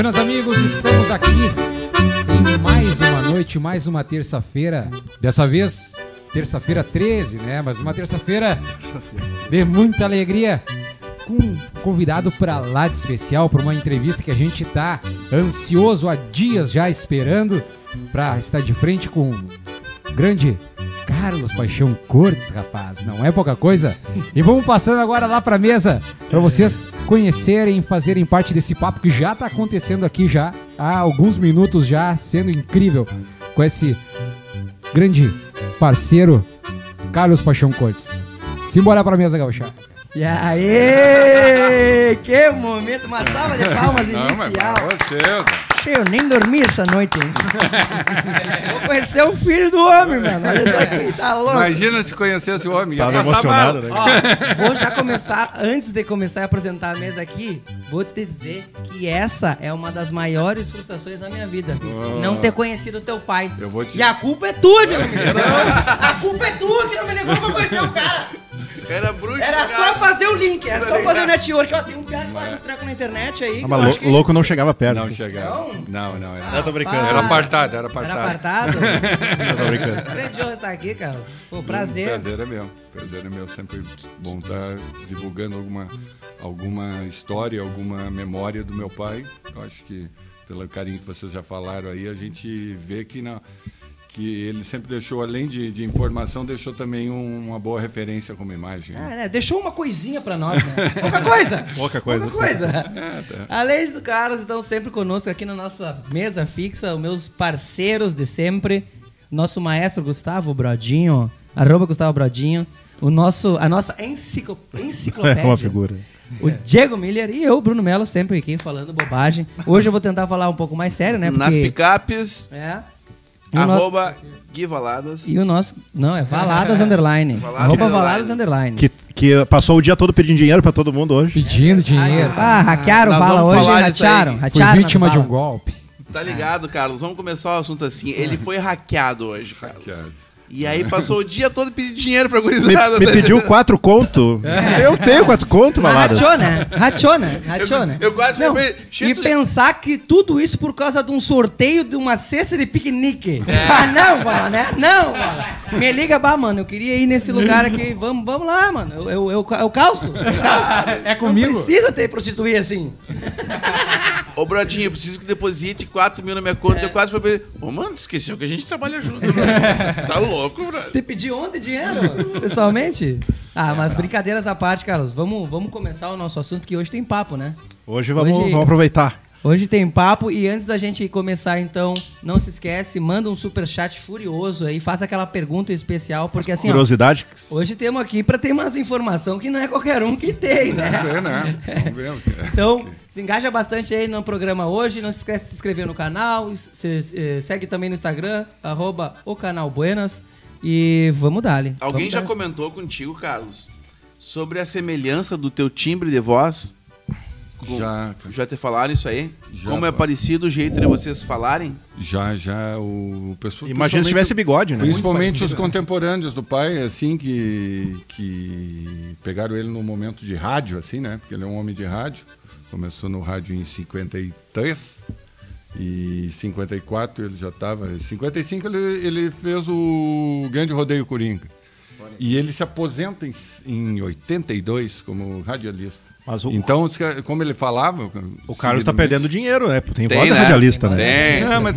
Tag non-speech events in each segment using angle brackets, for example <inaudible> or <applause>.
Buenas amigos, estamos aqui em mais uma noite, mais uma terça-feira. Dessa vez, terça-feira 13, né? Mas uma terça-feira de muita alegria. Com um convidado para lá de especial, para uma entrevista que a gente tá ansioso há dias já esperando para estar de frente com o grande Carlos Paixão Cortes, rapaz. Não é pouca coisa. E vamos passando agora lá pra mesa para vocês conhecerem, fazerem parte desse papo que já tá acontecendo aqui já há alguns minutos já, sendo incrível com esse grande parceiro Carlos Paixão Cortes. Simbora pra mesa, Gaúcha. E aí, que momento, uma salva de palmas Não, mas inicial. pra você, Eu nem dormi essa noite? <laughs> Vou conhecer o filho do homem, mano. Olha isso aqui, tá louco. Imagina se conhecesse o homem. Tava emocionado, mal. né? Ó, vou já começar, antes de começar a apresentar a mesa aqui, vou te dizer que essa é uma das maiores frustrações da minha vida. Não ter conhecido teu pai. Eu vou te- E a culpa é tua, Diego. <laughs> A culpa é tua que não me levou pra conhecer o cara. Era bruxo, Era cara. só fazer o link, era só fazer o network. Ó, tem um cara que faz uns trecos na internet aí. Ah, mas lou- louco não chegava perto. Não chegava. Não, não. Era, Eu tô brincando. era apartado, era Era apartado. apartado? <laughs> Eu tô brincando. Grande Jorge tá aqui, cara. Pô, prazer. Prazer é meu. Prazer é meu. Sempre bom estar divulgando alguma, alguma história, alguma memória do meu pai. Eu acho que, pelo carinho que vocês já falaram aí, a gente vê que, na, que ele sempre deixou, além de, de informação, deixou também um- uma boa referência como imagem. Ah, né? Deixou uma coisinha pra nós, né? <laughs> Pouca coisa! Pouca coisa. Pouca coisa. <laughs> É, tá. Além do Carlos, então, sempre conosco aqui na nossa mesa fixa, os meus parceiros de sempre. Nosso maestro Gustavo Brodinho, arroba Gustavo Brodinho. O nosso, a nossa enciclo, enciclopédia. É <laughs> uma figura. O Diego Miller e eu, Bruno Melo, sempre aqui falando bobagem. Hoje eu vou tentar falar um pouco mais sério, né? Nas Porque, picapes, é. E o no- arroba Gui Valadas. E o nosso. Não, é Valadas <laughs> Underline. Valadas Arroba Underline. Valadas Underline. Que, que passou o dia todo pedindo dinheiro pra todo mundo hoje. Pedindo dinheiro. Ah, hackearam Nós Vala vamos hoje, hackearam. Fui hackearam vítima de um golpe. Tá ligado, Carlos? Vamos começar o assunto assim. Ele foi hackeado hoje, Carlos. Hackeado. E aí passou o dia todo pedindo dinheiro pra Me, gurizada. me tá pediu quatro conto. Eu tenho quatro conto, né? Rachou, né? Rachou, né? eu quase Não, falei, E pensar que tudo isso por causa de um sorteio de uma cesta de piquenique. Ah, não, Vala, né? Não, Vala. Me liga, bah, mano, eu queria ir nesse lugar aqui. Vamos, vamos lá, mano. Eu, eu, eu, eu calço. Eu calço. É comigo? Não precisa ter prostituir assim. Ô, Brodinho, eu preciso que deposite 4 mil na minha conta. Eu quase falei pra ele, ô, mano, tu esqueceu que a gente trabalha junto, <laughs> bro. Tá louco, bro. Te pedi ontem dinheiro, pessoalmente? Ah, mas brincadeiras à parte, Carlos. Vamos, vamos começar o nosso assunto, que hoje tem papo, né? Hoje vamos, Hoje- vamos aproveitar. Hoje tem papo e antes da gente começar, então, não se esquece, manda um super chat furioso aí, faz aquela pergunta especial, porque assim, ó, Curiosidade. hoje temos aqui para ter umas informação que não é qualquer um que tem, né? Ver, né? Vamos ver. Então, se engaja bastante aí no programa hoje, não se esquece de se inscrever no canal, se, eh, segue também no Instagram, arroba o canal Buenas e vamos dali. Alguém Vamos já comentou contigo, Carlos, sobre a semelhança do teu timbre de voz? Com- Já, Já te falaram isso aí? Já, Como é pô. parecido o jeito de vocês falarem? Já, já, o pessoal. Imagina se tivesse bigode, né? Principalmente os contemporâneos do pai, assim, que, que pegaram ele no momento de rádio, assim, né? Porque ele é um homem de rádio. Começou no rádio em 53 e em 54 ele já estava. Em 55 ele, ele fez o Grande Rodeio Coringa. E ele se aposenta em, em 82 como radialista. Mas o- então, como ele falava. O Carlos tá seguidamente- perdendo dinheiro, né? Tem, Tem, voz né? radialista, né? Tem. Não, mas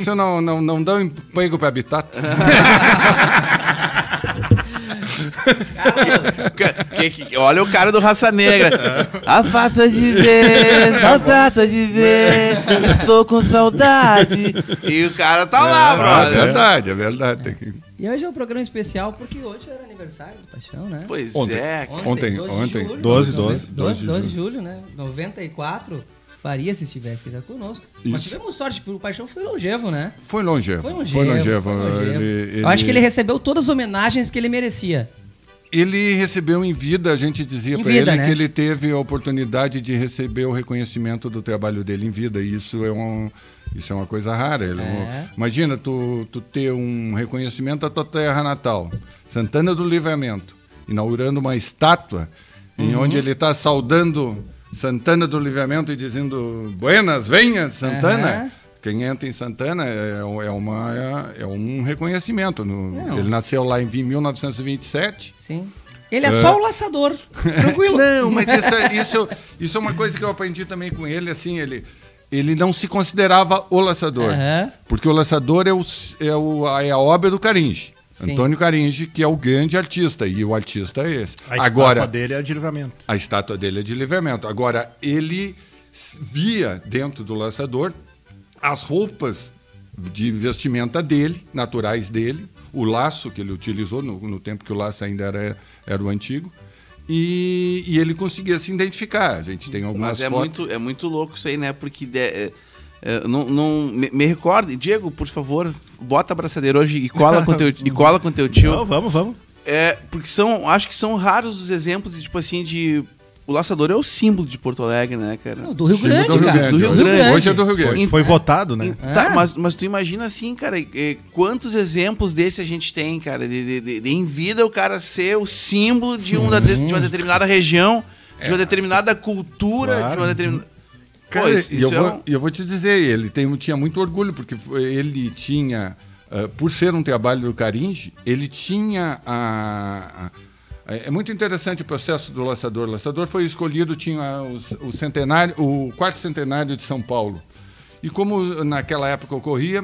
isso não, não, não dá um emprego para habitat. <laughs> Que- que- que- olha o cara do Raça Negra. A faça de ver, a faça de ver, estou com saudade. E o cara tá lá, É brother. verdade, é verdade. Tem que- E hoje é um programa especial porque hoje era aniversário do Paixão, né? Pois Ontem. é. Ontem, 12 ontem. de julho. 12, 12. 12, 12 de julho, né? 94. Faria se estivesse ainda conosco. Mas Isso. tivemos sorte, porque o Paixão foi longevo, né? Foi longevo. Foi longevo. Foi longevo. foi longevo. Ele, Eu acho que ele recebeu todas as homenagens que ele merecia. ele recebeu em vida, a gente dizia para ele né? que ele teve a oportunidade de receber o reconhecimento do trabalho dele em vida. E isso é, um, isso é uma coisa rara. Ele é um- É. imagina tu, tu ter um reconhecimento da tua terra natal, Santana do Livramento, inaugurando uma estátua Uhum. em onde ele está saudando Santana do Livramento e dizendo Buenas, venha, Santana. Aham. Quem entra em Santana é, é uma, é, um reconhecimento. no- Não. ele nasceu lá em 1927. Sim. Ele é, só o laçador. <laughs> Tranquilo. Não, mas isso, é- isso, isso é uma coisa que eu aprendi também com ele, assim, ele, ele não se considerava o laçador. Aham. Porque o laçador é, o, é, o, a, é a obra do Caringe. Sim. Antônio Caringe, que é o grande artista, e o artista é esse. A Agora, estátua dele é de livramento. a estátua dele é de livramento. Agora, ele via dentro do laçador as roupas de vestimenta dele, naturais dele, o laço que ele utilizou no, no tempo que o laço ainda era, era o antigo, e, e ele conseguia se identificar. A gente tem algumas Mas é fotos. muito, é muito louco isso aí, né? Porque de- é, é, não, não, me, me recorde, Diego, por favor, bota a braçadeira hoje e cola com teu, e cola com teu tio. Não, vamos, vamos. É, porque são, acho que são raros os exemplos de, tipo assim, de. O laçador é o símbolo de Porto Alegre, né, cara? Não, do Rio Grande, do Rio cara. Grande. Do Rio Grande. Hoje é do Rio Grande. Foi, foi votado, né? Tá, Ah. mas, mas tu imagina assim, cara, é, quantos exemplos desse a gente tem, cara, de, de- de- de em vida o cara ser o símbolo de, um da- de uma determinada região, de uma determinada cultura, Claro. de uma determinada. Cara, Pô, isso, e eu, é vou, um- eu vou te dizer, ele tem, tinha muito orgulho, porque ele tinha, ah, por ser um trabalho do Caringe, ele tinha a. a- é muito interessante o processo do laçador. O laçador foi escolhido, tinha os- o, centenário, o quarto centenário de São Paulo. E como naquela época ocorria,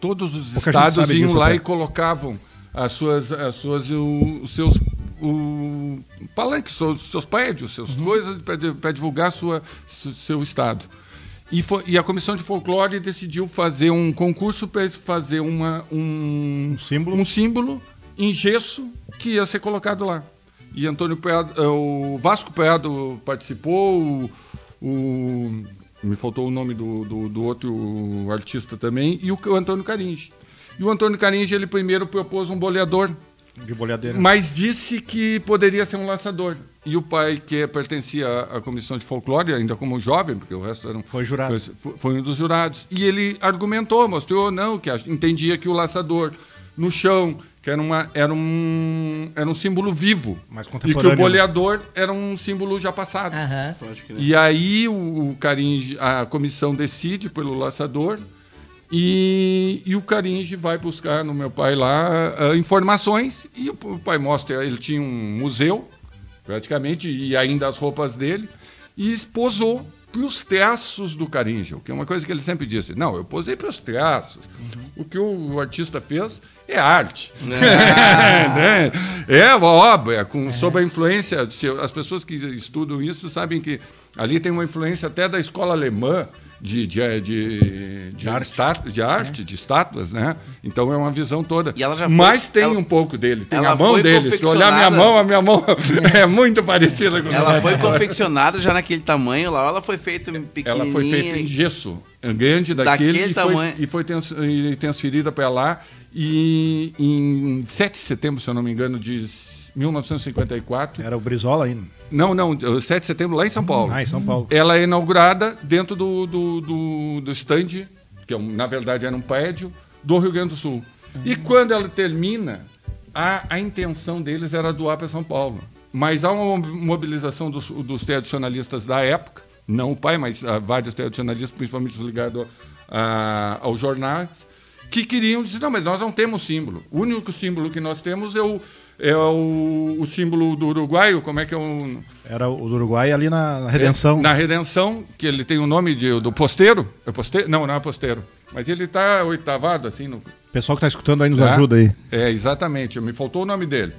todos os Pouca estados iam disso lá até. e colocavam as suas, as suas, os seus o, palanques, seus, seus prédios, suas Uhum. coisas para divulgar sua, su- seu estado. E, foi- e a comissão de folclore decidiu fazer um concurso para fazer uma, um, Um símbolo? um símbolo em gesso que ia ser colocado lá. E Antônio Prado, eh, o Vasco Prado participou, o, o- me faltou o nome do, do, do outro artista também, e o, o Antônio Caringe. E o Antônio Caringe, ele primeiro propôs um boleador, De bolhadeira. mas disse que poderia ser um laçador. E o pai, que pertencia à comissão de folclore, ainda como jovem, porque o resto eram. Foi jurado. Foi, foi um dos jurados. E ele argumentou, mostrou, não, que entendia que o laçador no chão, que era, uma, era, um, era um símbolo vivo. Mais e que contemporâneo, o boleador era um símbolo já passado. Crer. E aí o, o Caringe, a comissão decide pelo laçador e, e o Caringe vai buscar no meu pai lá ah, informações e o, o pai mostra, ele tinha um museu praticamente e ainda as roupas dele e esposou para os traços do Caringe, o que é uma coisa que ele sempre disse. Não, eu posei para os traços. O que o artista fez é arte. né? <laughs> <laughs> É uma obra, com, sob a influência. As pessoas que estudam isso sabem que ali tem uma influência até da escola alemã de, de, de, de, arte. de arte, de estátuas, né? Então é uma visão toda. E ela já foi- Mas tem ela- um pouco dele, tem a mão foi dele. Se olhar minha mão, a minha mão <laughs> é muito parecida com a Ela foi confeccionada já naquele tamanho lá, ou ela foi feita pequenininha. Ela foi feita em gesso, grande daquele, Daquele e, foi, tamanho. e foi e transferida para lá. E em 7 de setembro, se eu não me engano, de 1954. Era o Brizola ainda. Não, não, 7 de setembro lá em São Paulo. Ah, em São Paulo. Ela é inaugurada dentro do, do, do, do stand, que é um- na verdade era um prédio, do Rio Grande do Sul. E quando ela termina, a, a intenção deles era doar para São Paulo. Mas há uma mobilização dos, dos tradicionalistas da época, não o pai, mas ah, vários tradicionalistas, principalmente os ligados a- aos jornais, que queriam dizer, não, mas nós não temos símbolo. O único símbolo que nós temos é o, é o, o símbolo do uruguaio, como é que é o... Era o do Uruguai ali na, na Redenção. Na Redenção, que ele tem o nome de, do posteiro. É posteiro? Não, não é posteiro. Mas ele está oitavado, assim. No, O pessoal que tá escutando aí nos tá? ajuda aí. É, exatamente. Me faltou o nome dele.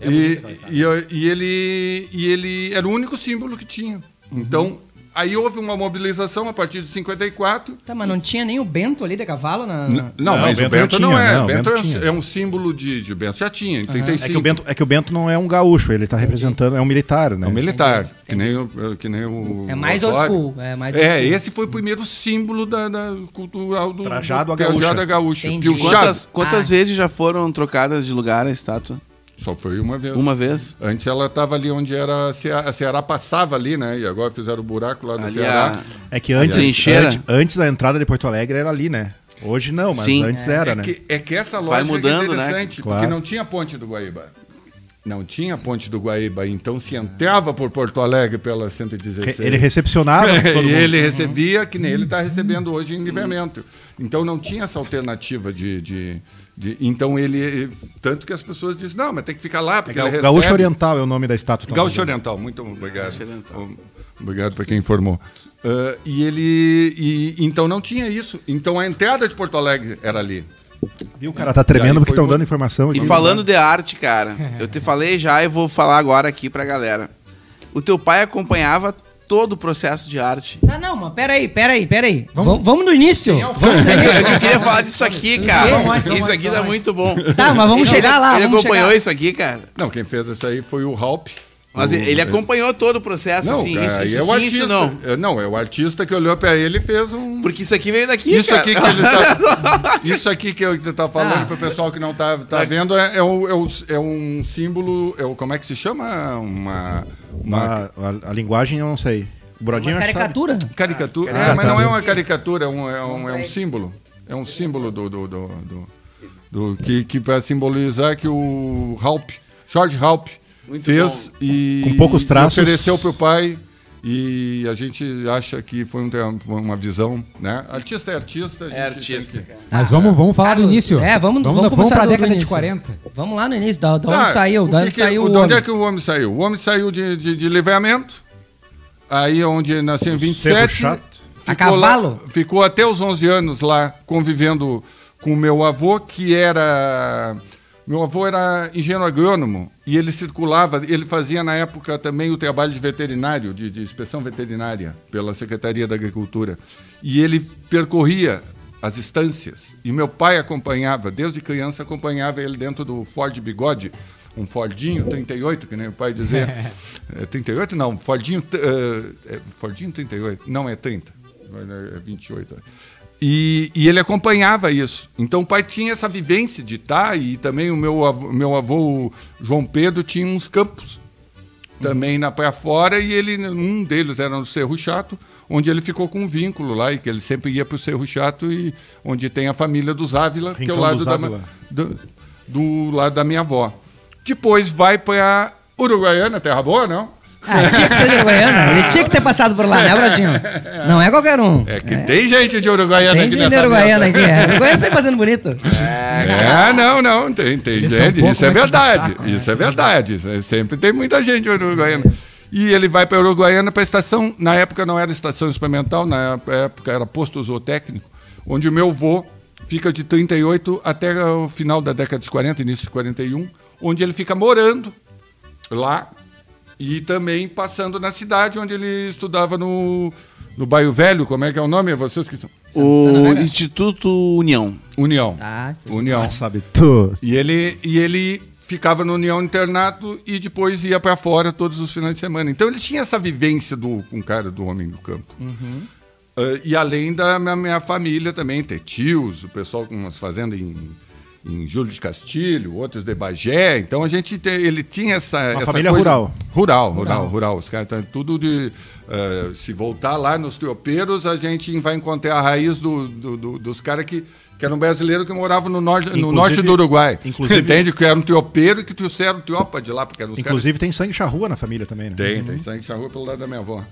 e, e, e ele, e ele era o único símbolo que tinha. Então, aí houve uma mobilização a partir de 54. Tá, mas não tinha nem o Bento ali de cavalo na. Não, Não, mas o Bento Bento já não tinha, é. não, Bento Bento é, um- tinha. é um símbolo de, de. O Bento já tinha, em 35. É que, o Bento, é que o Bento não é um gaúcho, ele tá representando, é um militar, né? É um militar, que nem, o, que nem o. É mais o old school, é mais old É, school. esse foi o primeiro símbolo da, da cultural do. Trajado do, a gaúcha. Trajado a gaúcha. Entendi. Que o Quantas, quantas Ah. vezes já foram trocadas de lugar a estátua? Só foi uma vez. Uma vez? Antes ela estava ali onde era a Ceará, a Ceará passava ali, né? E agora fizeram o buraco lá do Ali Ceará. a- É que antes, antes, antes da entrada de Porto Alegre era ali, né? Hoje não, mas Sim. antes era, É né? que, é que essa Vai lógica mudando, é né? interessante, porque Claro. não tinha ponte do Guaíba. Não tinha ponte do Guaíba, então se entrava por Porto Alegre pela 116. Ele recepcionava <laughs> todo e mundo. ele recebia que nem ele está recebendo hoje em livramento. Então não tinha essa alternativa de, de, de- Então ele. Tanto que as pessoas dizem, não, mas tem que ficar lá, porque ele Ga- Gaúcho recebe. Oriental é o nome da estátua. Gaúcho Oriental, muito obrigado. Obrigado para quem informou. Ah, e ele. E, então não tinha isso. Então a entrada de Porto Alegre era ali. Viu, o cara tá tremendo porque estão dando informação aqui. E falando de <laughs> arte, cara, eu te falei já e vou falar agora aqui pra galera. O teu pai acompanhava todo o processo de arte. Tá, não, mas peraí, peraí, peraí. Vamos, vamos no início. Vamos no início. Eu queria falar disso aqui, cara. Vamos antes, vamos Isso aqui tá muito bom. Tá, mas vamos Ele- chegar lá, Ele vamos acompanhou chegar. isso aqui, cara. Não, quem fez isso aí foi o Halp. Mas O- ele, ele acompanhou todo o processo, Não, assim, cara, isso, aí isso é o sim, artista. isso não. É, Não, é o artista que olhou para ele e fez um. Porque isso aqui veio daqui, Isso cara. aqui que ele tá, <laughs> isso aqui que eu tá falando Ah. para o pessoal que não tá, tá vendo é, é, o- é, o- é um símbolo, é o, como é que se chama? Uma, uma Uma- a, a linguagem eu não sei. O Brodinho Uma que sabe. caricatura. caricatura. Ah, é, mas não é uma caricatura, é um, é um, é um símbolo. É um símbolo do, do, do, do- do- que, que para simbolizar que o Halp, George Halp, Muito fez e Com poucos traços. e ofereceu para o pai. E a gente acha que foi um, uma visão, né? Artista é artista. a É artista, que-. Mas vamos, vamos falar do Carlos, início. é, vamos- vamos vamos, começar para a do- do década de início. 40. Vamos lá no início, da, da Tá, onde saiu, o da onde que- saiu o- o de onde homem. é que o homem saiu? O homem saiu de, de, de livramento, aí onde nasceu em 27. Chato. A ficou lá- cavalo? ficou até os 11 anos lá convivendo com o meu avô, que era. Meu avô era engenheiro agrônomo e ele circulava, ele fazia na época também o trabalho de veterinário, de, de inspeção veterinária, pela Secretaria da Agricultura. E ele percorria as estâncias. E meu pai acompanhava, desde criança, acompanhava ele dentro do Ford Bigode, um Fordinho 38, que nem o pai dizia. <laughs> É, 38 não, Fordinho, é, Fordinho 38, não é 30, é 28. E, e ele acompanhava isso. Então o pai tinha essa vivência de estar, e também o meu avô, meu avô João Pedro tinha uns campos também na Praia Fora, e ele, um deles era no Cerro Chato, onde ele ficou com um vínculo lá, e que ele sempre ia para o Cerro Chato, e onde tem a família dos Ávila, que é o Rincão lado da, do, do lado da minha avó. Depois vai para Uruguaiana, terra boa, não? Ah, tinha que ser de Uruguaiana. Ele tinha que ter passado por lá, né, Bradinho? Não é qualquer um. É que tem gente de Uruguaiana Tem aqui de nessa Uruguaiana mesa. aqui. É. Uruguaiana sempre fazendo bonito. É, não, não, tem, tem Eles gente, pouco, isso é verdade, né? isso é verdade, isso é- sempre tem muita gente uruguaiana. E ele vai para Uruguaiana para a estação, na época não era estação experimental, na época era posto zootécnico, onde o meu vô fica de 38 até o final da década de 40, início de 41, onde ele fica morando lá e também passando na cidade, onde ele estudava no, no Bairro Velho, como é que é o nome? Vocês que estão... O Instituto União. União. Ah, sim. União. Ah, sabe tudo. E ele, e ele ficava no União Internato e depois ia para fora todos os finais de semana. Então ele tinha essa vivência do, com o cara do homem do campo. Ah, e além da minha, minha família também, ter tios, o pessoal com umas fazendas em, em Júlio de Castilho, outros de Bagé. Então a gente te- ele tinha essa. essa família coisa- rural. Rural, rural, rural. Os caras estão tudo de. ah, se voltar lá nos tropeiros, a gente vai encontrar a raiz do, do- do- dos caras que, que eram brasileiros que moravam no norte, no Inclusive- norte do Uruguai. inclusive- Entende? Que era um tropeiro que trouxeram tropa de lá, porque os caras Inclusive tem sangue charrua na família também, né? tem, tem sangue charrua pelo lado da minha avó.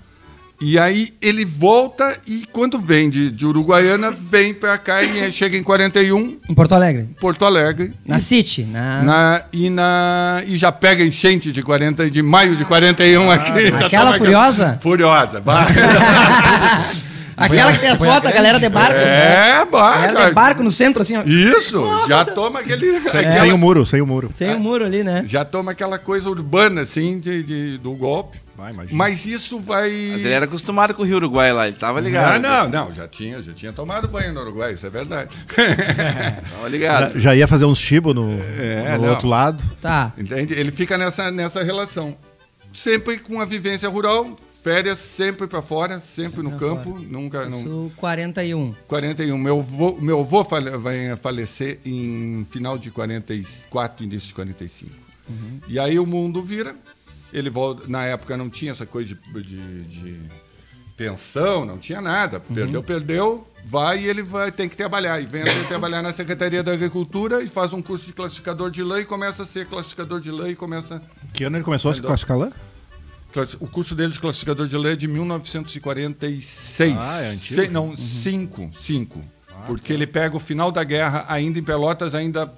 E aí ele volta e quando vem de, de Uruguaiana, vem pra cá e chega em 41, Em Porto Alegre. Porto Alegre. Na City. Na... Na, e, na, e já pega enchente de, 40, de maio de 41 aqui. Já aquela toma furiosa? Furiosa. bah. <laughs> Aquela que tem as fotos, a galera de barco. é, galera cara. de barco no centro, assim, ó. Isso, já toma aquele. Sem, aquela- sem o muro, sem o muro. Sem o muro ali, né? Já toma aquela coisa urbana, assim, de, de- do golpe. Imagina. Mas isso vai. Mas ele era acostumado com o Rio Uruguai lá, ele tava ligado. Ah, não, não, já tinha, já tinha tomado banho no Uruguai, isso é verdade. <laughs> Tava ligado. Já, já ia fazer uns chibo no, É, no não. outro lado. Tá. Entende? Ele fica nessa, nessa relação. Sempre com a vivência rural, férias sempre para fora, sempre, no pra campo, fora. nunca. Não, Isso 41. 41. Meu avô, meu avô fale- vai falecer em final de 44, início de 45. E aí o mundo vira. Ele volta. Na época não tinha essa coisa de, de, de, pensão, não tinha nada. Perdeu, perdeu, vai e ele vai tem que trabalhar. E vem até trabalhar na Secretaria da Agricultura e faz um curso de classificador de lã e começa a ser classificador de lã e começa. Que ano ele começou a se classificar classi- O curso dele de classificador de lã é de 1946. Ah, é antigo? Se- não, 5, 5. Porque ele pega o final da guerra ainda em Pelotas, ainda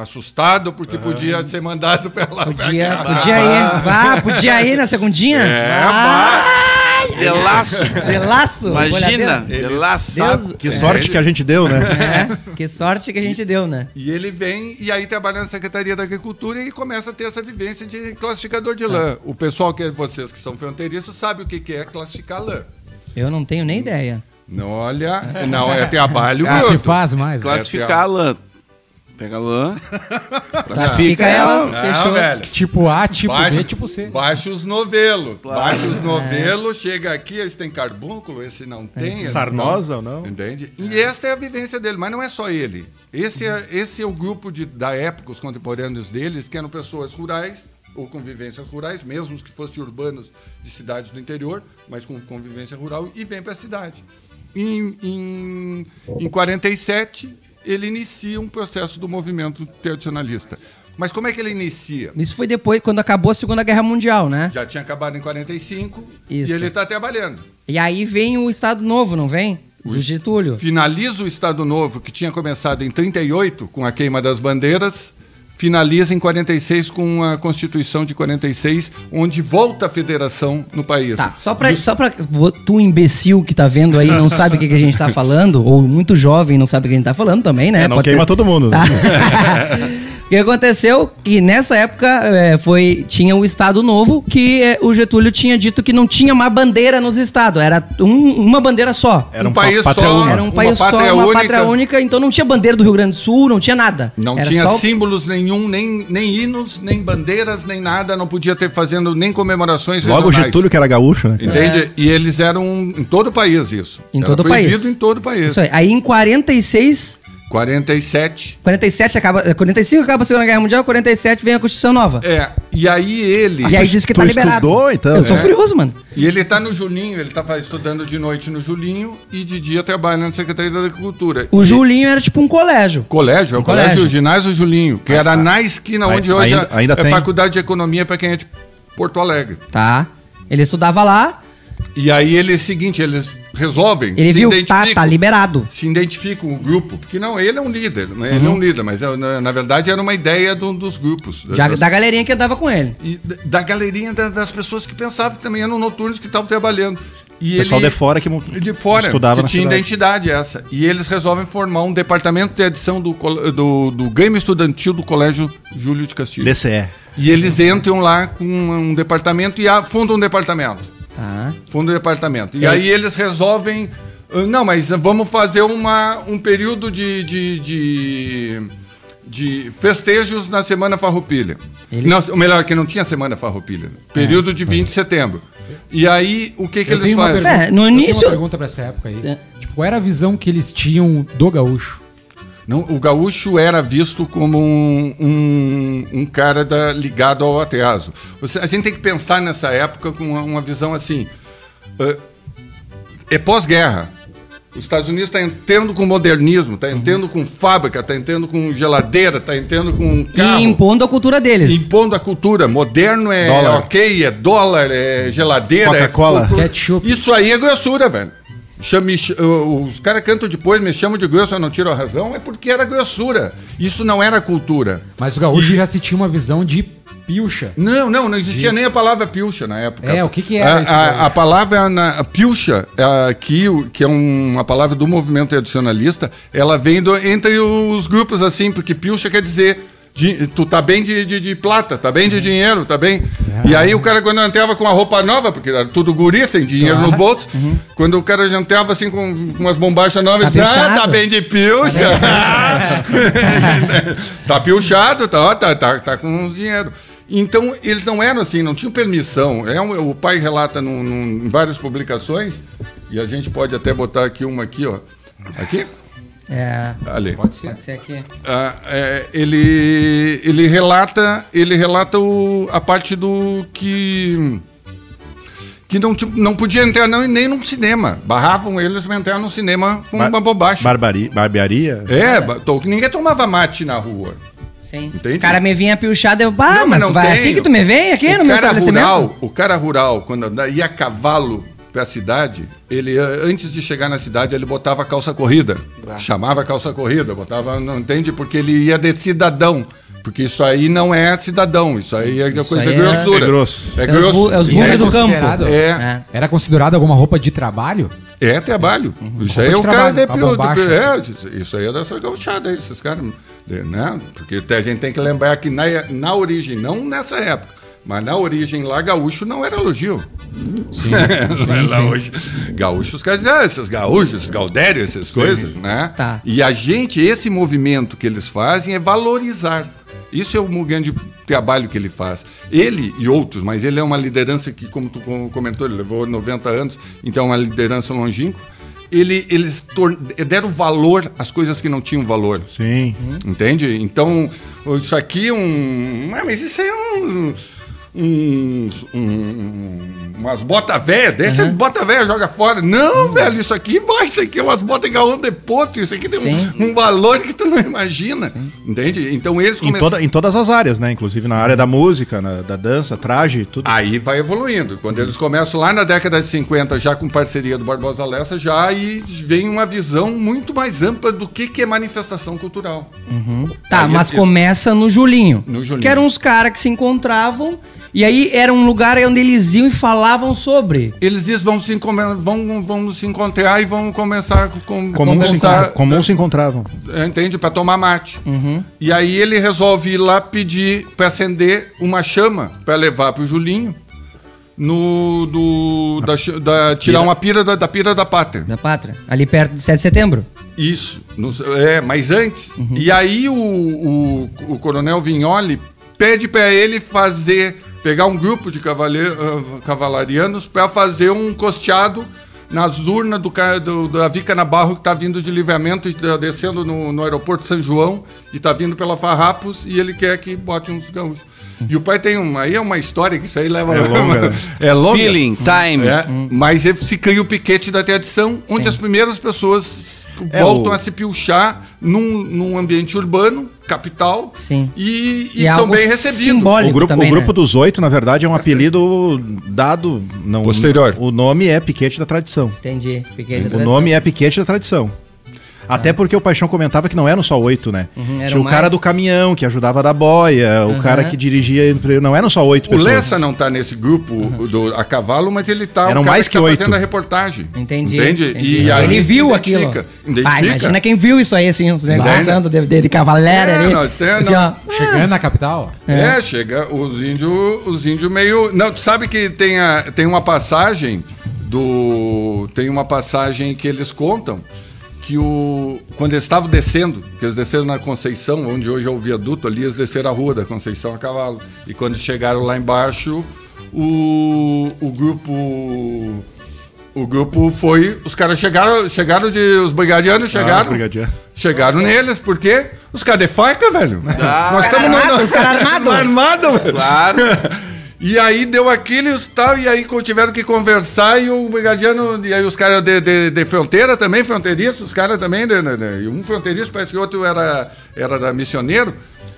assustado, porque podia ser mandado pela pra Podia, guerra. podia ir. Ah, podia ir na segundinha? É, ah, De laço. de laço. Imagina, de laço. Deus. Que sorte que a gente deu, né? É, que sorte que a gente deu, né? E ele vem e aí trabalha na Secretaria da Agricultura e começa a ter essa vivência de classificador de lã. O pessoal que vocês que são fronteiriços sabe o que que é classificar lã. Eu não tenho nem ideia. Não olha, não é trabalho Não se faz mais. né? Classificar a lã. Pega a lã. <laughs> Classifica Classifica elas. ela. Não, Fechou. velho. Tipo A, tipo Baixa, B, tipo C. baixa os novelos. Baixa É. os novelos, chega aqui, eles têm carbúnculo, esse não tem. esse Sarnosa ou não? Entende? E esta é a vivência dele, mas não é só ele. Esse é, esse é o grupo de, da época, os contemporâneos deles, que eram pessoas rurais, ou convivências rurais, mesmo que fossem urbanos de cidades do interior, mas com convivência rural, e vem para a cidade. Em, em, em 47, ele inicia um processo do movimento tradicionalista. Mas como é que ele inicia? Isso foi depois, quando acabou a Segunda Guerra Mundial, né? Já tinha acabado em 45 Isso. e ele está trabalhando. E aí vem o Estado Novo, não vem? Do Getúlio. Finaliza o Estado Novo, que tinha começado em 38, com a queima das bandeiras, finaliza em 46 com a Constituição de 46, onde volta a federação no país. Tá, só pra, só pra tu imbecil que tá vendo aí não sabe o que, que a gente tá falando, ou muito jovem não sabe o que a gente tá falando também, né? É, não Pode queima ter- todo mundo. né? Tá. <laughs> O que aconteceu? Que nessa época é, foi, tinha o Estado Novo, que é, o Getúlio tinha dito que não tinha mais bandeira nos estados, era um- uma bandeira só. Era um, Um país pátria só. uma. Era um uma país só, pátria uma única. pátria única, então não tinha bandeira do Rio Grande do Sul, não tinha nada. Não Era tinha só símbolos nenhum, nem, nem hinos, nem bandeiras, nem nada, não podia ter fazendo nem comemorações Logo o regionais. Getúlio, que era gaúcho, né? Entende? E eles eram em todo o país isso. Em Era todo o país. em todo o país. Isso aí. Aí em 46 47. 47 acaba. 45 acaba a Segunda Guerra Mundial, 47 vem a Constituição Nova. É, e aí ele... e aí diz que tu tá liberado. estudou, então? Eu sou É. furioso, mano. E ele está no Julinho, ele está estudando de noite no Julinho e de dia trabalha na Secretaria da Agricultura. O E- Julinho era tipo um colégio. Colégio, é o Um colégio, colégio. Ginásio Julinho, que era na esquina ai- onde hoje ainda- é- ainda é tem? Faculdade de Economia para quem é de Porto Alegre. Tá. Ele estudava lá, E aí ele é o seguinte, eles resolvem. ele se viu, tá, identificam- tá liberado. Se identificam o grupo, porque não, ele é um líder, né? ele é Uhum. um líder, mas é, na, na verdade era uma ideia do- dos grupos. Das- da galerinha que andava com ele. e da- da galerinha da- das pessoas que pensavam que também eram noturnos que estavam trabalhando. E Pessoal ele- de fora que de fora, estudava que na tinha cidade. identidade essa. E eles resolvem formar um departamento de edição do, do, do Grêmio Estudantil do Colégio Júlio de Castilho. DCE. E eles entram lá com um departamento e a- fundam um departamento. Tá. Fundam um departamento. E É. aí eles resolvem. ah, Não, mas vamos fazer uma, um período de, de, de, de festejos na Semana Farroupilha. Eles- Não, ou melhor, que não tinha Semana Farroupilha. Período de 20 de setembro. E aí, o que, que Eu eles fazem? pergunta, É, no eu tenho início- uma pergunta pra essa época aí. É. Tipo, qual era a visão que eles tinham do gaúcho? Não, o gaúcho era visto como um, um, um cara da- ligado ao atraso. Você- a gente tem que pensar nessa época com uma, uma visão assim. ah, é pós-guerra. Os Estados Unidos estão entrando com modernismo, está entrando com fábrica, está entrando com geladeira, está entrando com carro. E impondo a cultura deles. Impondo a cultura. Moderno é Dólar. ok, é dólar, é geladeira, Coca-Cola. é cultura. Ketchup. Isso aí é grossura, velho. Chame, ch- os caras cantam depois, me chamam de grosso, eu não tiro a razão, é porque era grossura. Isso não era cultura. Mas o gaúcho já se tinha uma visão de pilcha. Não, não, não existia nem a palavra pilcha na época. É, o que que era a, esse a, a palavra na, a pilcha, é, aqui, o- que é um- uma palavra do movimento tradicionalista, ela vem do- entre os grupos assim, porque pilcha quer dizer de- tu tá bem de, de, de plata, tá bem de dinheiro, tá bem. E aí o cara quando entrava com uma roupa nova, porque era tudo guri, sem dinheiro no bolso, quando o cara já entrava assim com, com umas bombachas novas, Uhum. Tá ele dizia, ah, tá bem de pilcha. tá <laughs> pilchado, tá, tá, tá, tá com uns dinheiro. Então, eles não eram assim, não tinham permissão. É um- o pai relata num- num- em várias publicações, e a gente pode até botar aqui uma aqui, ó. Aqui? É. Ali. Pode ser. Pode ser aqui. Ah, é, ele, ele relata, ele relata o- a parte do que que não, ti- não podia entrar não, nem num cinema. Barravam eles pra entrar num cinema com Bar- uma bobagem. Barbari, barbearia? É, ba- ninguém tomava mate na rua. Sim. Entende? O cara me vinha piochado, eu, bah, Não, mas, não tu vai assim que tu me vem aqui o no meu cara estabelecimento? rural, O cara rural, quando ia a cavalo pra cidade, ele eh, antes de chegar na cidade, ele botava calça corrida. Chamava calça corrida, botava, não entende? Porque ele ia de cidadão. Porque isso aí não é cidadão, isso aí é coisa aí de é- grossura. É grosso. É Isso é grosso. é os burros era do campo. considerado- É. É. Era considerado alguma roupa de trabalho? É trabalho. Isso Roupa aí é o cara trabalho, de, pra de, de, é, isso aí é dessa gauchada aí, esses caras, de- né? Porque a gente tem que lembrar que na, na origem, não nessa época, mas na origem lá, gaúcho não era elogio. Sim, <laughs> sim, sim. hoje, gaúchos, os caras ah, esses gaúchos, esses gaudérios, essas coisas, né? Tá. E a gente, esse movimento que eles fazem é valorizar. Isso é o grande trabalho que ele faz. Ele e outros, mas ele é uma liderança que, como tu com- comentou, ele levou 90 anos, então é uma liderança longínqua. Ele, eles deram valor às coisas que não tinham valor. Sim. Entende? Então, isso aqui é um. Ah, mas isso é um. Uns, um, umas botas velhas, deixa as botas velhas, joga fora. Não, velho, isso aqui, mas isso aqui é umas botas gaúcho de poto, isso aqui tem Sim. um, um valor que tu não imagina. Entende? Então eles Em, começaram. toda, em todas as áreas, né? Inclusive na área da música, na- da dança, traje, tudo. Aí vai evoluindo. Quando eles começam lá na década de 50, já com parceria do Barbosa Lessa, já aí vem uma visão muito mais ampla do que, que é manifestação cultural. Tá, Aí mas eles- começa no Julinho. No Julinho. Que eram uns caras que se encontravam e aí era um lugar onde eles iam e falavam sobre. Eles dizem vão se, vão, vão se encontrar e vão começar com Comum se, começar, encontra- comum se encontravam. é, entende para tomar mate. E aí ele resolve ir lá pedir para acender uma chama para levar pro Julinho no do da, da- tirar uma pira da, da pira da pátria. Da pátria. Ali perto de 7 de setembro. Isso, no- é, mas antes. E aí o, o, o coronel Vignoli pede para ele fazer, pegar um grupo de ah, cavalarianos para fazer um costeado nas urnas do, do, da Vica Nabarro que está vindo de livramento, e tá descendo no, no aeroporto de São João e está vindo pela Farrapos e ele quer que bote uns gaúchos. E o pai tem uma, aí é uma história que isso aí leva É <laughs> longa, <laughs> é longa. Feeling, time. É, Mas ele se cria o piquete da tradição, onde as primeiras pessoas É, voltam o- a se pilchar num, num ambiente urbano, capital, Sim. e, e E é são bem recebidos. O grupo, também, o grupo né? dos oito, na verdade, é um apelido dado. Não, Posterior. O nome é Piquete da Tradição. Entendi. Fiquei O nome é Piquete da Tradição. Até porque o Paixão comentava que não eram só oito, né? Uhum, Tinha o cara mais. do caminhão que ajudava a dar boia, o cara que dirigia. Não eram só oito O pessoas. Lessa não está nesse grupo do, a cavalo, mas ele está Eram o cara mais que tá oito. fazendo a reportagem. Entendi. Entende? entendi. E aí ele viu aquilo. identifica. Imagina quem viu isso aí, assim, uns Vai, né? de, de, de cavalera É, ali. nós tem- Assim, ó. Chegando na capital, É, chega os índios, os índios meio. Não, tu sabe que tem, a, tem uma passagem do. Tem uma passagem que eles contam que o. Quando eles estavam descendo, que eles desceram na Conceição, onde hoje é o viaduto ali, eles desceram a rua da Conceição a cavalo. E quando chegaram lá embaixo, o, o grupo. O grupo foi. Os caras chegaram, chegaram de. Os brigadianos Ah, chegaram. brigadiano. Chegaram neles, porque os caras de faca, velho. Ah, Nós estamos no- armados, os caras <laughs> armados. Armado, velho. Claro. <laughs> E aí deu aqueles tal, e aí tiveram que conversar, e o brigadiano, e aí os caras de, de, de fronteira também, fronteiriços, os caras também, de, de- de- e um fronteiriço, parece que o outro era, era missioneiro.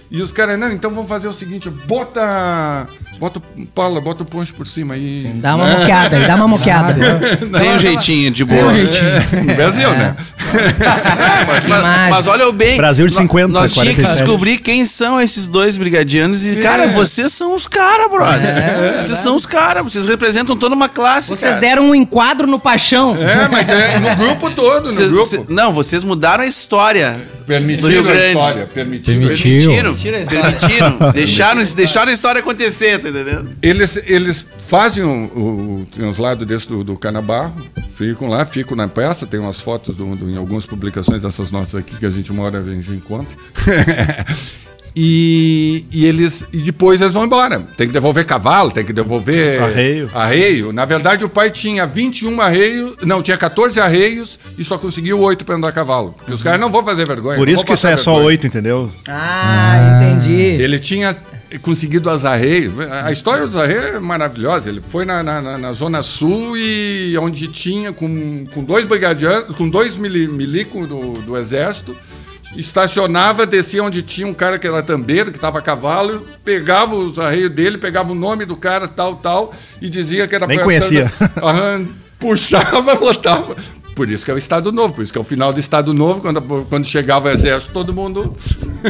E os caras, não, então vamos fazer o seguinte, bota. Bota o pala, bota o poncho por cima aí. Dá uma moqueada aí, dá uma moqueada. Tem um jeitinho de boa. É, no Brasil, né? <laughs> Mas, imagem. mas olha o bem. Brasil de nó- 50, Nós tínhamos que 47. descobrir quem são esses dois brigadianos. E, cara, vocês são os caras, brother. vocês são os caras. Vocês representam toda uma classe. Vocês cara. deram um enquadro no paixão. É, mas é no grupo todo, no Vocês- grupo. cê- não, vocês mudaram a história. do Rio Permitiram a Grande. história, permitiram. Permitiram. Permitiram. Tira a história. Permitiram. <laughs> deixaram, deixaram a história acontecer, entendendo? Eles, eles fazem o, uns lados desse do, do Canabarro, ficam lá, ficam na peça, tem umas fotos do, do- em algumas publicações dessas notas aqui que a gente mora, a gente encontra. <laughs> e, e eles e depois eles vão embora. Tem que devolver cavalo, tem que devolver Arreio. arreio. Na verdade, o pai tinha 21 arreios, não, tinha 14 arreios e só conseguiu 8 para andar a cavalo. Porque os caras não vão fazer vergonha. Por isso que isso é só vergonha. oito, entendeu? Ah, entendi. Ele tinha, conseguido o Azarreio. A história do Azarreio é maravilhosa. Ele foi na, na- na- na Zona Sul e onde tinha com, com dois brigadianos, com dois mili- milico do, do exército, estacionava, descia onde tinha um cara que era tambeiro, que estava a cavalo, pegava os arreios dele, pegava o nome do cara, tal, tal, e dizia que era Nem conhecia. Aham, puxava, <laughs> botava. Por isso que é o Estado Novo, por isso que é o final do Estado Novo, quando, quando chegava o exército, todo mundo.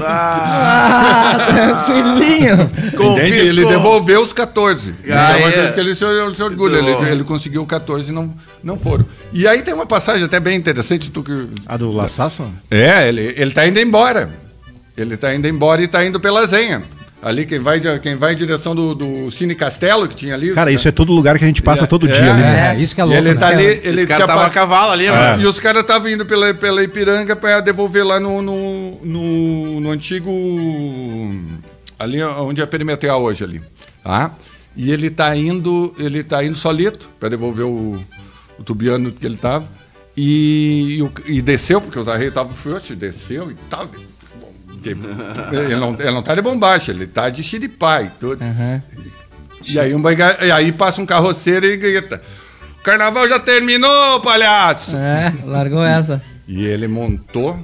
Ah, tranquilinho. Entende? Ele devolveu os 14. Isso Ah, é uma é. coisa que ele se, se orgulha. Ele, ele conseguiu 14 e não, não foram. E aí tem uma passagem até bem interessante. Tu que... A do Lassasso? É, ele, ele tá indo embora. Ele tá indo embora e tá indo pela Zenha. Ali, quem vai, quem vai em direção do, do Cine Castelo, que tinha ali. Cara, isso é todo lugar que a gente passa todo É, dia ali. né? É, isso que é E louco. ele né? tá ali, Esse ele cara tinha tava a pass- cavalo ali, mano. E os caras estavam indo pela, pela Ipiranga para devolver lá no, no, no, no antigo. Ali onde é a perimetral hoje ali. Tá? E ele tá indo, ele tá indo solito para devolver o, o tubiano que ele tava. E, e, e desceu, porque os arreios estavam frouxos, desceu e tal. Ele não, ele não tá de bombacha, ele tá de xiripá e tudo. Aham. E aí, um e aí passa um carroceiro e grita: O carnaval já terminou, palhaço! É, largou essa. E ele montou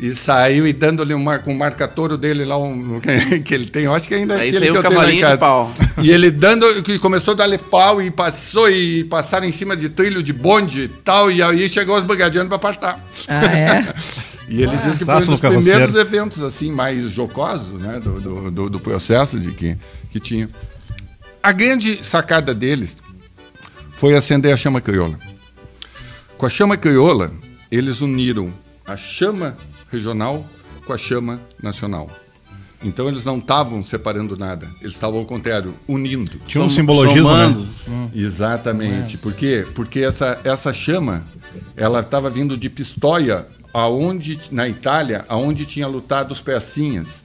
e saiu e dando-lhe um com o marca-touro dele lá, um, <laughs> que ele tem, eu acho que ainda é Aí saiu o cavalinho de pau. E ele dando, que começou a dar-lhe pau e passou e passaram em cima de trilho de bonde e tal, e aí chegou os brigadianos para apartar. Ah, é? <laughs> E ele disse que foi um dos primeiros eventos assim mais jocosos né, do, do, do- do processo de que, que tinha. A grande sacada deles foi acender a chama crioula. Com a chama crioula, eles uniram a chama regional com a chama nacional. Então eles não estavam separando nada, eles estavam ao contrário, unindo. Tinha um Som- simbologismo, somando. né? Exatamente. Por quê? Porque essa, essa chama, ela estava vindo de Pistoia, aonde, na Itália, aonde tinha lutado os pecinhas.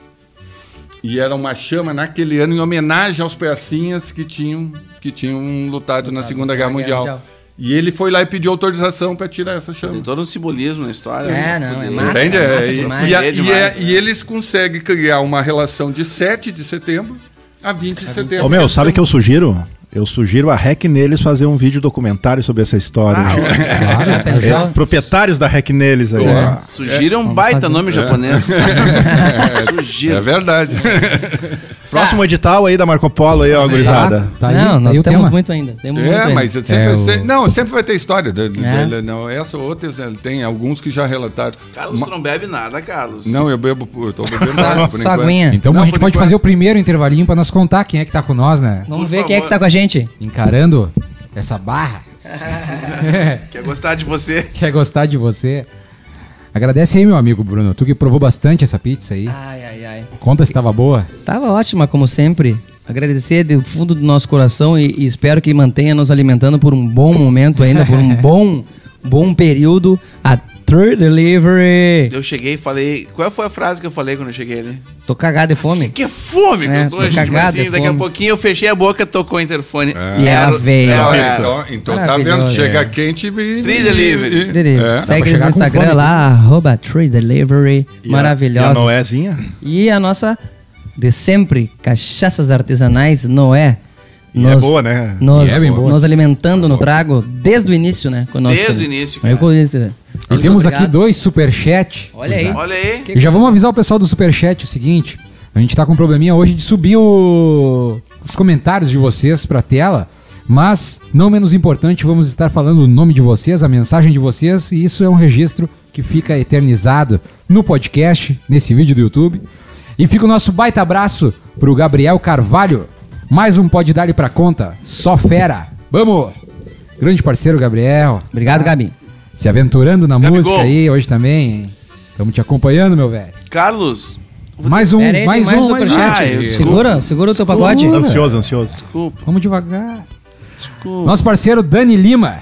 E era uma chama naquele ano em homenagem aos pecinhas que tinham, que tinham lutado na Segunda Guerra Mundial. Mundial. E ele foi lá e pediu autorização para tirar essa chama. Tem todo um simbolismo na história. É, né? não, é massa. Entende? massa É, e, demais. e a- É e demais, é- né? e eles conseguem criar uma relação de 7 de setembro a 20 de setembro. Ô meu, sabe o que eu sugiro? Eu sugiro a REC neles fazer um vídeo documentário sobre essa história. Claro, já <laughs> É, pensou? proprietários da REC neles aí. Boa. Sugira é um baita fazer. nome japonês. <laughs> É Sugira. verdade. <laughs> Próximo edital aí da Marco Polo aí, ó, gurizada. Tá aí, não, tá nós aí o temos tema. muito ainda. Temos muito É, ainda. mas sempre, É, o- não, sempre vai ter história. de- de- É. dele, não, essa ou outra ele tem alguns que já relataram. Carlos, Ma- tu não bebe nada, Carlos. Não, eu bebo, eu tô bebendo água por só enquanto. aguinha. Então Não, a gente pode enquanto- fazer o primeiro intervalinho pra nós contar quem é que tá com nós, né? Vamos Por ver quem é que favor. tá com a gente. Encarando essa barra. <laughs> <laughs> Quer gostar de você? Quer gostar de você? Agradece aí, meu amigo Bruno. Tu que provou bastante essa pizza aí. Ai, ai, ai. Conta se tava boa. Tava ótima, como sempre. Agradecer do fundo do nosso coração e, e espero que mantenha nos alimentando por um bom momento ainda, por um <laughs> bom, bom período. A True Delivery. Eu cheguei e falei. Qual foi a frase que eu falei quando eu cheguei ali? Tô cagado de fome. Que fome que É, eu tô, tô gente. Mas cagado assim, de daqui a fome. pouquinho eu fechei a boca, tocou o interfone. E ela veio. É, Então, é. então, então tá vendo? Chega quente e. Delivery. Delivery. É. Segue eles no chegar com Instagram fome, lá, arroba True Delivery. E a- Maravilhosos. E a Noézinha? E a nossa de sempre, cachaças artesanais, Noé. E é boa, né? Nos, E é bem boa. nos alimentando no trago desde o início, né? conosco, Desde o início, cara. com né? E temos obrigado. aqui dois superchat. Olha aí. Olha aí. E já vamos avisar o pessoal do Superchat o seguinte: a gente tá com um probleminha hoje de subir o- os comentários de vocês pra tela, mas não menos importante, vamos estar falando o nome de vocês, a mensagem de vocês, e isso é um registro que fica eternizado no podcast, nesse vídeo do YouTube. E fica o nosso baita abraço pro Gabriel Carvalho. Mais um Pode Dar-lhe pra conta, só fera. Vamos! Grande parceiro Gabriel. Obrigado, Gabi. Se aventurando na Gabigol. música aí hoje também. Estamos te acompanhando, meu velho. Carlos, Mais um, aí, mais tem um, mais um. Ah, segura, segura o teu pacote. Ansioso, ansioso. desculpa, Vamos devagar. desculpa. Nosso parceiro Dani Lima.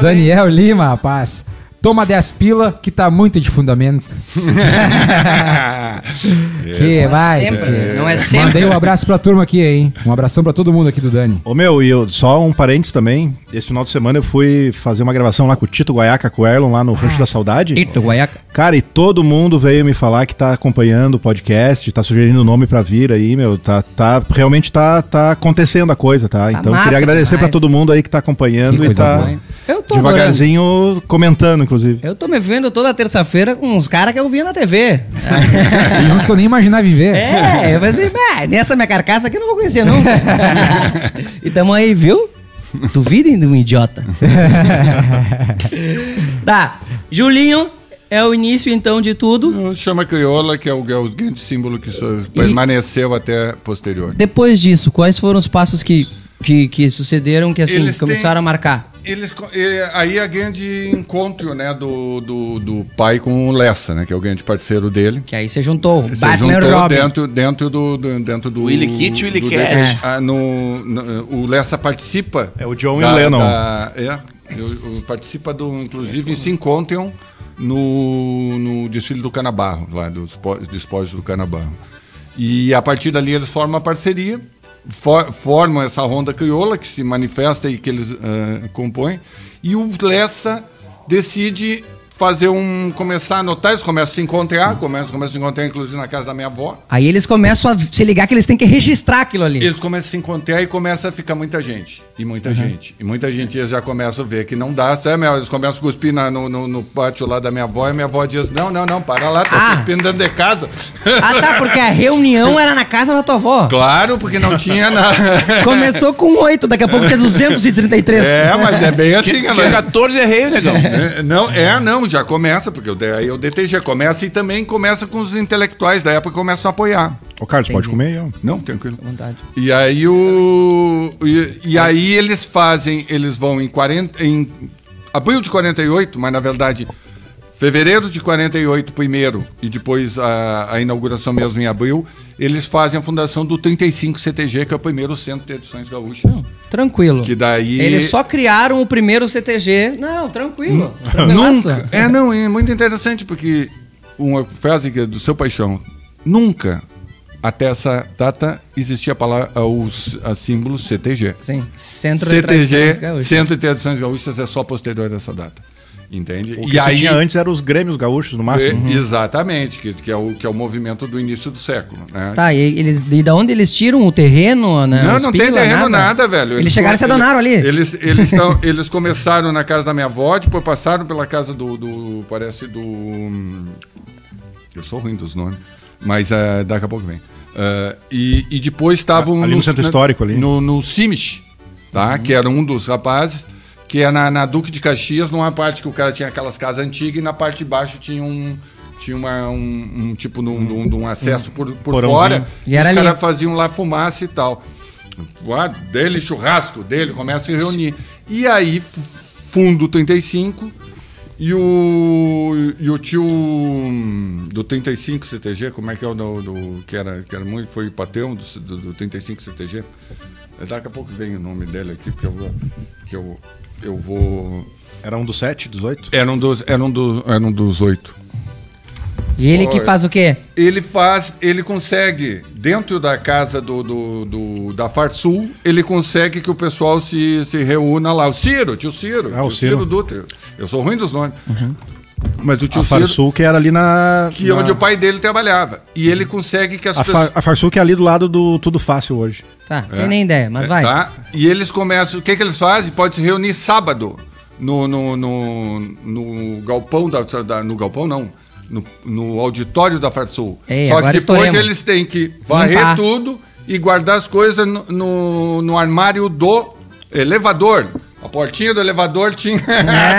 Daniel Lima, rapaz. Toma 10 pila, que tá muito de fundamento. <laughs> <laughs> que vai. sempre, que- não é sempre. Mandei um abraço pra turma aqui, hein? Um abração pra todo mundo aqui do Dani. Ô meu, e eu, só um parênteses também. Esse final de semana eu fui fazer uma gravação lá com o Tito Guaiaca, com o Erlon, lá no Rancho da Saudade. Tito Guaiaca. Cara, e todo mundo veio me falar que tá acompanhando o podcast, tá sugerindo o nome pra vir aí, meu. Tá, tá, realmente tá, tá acontecendo a coisa, tá? Então massa queria agradecer demais. pra todo mundo aí que tá acompanhando Que e tá boa? Eu tô devagarzinho comentando, inclusive. Eu tô me vendo toda terça-feira com uns caras que eu via na TV. <laughs> E uns que eu nem imaginava viver. É, eu falei, "Bah, nessa minha carcaça aqui eu não vou conhecer nunca. <laughs> e tamo aí, viu? Duvidem de um idiota. <laughs> tá, Julinho é o início então de tudo. Chama crioula, que é o, é o grande símbolo que so- permaneceu até posterior. Depois disso, quais foram os passos que, que, que sucederam que assim Eles têm- começaram a marcar? Eles, e- aí a grande encontro né, do, do, do pai com o Lessa, né, que é o grande parceiro dele. Que aí você juntou Se Batman e juntou Robin. dentro, dentro do, do- dentro do Willy Kit e Willy Cat. Depeche. Ah, no, no- o Lessa participa. É o John e o Lennon. da- é, o- o- participa do, inclusive, se encontram no, no desfile do Canabarro, lá dos po- despojos do Canabarro. E a partir dali eles formam uma parceria, for- formam essa ronda crioula que se manifesta e que eles ah, compõem. E o Lessa decide fazer um. começar a anotar, eles começam a se encontrar, começam, começam a se encontrar, inclusive, na casa da minha avó. Aí eles começam a se ligar que eles têm que registrar aquilo ali. Eles começam a se encontrar e começa a ficar muita gente. E muita gente. E muita gente eles já começam a ver que não dá. Sabe, Mel? Eles começam a cuspir na- no, no, no pátio lá da minha avó e minha avó diz: Não, não, não, para lá, tá Ah. cuspindo dentro de casa. Ah, tá, porque a <laughs> reunião era na casa da tua avó. claro, porque não tinha nada. <laughs> Começou com oito, daqui a pouco tinha 233. É, mas é bem <laughs> assim, Tinha, né? tinha 14 arreios, negão. É, Não, é, não, já começa, porque aí o DTG começa e também começa com os intelectuais da época que começam a apoiar. Ô Carlos, pode comer aí, ó. Não, tranquilo. Vontade. E aí o. E, e aí eles fazem, eles vão em 40. Em abril de 48, mas na verdade. Fevereiro de 48 primeiro e depois a, a inauguração mesmo em abril, eles fazem a fundação do 35 CTG, que é o primeiro centro de edições gaúchas. Tranquilo. Que daí- Eles só criaram o primeiro CTG. Não, tranquilo. Tranquilaço. Nunca. É, não, é muito interessante, porque uma frase que é do seu paixão. Nunca, até essa data, existia a palavra, os a símbolo CTG. Sim, Centro de Tradições CTG, Gaúchas. Centro de Tradições Gaúchas, é só posterior a essa data. Entende? O que se tinha antes eram os Grêmios gaúchos, no máximo. É, Exatamente, que, que, é o, que é o movimento do início do século. Né? Tá, e eles, e da onde eles tiram o terreno, né? Não, não tem terreno nada, velho. Eles, chegaram e se eles- adonaram ali. Eles, eles, <laughs> tão, eles começaram na casa da minha avó, depois passaram pela casa do. do- parece do. Eu sou ruim dos nomes, mas eh, daqui a pouco vem. Eh, e, e depois estavam. Ali no centro histórico, ali. No, no Simish, tá? Que era um dos rapazes, que é na, na Duque de Caxias, numa parte que o cara tinha aquelas casas antigas e na parte de baixo tinha um. Tinha uma, um, um tipo de um, um- um acesso por, por fora. E era os ali. caras faziam lá fumaça e tal. Ah, dele, churrasco dele, começa a se reunir. E aí, fundo 35, e o, e o tio do 35 CTG, como é que é o do, do- que, era, que era muito, foi o patrão do, do, do 35 CTG. Daqui a pouco vem o nome dele aqui, porque eu vou. Que eu, eu vou. Era um dos sete, dos oito? Era um dos, era um dos, era um dos oito. E ele que faz o quê? Ele faz, ele consegue, dentro da casa do, do, do- da Farsul, ele consegue que o pessoal se, se reúna lá. O Ciro, tio Ciro, Ah, tio o Ciro. Dutra. Eu sou ruim dos nomes. Mas o tio A Ciro, Farsul, que era ali na. que é na- onde o pai dele trabalhava. E ele consegue que as A, pessoas. Fa a Farsul, que é ali do lado do Tudo Fácil hoje. Tá, tem nem ideia, mas vai. Tá? E eles começam. O que, que eles fazem? Pode se reunir sábado no, no, no, no galpão da, da- No galpão não. No, no auditório da Farsul. Ei, Só que depois estouremos. eles têm que varrer Limpar. tudo e guardar as coisas no, no, no armário do elevador. A portinha do elevador tinha. <laughs>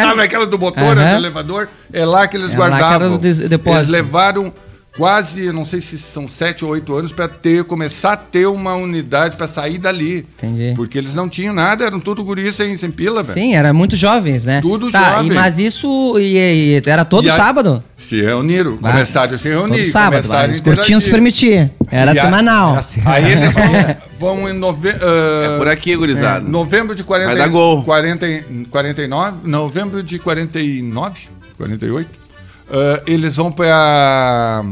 Sabe aquela do motor Aham. do elevador? É lá que eles É lá que era guardavam. o depósito. Eles levaram quase, eu não sei se são sete ou oito anos, para ter, começar a ter uma unidade para sair dali. Entendi. Porque eles não tinham nada, eram tudo guris sem, sem pila, velho. Sim, era muito jovens, né? Tudo tá, jovem. E, mas isso e- e era todo E a- sábado? Se reuniram, Ah, começaram a se reunir. Todo sábado. a Eles curtiam se permitir. Era E a- semanal. Aí eles <laughs> vão, vão em nove... ah, É por aqui, gurizada. novembro de 40, Vai dar gol. 40, e- 49, novembro de 49, 48. Ah, eles vão para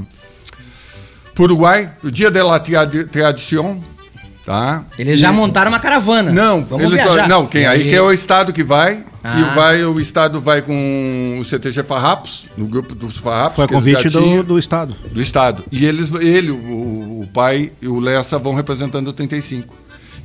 Uruguai, o dia de la Tradi- tradición, tá? Eles já E- montaram uma caravana. Não, Vamos eles- viajar. não, quem aí que é o estado que vai Ah. e vai o estado vai com o CTG Farrapos, no grupo dos Farrapos. Foi convite já do, do Estado. do estado. E eles, ele, o, o pai e o Lessa vão representando o 35.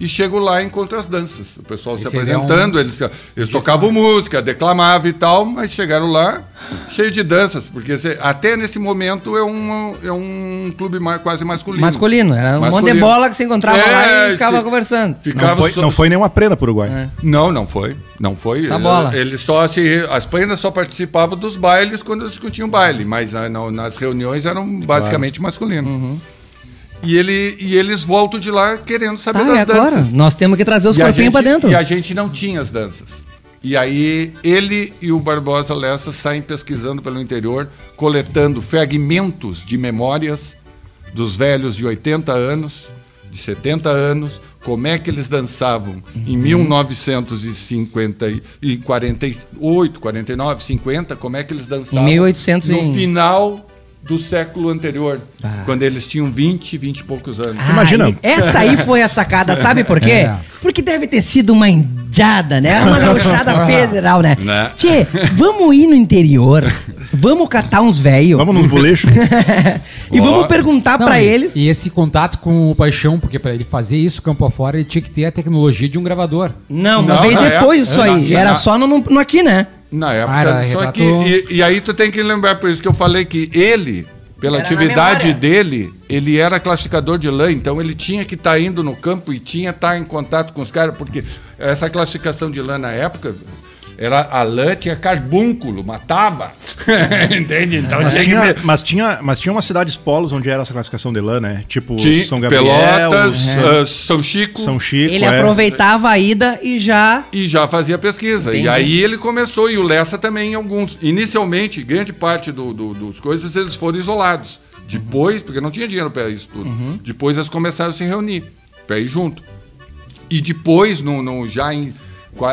E chego lá e encontro as danças. O pessoal E se você vê apresentando, eles, eles tocavam música, declamavam e tal, mas chegaram lá cheio de danças, porque até nesse momento é, uma, é um clube mais, quase masculino. Masculino, era um monte de Masculino. bola que se encontrava lá É, e ficava se- conversando. Ficava Não foi, só- não foi nenhuma prenda pro Uruguai. É. não, não foi. Não foi. Só bola. Eles só se. As prendas só participavam dos bailes quando eles discutiam baile, mas ah, não, nas reuniões eram basicamente masculinos. Uhum. E, ele, e eles voltam de lá querendo saber Tá, das agora? danças. Nós temos que trazer os corpinhos pra dentro. E a gente não tinha as danças. E aí ele e o Barbosa Lessa saem pesquisando pelo interior, coletando fragmentos de memórias dos velhos de 80 anos, de 70 anos, como é que eles dançavam em 1950 e 48, 49, 50, como é que eles dançavam 1800 no final do século anterior, Ah. quando eles tinham 20, 20 e poucos anos. Ah, Imagina. Essa aí foi a sacada, <laughs> sabe por quê? É. Porque deve ter sido uma indiada, né? Uma gauchada <laughs> federal, né? Né? Tchê, vamos ir no interior, vamos catar uns velhos Vamos nos bolechos. <laughs> e vamos perguntar Não, pra e- eles. E esse contato com o Paixão, porque para ele fazer isso campo afora, ele tinha que ter a tecnologia de um gravador. Não, mas Não, veio na depois época- isso é, aí. na- Era na- só no, no aqui, né? Na época, Ah, era só que, e, e aí tu tem que lembrar, por isso que eu falei que ele, pela Era atividade dele, ele era classificador de lã, então ele tinha que estar indo no campo e tinha que estar em contato com os caras, porque essa classificação de lã na época, era, a lã tinha carbúnculo, matava. <laughs> Entende? Então Mas tinha mas, tinha, mas tinha umas cidades polos onde era essa classificação de lã, né? Tipo Tinha São Gabriel, Pelotas, ah, São Chico. São Chico. Ele é. aproveitava a ida e já. E já fazia pesquisa. Entendi. E aí ele começou, e o Lessa também em alguns. Inicialmente, grande parte do, do- dos coisas eles foram isolados. Depois, porque não tinha dinheiro para isso tudo. Depois eles começaram a se reunir, para ir junto. E depois, no, no- já em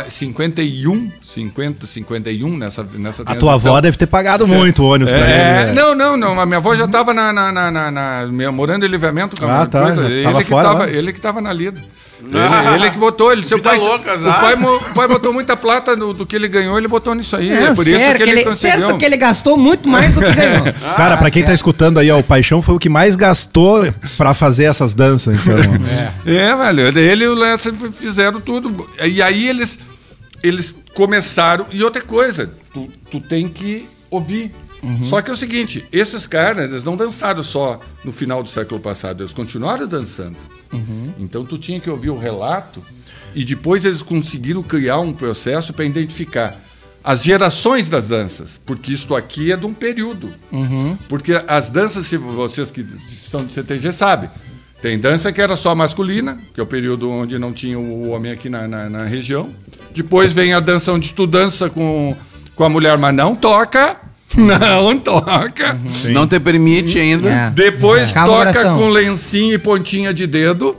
51, 50, 51, nessa, nessa A tua avó deve ter pagado muito o ônibus pra é, ele. né? não, não, não. A minha avó já estava na, na, na, na- na- morando em livramento. com a Ah, tá, coisa. Ele, que fora tava, ele que estava na lida. Ele, ele que botou. Ele, seu Vida pai, louca, o, pai, o pai botou muita plata no- do que ele ganhou, ele botou nisso aí. É, É, por isso certo, que ele, conseguiu. certo que ele gastou muito mais do que ganhou. <laughs> Cara, pra quem tá escutando aí, ó, o Paixão foi o que mais gastou pra fazer essas danças, então. ó. É, velho. Ele e o Lessa fizeram tudo. E aí eles, eles começaram. E outra coisa, tu, tu tem que ouvir. Só que é o seguinte, esses caras, eles não dançaram só no final do século passado, eles continuaram dançando. Então tu tinha que ouvir o relato e depois eles conseguiram criar um processo para identificar as gerações das danças, porque isto aqui é de um período. Porque as danças, se vocês que são de CTG sabem, tem dança que era só masculina, que é o período onde não tinha o homem aqui na, na, na região. Depois vem a dança onde tu dança com, com a mulher, mas não toca. Não toca. Não te permite ainda. É. Depois Calma, toca com lencinho e pontinha de dedo,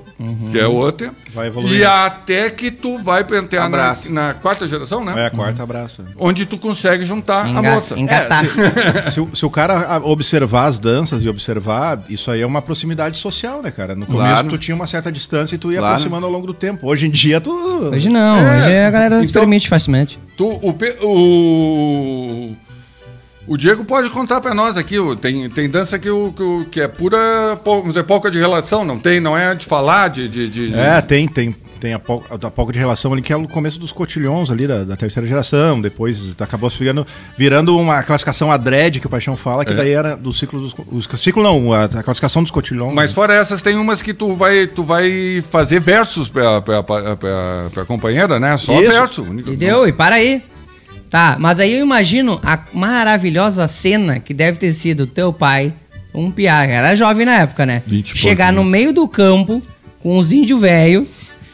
que é outra. Vai evoluindo. E até que tu vai pentear na, Abraço. na quarta geração, né? É, quarta abraço. Onde tu consegue juntar a Enga- moça. engatar. Se, o- se o cara observar as danças e observar, isso aí é uma proximidade social, né, cara? No começo Claro. tu tinha uma certa distância e tu ia Claro. aproximando ao longo do tempo. Hoje em dia tu. Hoje não, É, hoje a galera se então- permite facilmente. Tu, o, o, o Diego pode contar pra nós aqui. Tem, tem dança que, o, que, que é pura vamos dizer, polca de relação, não tem, não é de falar, de. de, de- É, tem, tem, tem a, pol- a polca de relação ali que é o começo dos cotilhões ali da, da terceira geração. Depois acabou se virando, virando uma classificação adrede que o Paixão fala, É. que daí era do ciclo dos. Os, ciclo não, a, a classificação dos cotilhões. Mas fora essas, tem umas que tu vai, tu vai fazer versos pra, pra, pra, pra, pra companheira, né? Só Isso. verso. E deu, e para aí. Tá, mas aí eu imagino a maravilhosa cena que deve ter sido teu pai, um piá, era jovem na época, né? 20 Chegar pouco, no né? meio do campo com os índios velho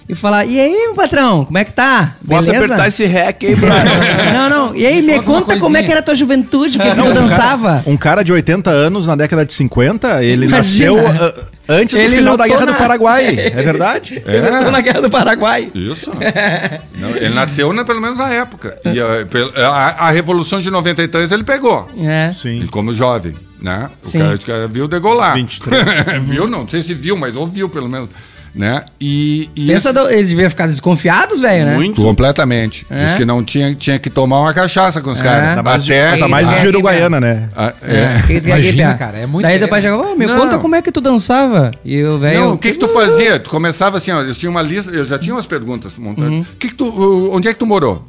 e falar: "E aí, meu patrão, como é que tá? Posso Beleza?" apertar esse rec aí, brother? <laughs> Não, não. E aí, me Conta conta como é que era a tua juventude, o que, que Não, tu um cara- dançava. Um cara de 80 anos na década de 50, ele Imagina. nasceu. ah, Antes Ele do final da Guerra do na- Paraguai. É <laughs> verdade? Ele lutou na Guerra do Paraguai. Isso. <laughs> Não, ele nasceu, na, pelo menos na época. E a, a- a Revolução de 93 ele pegou. É. Sim. E como jovem, né? O Sim. cara, o cara viu degolar. <laughs> 23. viu? Não sei se viu, mas ouviu pelo menos. Né? E, e Pensa, do- eles deviam ficar desconfiados, velho, né? Muito. Completamente. É? Diz que não tinha, tinha que tomar uma cachaça com os É. caras. Ainda mais, Até. ainda mais de Uruguaiana, né? a- É. é. Que que Imagina, cara, é muito Daí depois chegava, "Ô, me Não. conta como é que tu dançava. E o velho. Não, o que, que tu fazia? Tu começava assim, ó, eles tinham uma lista, eu já tinha umas perguntas montadas. Uhum. Que que tu, onde é que tu morou?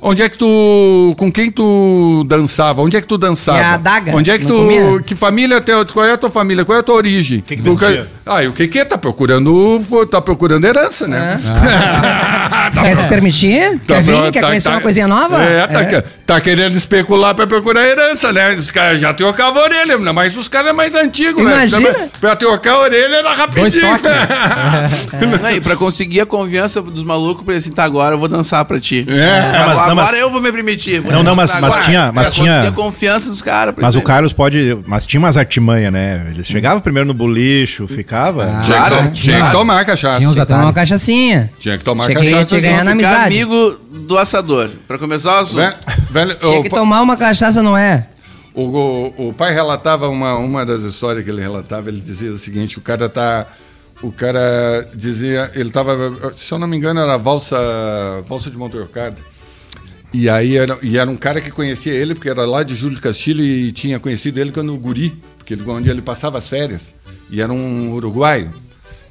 Onde é que tu. Com quem tu dançava? Onde é que tu dançava? E a adaga? Onde é que Não tu. comia? Que família teu? Qual é a tua família? Qual é a tua origem? Que que Tu vestia? Ah, e o que que é? Tá procurando. Tá procurando herança, né? <laughs> Tá <laughs> Quer se permitir? Tá Quer vir? Quer tá- conhecer tá- uma coisinha nova? É, tá, que- tá querendo especular pra procurar herança, né? Os caras já trocavam a orelha, ainda mais os caras mais antigos, Imagina. né? Pra trocar a orelha era rapidinho. toques, né? <laughs> Não, e pra conseguir a confiança dos malucos, pra ele assim, tá, agora eu vou dançar pra ti. É. Agora, mas- não, agora mas- eu vou me permitir. vou Não, não, mas- mas tinha- mas tinha- confiança dos caras. Mas o. Carlos pode. Mas tinha umas artimanhas, né? Eles chegavam primeiro no bolicho, ficava. Ah. Tinha, Claro, que, to- tinha que tomar cachaça. Tinha uns Tomar uma cachaçinha. Tinha que tomar Tinha que- cachaça. tinha que ganhar na Ficar amizade. amigo do assador. Pra começar o assunto. Velho, velho, Tinha que tomar uma cachaça, não é? o, o- o pai relatava uma, uma das histórias que ele relatava, ele dizia o seguinte, o cara tá. O cara dizia, ele tava, se eu não me engano, era a valsa, valsa de Montorcada. E aí era, e era um cara que conhecia ele, porque era lá de Júlio de Castilho e tinha conhecido ele quando o guri, porque ele, onde ele passava as férias. E era um uruguaio.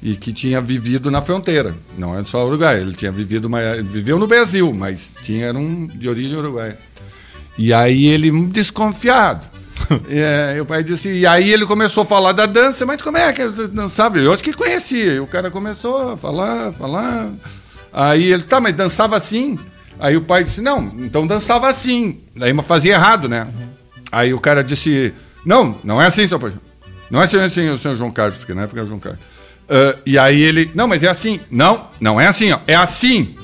E que tinha vivido na fronteira. Não é só uruguaio, ele tinha vivido, uma, ele viveu no Brasil, mas tinha era um de origem uruguaia. E aí ele, desconfiado. <laughs> É, e o pai disse, e aí ele começou a falar da dança, mas como é que eu dançava? Eu acho que conhecia. E o cara começou a falar, falar. Aí ele, tá, mas dançava assim? Aí o pai disse, não, então dançava assim. Daí fazia errado, né? Aí o cara disse, não, não é assim, seu pai. Não é assim, assim o senhor João Carlos, porque na época era João Carlos. Ah, e aí ele, não, mas é assim. Não, não é assim, ó, é assim.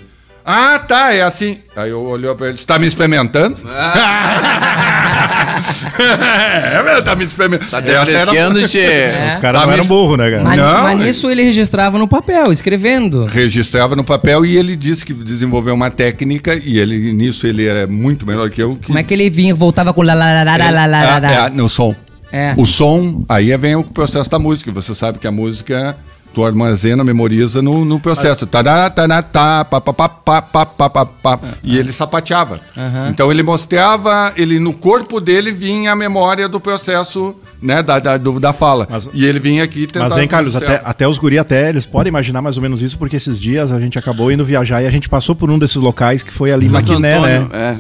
Ah, tá, é assim. Aí eu olhei pra ele, você tá me experimentando? <laughs> é, velho, tá me experimentando. Tá defresquendo, tchê. Os caras Tá não eram burro, né, cara? Mas, Não, mas ele- nisso ele registrava no papel, escrevendo. Registrava no papel e ele disse que desenvolveu uma técnica e ele nisso ele era muito melhor que eu. Que Como é que ele vinha, voltava com lá, lá, lá, lá, lá, lá, lá, lá. É, é, no som. É. O som, aí vem o processo da música. Você sabe que a música tu armazena, memoriza no, no processo. Tará, tará, tá, pá, pá, pá, pá, pá, pá, pá, pá. E ele sapateava. Então ele mostrava, ele no corpo dele vinha a memória do processo, né, da, da, do- da fala. Mas- e ele vinha aqui tentar Mas vem, Carlos, até, até os guri até, eles podem imaginar mais ou menos isso, porque esses dias a gente acabou indo viajar e a gente passou por um desses locais que foi ali em Maquiné, né? Antônio, É,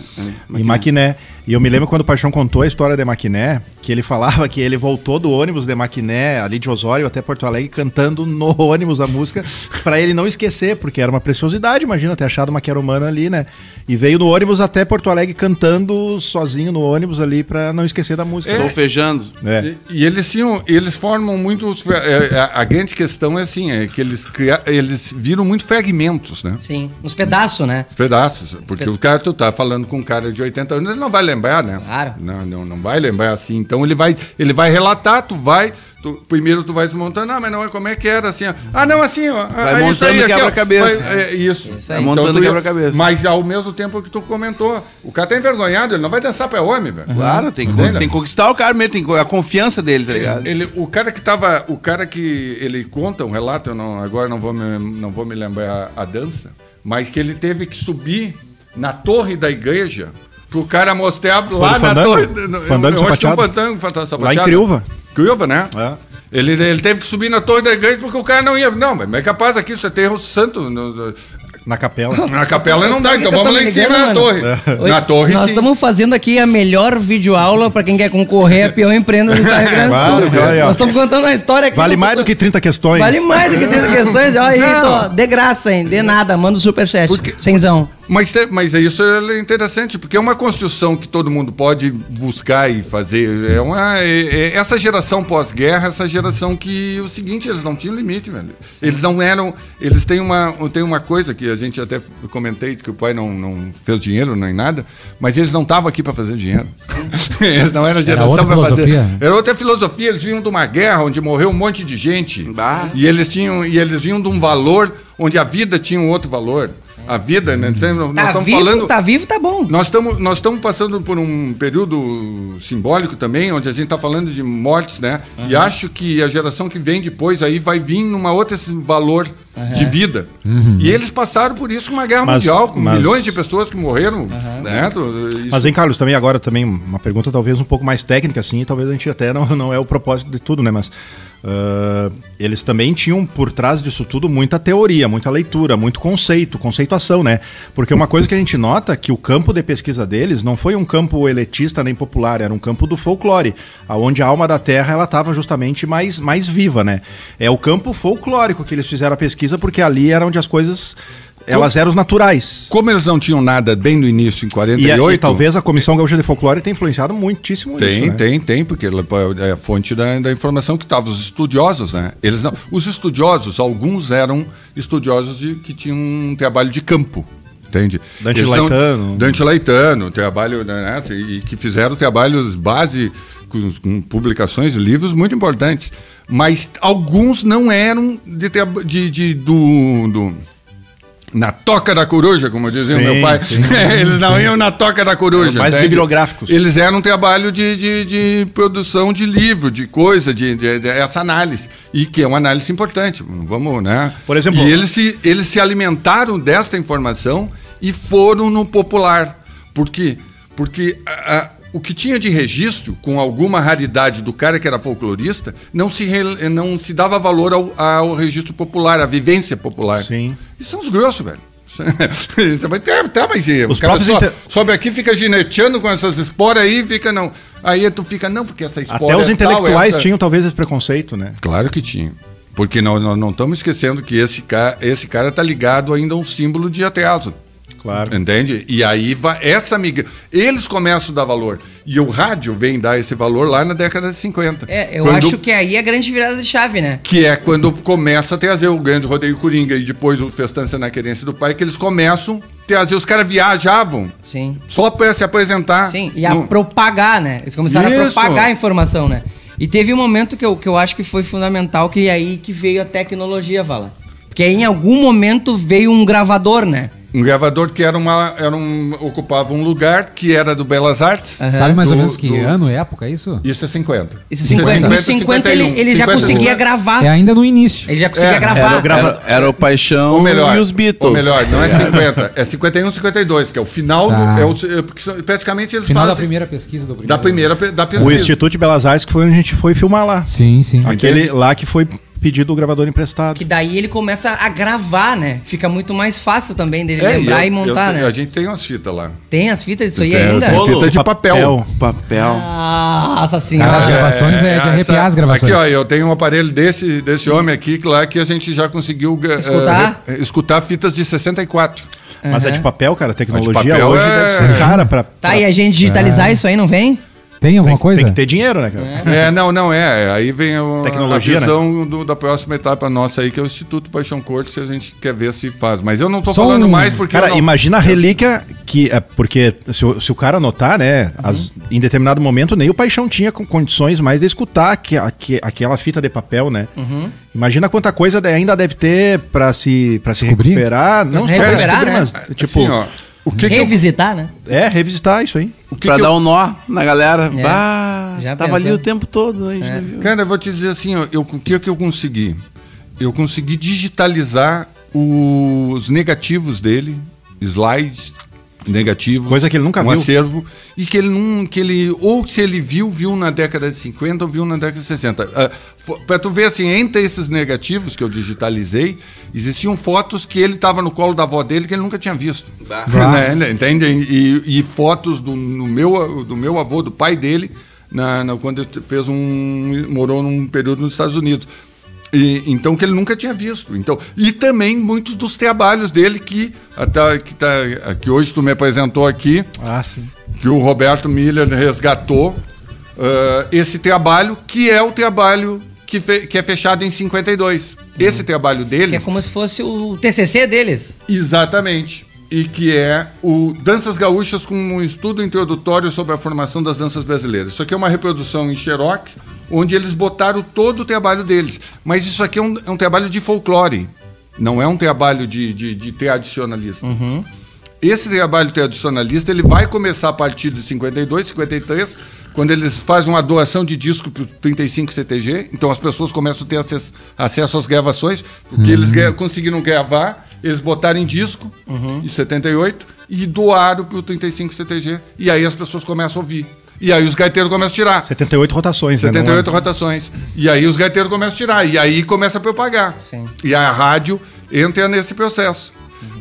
é, Em Maquiné. E eu me lembro quando o Paixão contou a história de Maquiné, que ele falava que ele voltou do ônibus de Maquiné, ali de Osório até Porto Alegre, cantando no <laughs> ônibus a música, pra ele não esquecer, porque era uma preciosidade, imagina, ter achado uma queromana ali, né? E veio no ônibus até Porto Alegre cantando sozinho no ônibus ali pra não esquecer da música. Solfejando. É. E, e eles tinham, eles formam muitos. é, é, a grande questão é assim, é que eles, cria, eles viram muito fragmentos, né? Sim, uns pedaços, né? Pedaços. Porque o cara, tu tá falando com um cara de 80 anos, ele não vai lembrar, né? Claro. Não, não, não vai lembrar assim. Então ele vai, ele vai relatar, tu vai. tu- primeiro tu vai se montando, ah, mas não é como é que era assim, ó. Ah, não, assim, ó. Vai isso montando ó. quebra-cabeça. É, isso. Isso aí. Vai montando ia- quebra-cabeça. Mas ao mesmo tempo que tu comentou, o cara tá envergonhado, ele não vai dançar pra homem, velho. Claro, tem tem que conquistar o cara mesmo, tem que- a confiança dele, tá ligado? Ele, o cara que tava, o cara que ele conta um relato, eu não, agora não vou me, não vou me lembrar a, a dança, mas que ele teve que subir na torre da igreja pro cara mostrar Foi lá na Fandango? torre. Fandango eu acho que é um fandango, fandango sapateado. Lá em Criúva. Criúva, né? É. Ele, ele teve que subir na torre da igreja porque o cara não ia. Não, mas é capaz aqui você tem o santo. no- Na capela. <laughs> na capela não dá, então eu vamos lá em cima ligando, na mano? torre. Oi, Na torre, Nós sim. estamos fazendo aqui a melhor videoaula pra quem quer concorrer a peão empreenda do Estado Rio Grande do Sul. olha. Nós estamos contando uma história aqui. Vale mais do que 30 questões. Vale mais do que 30 questões. Ó, aí, tô, de graça, hein? De nada. Manda o superchat. Cenzão. Mas, te- mas isso é interessante, porque é uma construção que todo mundo pode buscar e fazer. É uma, é- é- essa geração pós-guerra, essa geração que o seguinte, eles não tinham limite, velho. Eles não eram. Eles têm uma, têm uma coisa que a gente até comentei que o pai não, não fez dinheiro nem nada, mas eles não estavam aqui para fazer dinheiro. <laughs> eles não eram geração outra para fazer. filosofia. Era outra filosofia, eles vinham de uma guerra onde morreu um monte de gente. Bah. E eles tinham e eles vinham de um valor onde a vida tinha um outro valor. A vida, né? Nós Tá estamos vivo, falando. tá vivo, tá bom. Nós estamos nós estamos passando por um período simbólico também, onde a gente está falando de mortes, né? E acho que a geração que vem depois aí vai vir numa outra esse valor de vida. E eles passaram por isso com uma guerra Mas- mundial, com mas- milhões de pessoas que morreram, né? Do- isso- Mas, hein, Carlos, também agora também uma pergunta talvez um pouco mais técnica, assim, e talvez a gente até não, não é o propósito de tudo, né? Mas ah, eles também tinham por trás disso tudo muita teoria, muita leitura, muito conceito, conceituação, né? Porque uma coisa que a gente nota é que o campo de pesquisa deles não foi um campo elitista nem popular, era um campo do folclore, aonde a alma da terra ela estava justamente mais, mais viva, né? É o campo folclórico que eles fizeram a pesquisa, porque ali era onde as coisas elas eram os naturais. Como eles não tinham nada bem no início, em E, 48. e talvez a Comissão Gaúcha de Folclore tenha influenciado muitíssimo Tem, isso. né? tem, tem, porque ela é a fonte da, da informação que estavam os estudiosos, né? Eles não, os estudiosos, alguns eram estudiosos de, que tinham um trabalho de campo. Entende? Dante Eles não-. Dante Laetano, trabalho, né, e que fizeram trabalhos base com, publicações, livros muito importantes. Mas alguns não eram de, de, de- do, do- na toca da coruja, como dizia Sim, meu pai. sim. <laughs> Eles não iam na toca da coruja. Eram mais entende? bibliográficos. Eles eram um trabalho de, de, de produção de livro, de coisa, de, de- de- essa análise. E que é uma análise importante. Vamos, né? Por exemplo- E eles se, eles se alimentaram desta informação e foram no popular. Por quê? Porque a- a- o que tinha de registro, com alguma raridade do cara que era folclorista, não se, re- não se dava valor ao, ao registro popular, à vivência popular. Sim. Isso são os grossos, velho. <laughs> Você vai ter, tá, mas e, Os o cara só- inter- sobe aqui, fica gineteando com essas esporas aí, fica não. Aí tu fica, não, porque essa espora Até os é intelectuais tal, essa- tinham talvez esse preconceito, né? Claro que tinha. Porque nós, não estamos esquecendo que esse cara, esse cara tá ligado ainda a um símbolo de ateaso. Claro. Entende? E aí vai essa migra... Eles começam a dar valor. E o rádio vem dar esse valor lá na década de 50. É, eu Quando- acho que aí é a grande virada de chave, né? Que é quando começa a trazer o grande rodeio Coringa e depois o Festança na Querência do Pai, que eles começam a trazer. Os caras viajavam Sim. só para se apresentar. Sim, e a no- propagar, né? Eles começaram a Isso. propagar a informação, né? E teve um momento que eu, que eu acho que foi fundamental, que é aí que veio a tecnologia, Vala. Porque aí em algum momento veio um gravador, né? Um gravador que era uma, era um, ocupava um lugar que era do Belas Artes. Aham. Sabe mais ou Do- menos que do- ano, época, é isso? Isso é 50. Isso é 50. Nos 50 ele, ele já 51. conseguia gravar. É ainda no início. Ele já conseguia É, gravar. Era, o grava- era o Paixão Ou melhor, e os Beatles. Ou melhor, não é 50, é 51, 52, que é o final Tá. do. É o, é porque praticamente eles Final da fazem. primeira pesquisa do primeiro. da primeira da O pesquisa. Instituto de Belas Artes, que foi onde a gente foi filmar lá. Sim, sim. Aquele lá que foi pedido o gravador emprestado. Que daí ele começa a gravar, né? Fica muito mais fácil também dele É, lembrar eu- e montar, eu- né? A gente tem umas fitas lá. Tem as fitas disso aí ainda? tem fita de papel. Papel. Nossa Cara, senhora. as gravações é, de arrepiar essa- as gravações. Aqui, ó, eu tenho um aparelho desse, desse homem aqui, que lá que a gente já conseguiu eh, Escutar? eh, escutar fitas de 64. Mas é de papel, cara. A tecnologia papel hoje é- deve ser cara pra. Tá, e a gente digitalizar isso aí, não vem? Tem alguma tem, coisa? tem que ter dinheiro, né, cara? É, não, não é. Aí vem o, Tecnologia, a visão do- da próxima etapa nossa aí, que é o Instituto Paixão Corte, se a gente quer ver se faz. Mas eu não tô Só falando um- mais porque. Cara, não- imagina a relíquia que. É, porque se o, se o cara notar, né? as- em determinado momento, nem o Paixão tinha com condições mais de escutar aque- aque- aquela fita de papel, né? Imagina quanta coisa ainda deve ter pra se, pra se Descobrir? recuperar. Não recuperar, né? mas, tipo, Assim, ó, o que, que eu, Revisitar, né? é, revisitar isso aí. o que pra que dar eu- um nó na galera. É. Bah, Já tava ali o tempo todo. A gente não viu. Cara, eu vou te dizer assim, ó, eu, o que que eu consegui? Eu consegui digitalizar os negativos dele, slides negativos. Coisa que ele nunca um viu. acervo. E que ele não. Que ele, ou se ele viu, viu na década de 50 ou viu na década de 60. Ah, fo- pra tu ver assim, entre esses negativos que eu digitalizei, existiam fotos que ele estava no colo da avó dele que ele nunca tinha visto. <laughs> Né? Entende? E, e fotos do, no meu, do meu avô, do pai dele, na, na- quando ele fez um. morou num período nos Estados Unidos. E, então que ele nunca tinha visto. Então, e também muitos dos trabalhos dele que, até, que, tá, que hoje tu me apresentou aqui, Ah, sim. que o Roberto Miller resgatou ah, esse trabalho, que é o trabalho que, fe- que é fechado em 52. Esse trabalho Que deles. é como se fosse o TCC deles. Exatamente. E que é o Danças Gaúchas com um estudo introdutório sobre a formação das danças brasileiras. Isso aqui é uma reprodução em Xerox, onde eles botaram todo o trabalho deles. Mas isso aqui é um, é um trabalho de folclore, não é um trabalho de, de, de tradicionalismo. Esse trabalho tradicionalista ele vai começar a partir de 52, 53, quando eles fazem uma doação de disco para o 35 CTG. Então as pessoas começam a ter acesso, acesso às gravações, porque eles gra- conseguiram gravar, eles botaram em disco em 78 e doaram para o 35 CTG. E aí as pessoas começam a ouvir. E aí os gaiteiros começam a tirar. 78 rotações, né? 78 Não- rotações. E aí os gaiteiros começam a tirar. E aí começa a propagar. Sim. E a rádio entra nesse processo.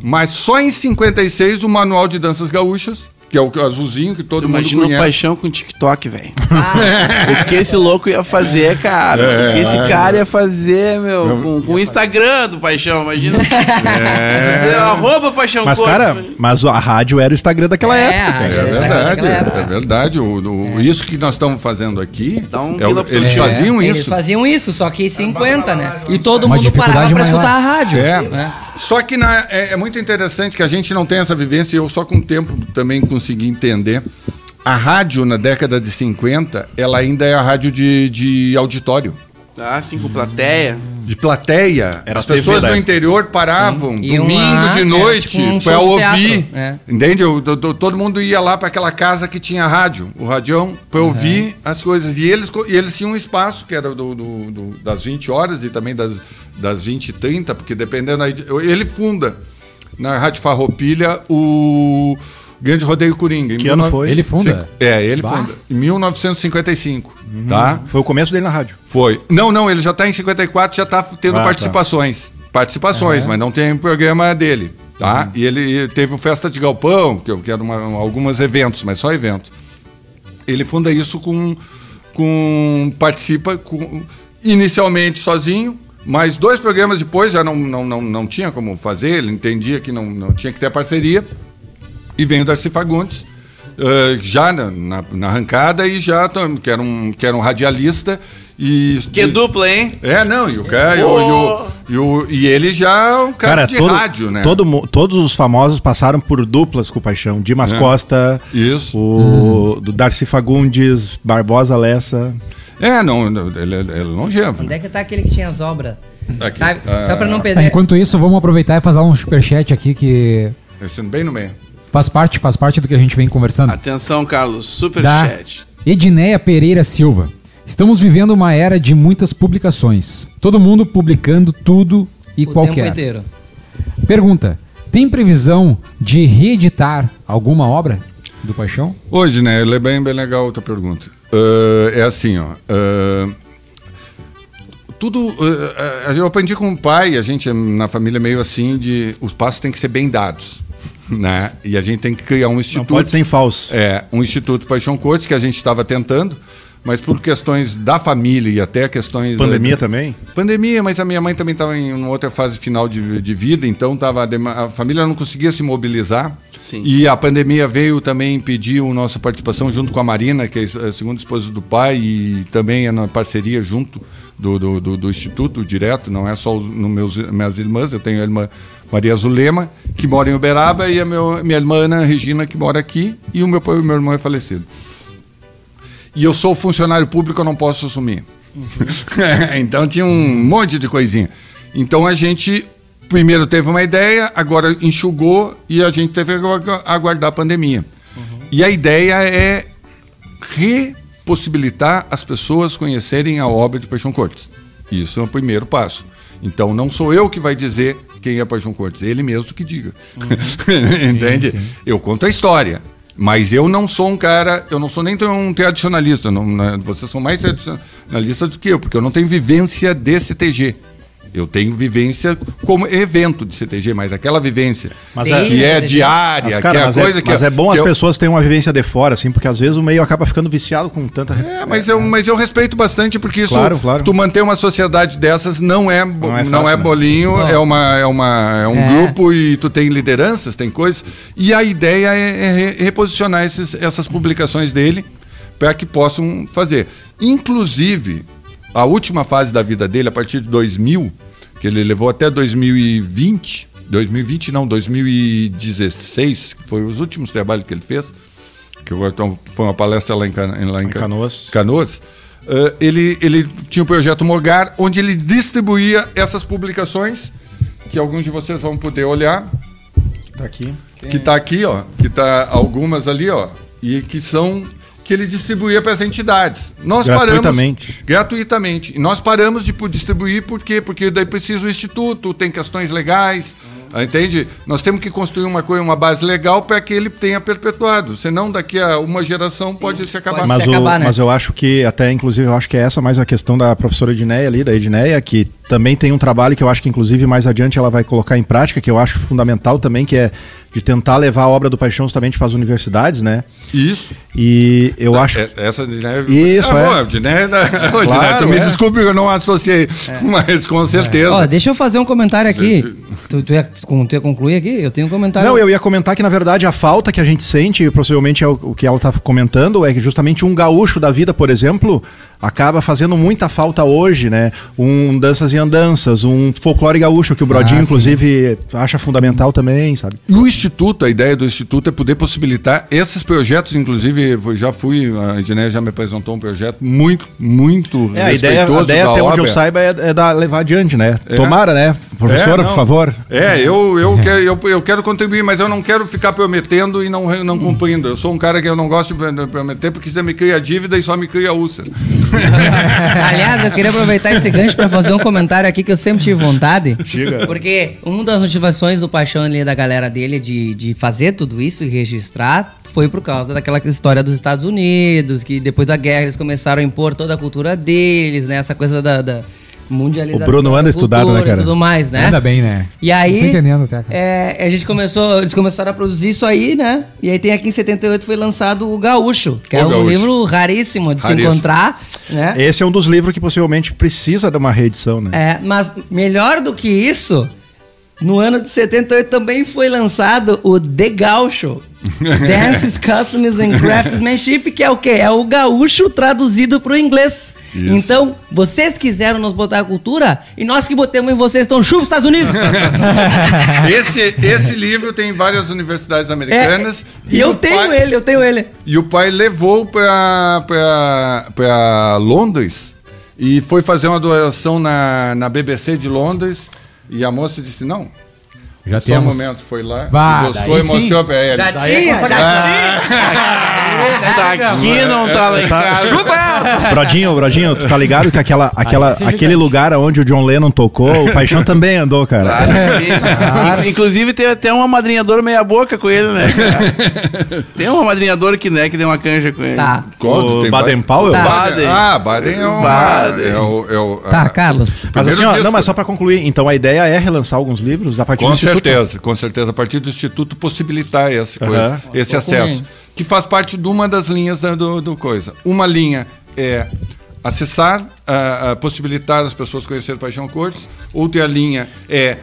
Mas só em 56 o Manual de Danças Gaúchas, que é o azulzinho que todo Tu mundo imagina o conhece. paixão com TikTok, velho. <laughs> o que esse louco ia fazer, cara? O que esse cara ia fazer, meu, com, com o Instagram do paixão, imagina. <laughs> É. Arroba paixão Mas, Cortes, cara, velho. mas a rádio era o Instagram daquela É, época. rádio É verdade, é verdade. O, o- Isso que nós estamos fazendo aqui, um é eles faziam Eles isso. faziam isso, só que em 50, né? E todo Uma mundo parava pra maior. escutar a rádio. É. né? Só que na- é, é muito interessante que a gente não tem essa vivência e eu só com o tempo também consegui entender. A rádio na década de 50, ela ainda é a rádio de, de auditório. Ah, sim, com plateia. De plateia. Era As TV pessoas da do interior paravam Iam domingo lá, de era noite tipo um ouvir. é. Entende? Eu- do- todo mundo ia lá para aquela casa que tinha rádio, o radião, para ouvir as coisas. E eles, e eles tinham um espaço que era do, do- do- das 20 horas e também das, das 20 e 30, porque dependendo Ele funda na Rádio Farroupilha o Grande Rodeio Coringa. em Que ano 19 foi? Ele funda? É, ele Bah. funda. Em 1955, tá? Foi o começo dele na rádio. Foi. Não, não, ele já está em 54, já está tendo Ah, tá. participações. Participações, mas não tem programa dele, tá? E ele, ele teve o Festa de Galpão, que eu quero uma, alguns eventos, mas só eventos. Ele funda isso com. com participa com, inicialmente sozinho, mas dois programas depois já não, não, não, não tinha como fazer, ele entendia que não, não tinha que ter parceria. E vem o Darcy Fagundes, eh, já na, na, na arrancada, e já que era um, que era um radialista. E, Que dupla, hein? É, não, e o cara, e, o, e, o- e, o- e ele já é um cara, Cara, de todo, rádio, né? todo todos os famosos passaram por duplas com o Paixão. Dimas É. Costa, Isso. o do Darcy Fagundes, Barbosa Lessa. É, não, não, ele, ele é longevo. Onde né? é que tá aquele que tinha as obras? Aqui. Sabe? Ah. Só pra não Ah, perder. Enquanto isso, vamos aproveitar e fazer um superchat aqui que Esse bem no meio. Faz parte, faz parte do que a gente vem conversando. Atenção, Carlos. Super da chat. Edneia Pereira Silva. Estamos vivendo uma era de muitas publicações. Todo mundo publicando tudo e o tempo qualquer. inteiro. Pergunta: tem previsão de reeditar alguma obra do Paixão? Hoje, né? Ele é bem, bem legal a outra pergunta. Ah, é assim, ó. ah, tudo. ah, eu aprendi com o pai, a gente na família é meio assim de. Os passos têm que ser bem dados. Né? E a gente tem que criar um Não instituto. pode ser em falso. É, um Instituto Paixão Cortes que a gente estava tentando, mas por questões da família e até questões. Pandemia eh, também? Pandemia, mas a minha mãe também estava em uma outra fase final de, de vida, então tava, a família não conseguia se mobilizar. Sim. E a pandemia veio também impedir a nossa participação junto com a Marina, que é a segunda esposa do pai, e também é na parceria junto do, do, do- do Instituto, direto, não é só os, no meus, minhas irmãs, eu tenho a irmã Maria Zulema, que mora em Uberaba, e a meu, minha irmã Ana Regina, que mora aqui, e o meu pai e meu irmão é falecido. E eu sou funcionário público, eu não posso assumir. <laughs> então tinha um monte de coisinha. Então a gente primeiro teve uma ideia, agora enxugou e a gente teve que agu- aguardar a pandemia. E a ideia é repossibilitar as pessoas conhecerem a obra de Paixão Cortes. Isso é o primeiro passo. Então não sou eu que vai dizer quem é Paixão Cortes, ele mesmo que diga. <laughs> Entende? Eu conto a história. Mas eu não sou um cara, eu não sou nem um tradicionalista. Não, né, vocês são mais tradicionalistas do que eu, porque eu não tenho vivência desse TG. Eu tenho vivência como evento de CTG, mas aquela vivência Mas que é- é, CTG. diária, Mas, que cara, é a mas, coisa é, que mas é bom as que eu- pessoas terem uma vivência de fora, assim, porque às vezes o meio acaba ficando viciado com tanta. É, mas eu, mas eu respeito bastante, porque isso, Claro, claro. tu manter uma sociedade dessas não é, Não não é é, fácil, né? bolinho, é, uma, é, uma, é um É. grupo e tu tem lideranças, tem coisas. E a ideia é, é re- reposicionar esses, essas publicações dele para que possam fazer. Inclusive, a última fase da vida dele, a partir de 2000, que ele levou até 2020, 2020 não, 2016, que foi os últimos trabalhos que ele fez, que foi então, foi uma palestra lá em, lá em Em Ca- Canoas. Canoas, eh, ele, ele tinha o projeto Morgar, onde ele distribuía essas publicações, que alguns de vocês vão poder olhar, Tá aqui. que está aqui, ó, que está algumas ali, ó, e que são que ele distribuía para as entidades. Nós Gratuitamente. paramos gratuitamente. E nós paramos de distribuir por quê? Porque daí precisa o instituto, tem questões legais, ah, entende? Nós temos que construir uma coisa, uma base legal para que ele tenha perpetuado. Senão daqui a uma geração pode se acabar. pode Mas, se o- acabar, né? mas eu acho que, até inclusive, eu acho que é essa mais a questão da professora Edneia ali, da Edneia, que também tem um trabalho que eu acho que, inclusive, mais adiante ela vai colocar em prática, que eu acho fundamental também, que é de tentar levar a obra do Paixão justamente para as universidades, né? Isso. E eu acho. É- essa de Diné. Isso, ah, é. bom, Diné, né? <laughs> Ô, Diné, Claro, tu me é. desculpe, eu não associei. Mas com certeza. Ó, deixa eu fazer um comentário aqui. Tu, tu, ia, tu ia concluir aqui? Eu tenho um comentário. Não, eu ia comentar que, na verdade, a falta que a gente sente, e possivelmente é o, o que ela está comentando, é que justamente um gaúcho da vida, por exemplo, acaba fazendo muita falta hoje, né? Um danças e andanças, um folclore gaúcho, que o Brodinho, Ah, inclusive, acha fundamental também, sabe? E o Instituto, a ideia do Instituto é poder possibilitar esses projetos, inclusive, eu já fui, a Diné já me apresentou um projeto muito, muito É, a ideia, a ideia da até onde eu saiba, é, é dar, levar adiante, né? É. Tomara, né? Professora, É, por favor. É, eu, eu, <laughs> quero, eu, eu quero contribuir, mas eu não quero ficar prometendo e não, não cumprindo. Eu sou um cara que eu não gosto de prometer porque isso me cria dívida e só me cria úlcera. <laughs> Aliás, eu queria aproveitar esse gancho pra fazer um comentário aqui que eu sempre tive vontade. Diga. Porque uma das motivações do paixão ali da galera dele de, de fazer tudo isso e registrar foi por causa daquela história dos Estados Unidos, que depois da guerra eles começaram a impor toda a cultura deles, né? Essa coisa da, da mundialização. O Bruno anda da estudado, né, cara? E tudo mais, né? Anda bem, né? E aí. Não tô entendendo até, cara. é, a gente começou, eles começaram a produzir isso aí, né? E aí tem aqui em 78 foi lançado o Gaúcho, que O é um Gaúcho. livro raríssimo de se Raríssimo. encontrar, né? Esse é um dos livros que possivelmente precisa de uma reedição, né? É, mas melhor do que isso, no ano de 78 também foi lançado o The Gaúcho. <laughs> Dances, Customs and Craftsmanship, que é o quê? É o gaúcho traduzido pro inglês. Isso. Então, vocês quiseram nos botar a cultura e nós que botamos em vocês, então chupa os Estados Unidos. <laughs> Esse, esse livro tem em várias universidades É, americanas. e eu o tenho pai- ele, eu tenho ele. E o pai levou para Londres e foi fazer uma doação na, na BBC de Londres. E a moça disse: Não, Já só um temos. momento. Foi lá, Bah, gostou e mostrou sim. para ele. Já Daí é tinha. Esse daqui não tá lá em casa. Brodinho, Brodinho, tu tá ligado que aquela, aquela, é aquele lugar onde o John Lennon tocou, o Paixão <laughs> também andou, cara. Claro que sim. <laughs> In- Inclusive tem até uma madrinhadora meia boca com ele, né? cara? <laughs> Tem uma madrinhadora que, né, que deu uma canja com ele. Tá. Quando O tem Baden Powell? Tá. Baden. Ah, Baden é o. Baden. É o, é o Tá, ah, Carlos. Mas primeiro assim, ó, não, mas só pra concluir, então a ideia é relançar alguns livros a partir Com do? Certeza, com certeza. A partir do Instituto possibilitar esse, Aham. coisa, esse com ele. acesso. Que faz parte de uma das linhas da- do, do coisa. Uma linha é acessar, ah, ah, possibilitar as pessoas conhecerem Paixão Cortes. Outra linha é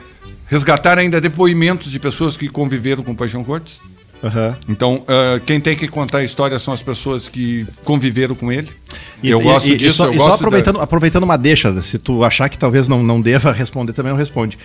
resgatar ainda depoimentos de pessoas que conviveram com Paixão Cortes. Aham. Então, ah, quem tem que contar a história são as pessoas que conviveram com ele. E, eu e- gosto e- e disso. só, eu e só gosto da- aproveitando, aproveitando uma deixa, se tu achar que talvez não, não deva <laughs> responder, também não responde.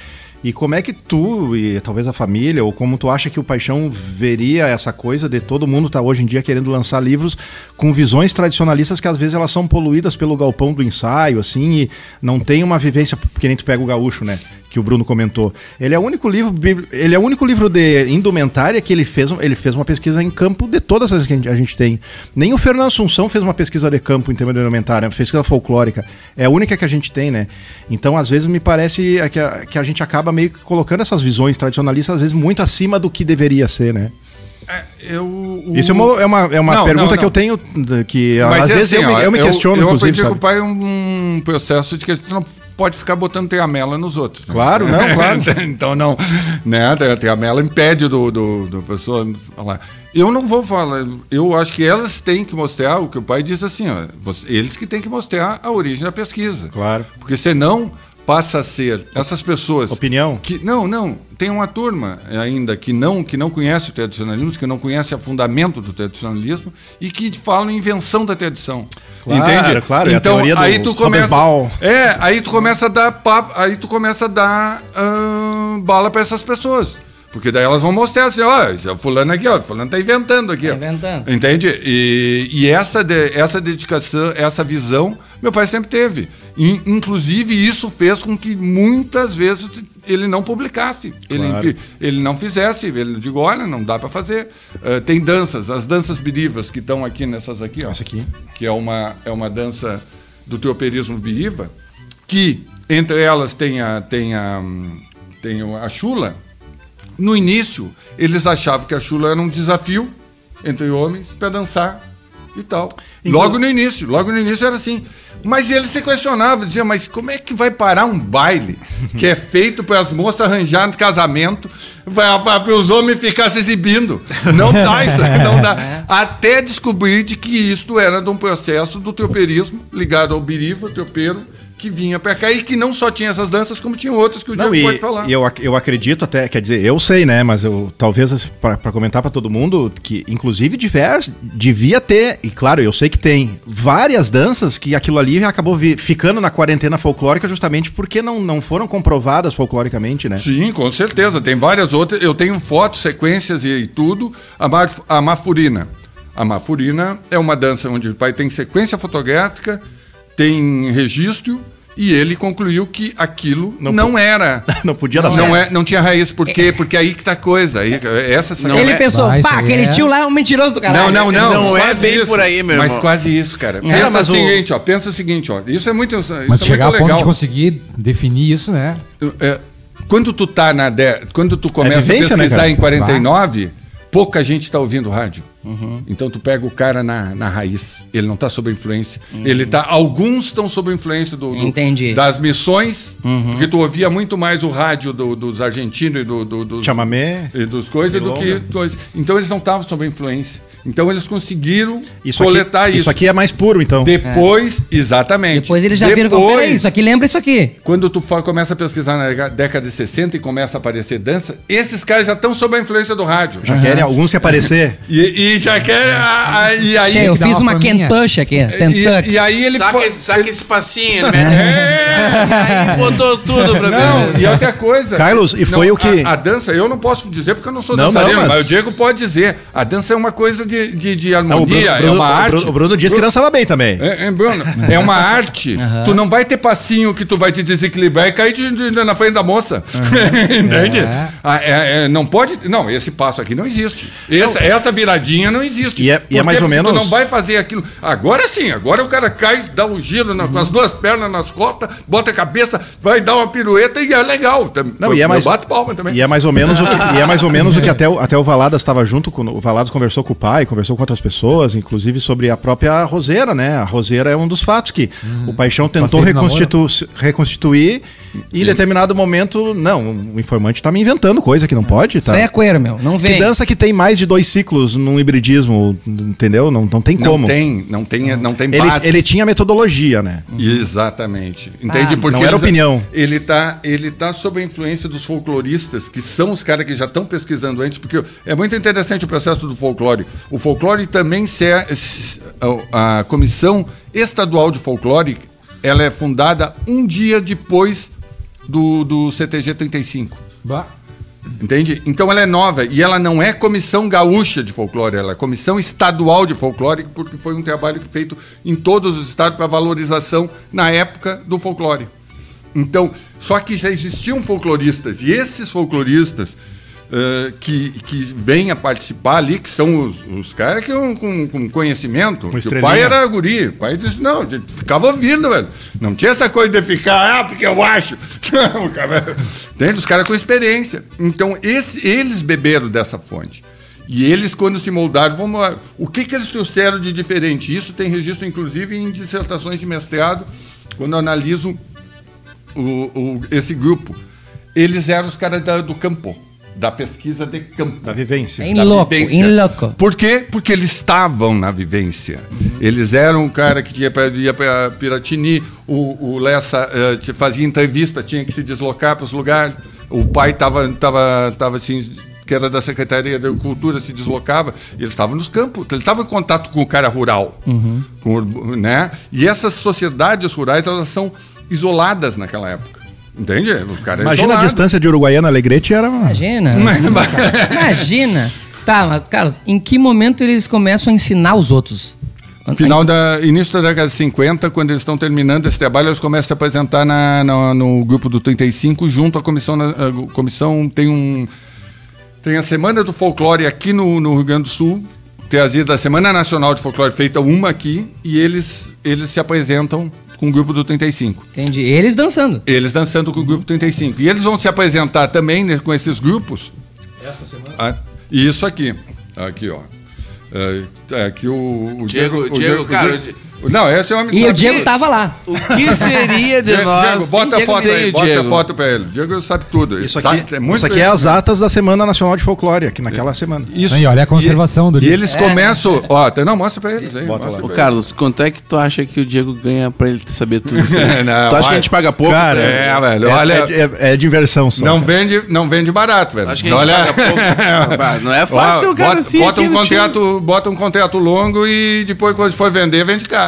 E como é que tu, e talvez a família, ou como tu acha que o Paixão veria essa coisa de todo mundo tá hoje em dia querendo lançar livros com visões tradicionalistas que às vezes elas são poluídas pelo galpão do ensaio, assim, e não tem uma vivência, que nem tu pega o gaúcho, né? Que o Bruno comentou. Ele é o único livro, ele é o único livro de indumentária que ele fez, ele fez uma pesquisa em campo de todas as que a gente, tem. Nem o Fernando Assunção fez uma pesquisa de campo em tema de indumentária, pesquisa folclórica. É a única que a gente tem, né? Então, às vezes, me parece que a, que a gente acaba meio que colocando essas visões tradicionalistas, às vezes, muito acima do que deveria ser, né? Eu, o- Isso é uma, é uma, é uma Não, pergunta não, que eu não. tenho, que Mas às é vezes assim, eu, me, ó, eu me questiono, eu inclusive, aprendi com o pai um, um processo de que gente não pode ficar botando teamela nos outros. Claro, não, <laughs> claro. então não, né? A impede do, do, do pessoa falar. Eu não vou falar, eu acho que elas têm que mostrar o que o pai diz assim, ó, eles que têm que mostrar a origem da pesquisa. Claro. Porque senão passa a ser essas pessoas Opinião? que não, não, tem uma turma ainda que não que não conhece o tradicionalismo, que não conhece o fundamento do tradicionalismo e que falam em invenção da tradição. Claro, Entende? claro, é a então teoria do aí tu começa. É, aí tu começa a dar papo, aí tu começa a dar ahn, bala para essas pessoas. Porque daí elas vão mostrar assim, ó, esse é o fulano aqui, ó, o fulano tá inventando aqui. Tá ó. inventando. Entende? E, e essa, de- essa dedicação, essa visão, meu pai sempre teve. In- inclusive, isso fez com que muitas vezes ele não publicasse, ele, Claro. impi- ele não fizesse. Ele digo, olha, não dá para fazer. Ah, tem danças, as danças birivas que estão aqui nessas aqui, ó, Essa aqui. que é uma, é uma dança do teoperismo biriva, que entre elas tem a, tem a, tem a chula. No início, eles achavam que a chula era um desafio entre homens para dançar e tal. Inclu- Logo no início, logo no início era assim. Mas ele se questionava, dizia, mas como é que vai parar um baile que é feito para as moças arranjarem casamento, para os homens ficarem se exibindo? Não dá isso, não dá. <laughs> Até descobrir de que isto era de um processo do teoperismo ligado ao biriva, teopeiro, que vinha para cá e que não só tinha essas danças, como tinha outras que o Não, Diego e, pode falar. e eu, eu acredito até, quer dizer, eu sei, né? Mas eu talvez para comentar para todo mundo que, inclusive, divers, devia ter, e claro, eu sei que tem várias danças que aquilo ali acabou vi- ficando na quarentena folclórica justamente porque não, não foram comprovadas folcloricamente, né? Sim, com certeza. Tem várias outras. Eu tenho fotos, sequências e, e tudo. A, mar, a mafurina. A mafurina é uma dança onde o pai tem sequência fotográfica, tem registro e ele concluiu que aquilo Não não, po- era. <laughs> Não podia dar Não, certo. é, não tinha raiz. Por quê? Porque aí que tá a coisa. Aí, essa Não ele é- pensou, Bah, isso pá, aquele é- tio lá é um mentiroso do caralho. Não, não, não. Não é bem isso. por aí, meu Mas irmão. quase isso, cara. Cara, pensa o mas o- seguinte, ó. Pensa o seguinte, ó. Isso é muito. Isso Mas é chegar a muito ponto legal. de conseguir definir isso, né? É, quando tu tá na de... quando tu começa vivência, a né, pesquisar cara? em 49, pouca gente tá ouvindo rádio. Então tu pega o cara na, na raiz. Ele não tá sob influência. Ele tá. Alguns estão sob influência do, do- das missões, porque tu ouvia muito mais o rádio do- dos argentinos e do, do, dos, Chamamé. e dos coisas do que. Então eles não estavam sob influência. Então eles conseguiram Isso coletar aqui, isso. isso aqui é mais puro, então. Depois, exatamente. Depois eles já viram como, Depois- peraí, isso aqui lembra isso aqui. quando tu começa a pesquisar na déca- década de 60 e começa a aparecer dança, esses caras já estão sob a influência do rádio. Já querem alguns se aparecer. <laughs> E, e já quer. a- a- e aí. Che, eu fiz uma uma. Kentucky aqui, Kentucky. e, e aí ele. Saca, esse, saca ele- esse passinho, né? <laughs> É! Aí botou tudo pra Não, mim. e outra coisa. Carlos, e foi Não, o que- A, a dança, eu não posso dizer porque eu não sou Não, dançarino, não, mas... mas- o Diego pode dizer. A dança é uma coisa de, de, de Não, Bruno, harmonia, é Bruno- uma o arte. Bruno- o Bruno disse que dançava bem também. É, é, Bruno, é uma arte. <laughs> Tu não vai ter passinho que tu vai te desequilibrar e cair de- de- na frente da moça. <laughs> Entende? É. Ah, é, é, não pode. Não, esse passo aqui não existe. Essa, essa viradinha não existe. E é- e é mais ou menos- Tu não vai fazer aquilo. Agora sim, agora o cara cai, dá um giro na- com as duas pernas nas costas, bota a cabeça, vai dar uma pirueta e é legal. Não, e é mais, bato palma também. E é mais ou menos o que, e é mais ou menos o que <laughs> até, o- até o Valadas estava junto com o Valadas conversou com o pai, conversou com outras pessoas, inclusive sobre a própria Roseira, né? A Roseira é um dos fatos que o Paixão tentou reconstitu reconstituir e em determinado momento, não, o informante tá me inventando coisa que não pode, tá? Isso é coelho, meu. Não Que vem. dança que tem mais de dois ciclos num hibridismo, entendeu? Não, não tem Não como. tem, não tem, não tem Ele, base. ele tinha metodologia, né? Exatamente. Entende? Ah, Porque não era opinião. Ele tá, ele tá sob a influência dos folcloristas, que são os caras que já estão pesquisando antes, porque é muito interessante o processo do folclore. O folclore também se a, a comissão estadual de folclore, ela é fundada um dia depois do, do CTG 35. Bah. Entende? Então ela é nova e ela não é comissão gaúcha de folclore, ela é comissão estadual de folclore, porque foi um trabalho feito em todos os estados para valorização na época do folclore. Então, só que já existiam folcloristas e esses folcloristas eh, que, que vêm a participar ali, que são os, os caras que com, com, com conhecimento. que o pai era guri. O pai disse, não, ficava ouvindo, velho. Não tinha essa coisa de ficar, ah, porque eu acho. <laughs> Não, cara. Tem os caras com experiência. Então, esse- eles beberam dessa fonte. E eles, quando se moldaram, vamos lá, o que, que eles trouxeram de diferente? Isso tem registro, inclusive, em dissertações de mestrado, quando eu analiso o, o- esse grupo, eles eram os caras da- do campo, da pesquisa de campo. Da vivência. Em louco, em louco. Por quê? Porque eles estavam na vivência. Eles eram um cara que ia para Piratini, o, o Lessa te- fazia entrevista, tinha que se deslocar para os lugares. O pai estava tava, tava assim, que era da Secretaria da Cultura, se deslocava. Eles estavam nos campos, ele estava em contato com o cara rural. Com, o urb- né? E essas sociedades rurais, elas são isoladas naquela época. Entende? Os caras Imagina a distância de Uruguaiana a Alegrete era uma... Imagina. <laughs> Imagina. Tá, mas, Carlos, em que momento eles começam a ensinar os outros? Final da início da década de 50, quando eles estão terminando esse trabalho, eles começam a se apresentar na, na- no grupo do 35, junto à comissão. na- A comissão tem um tem a Semana do Folclore aqui no, no Rio Grande do Sul, tem a da Semana Nacional de Folclore feita uma aqui e eles eles se apresentam com o grupo do 35. Entendi. Eles dançando. Eles dançando com o grupo 35. E eles vão se apresentar também né, com esses grupos. Esta semana? isso aqui. Aqui, ó. É, é, aqui o, o Diego- o Diego, cara, não, esse é o homem que E o sabe- Diego tava lá. O que <laughs> seria de Diego, nós? Diego, bota a sem foto aí, bota a Diego? foto pra ele. O Diego sabe tudo. Isso sabe- aqui, é muito isso aqui é as atas da Semana Nacional de Folclore, aqui naquela semana. Isso. Aí, olha a conservação e, do E livro. eles começam. Ó, não, mostra pra eles aí. Bota lá. Ô, Carlos, quanto é que tu acha que o Diego ganha pra ele saber tudo isso? <laughs> Não, tu acha vai. que a gente paga pouco? Cara, É, velho, É, olha. é, é- é diversão só. Não cara. vende, não vende barato, velho. Acho que a gente olha... paga pouco. <laughs> Não é fácil ter um cara bota, assim um bota um contrato longo e depois quando for vender, vende caro.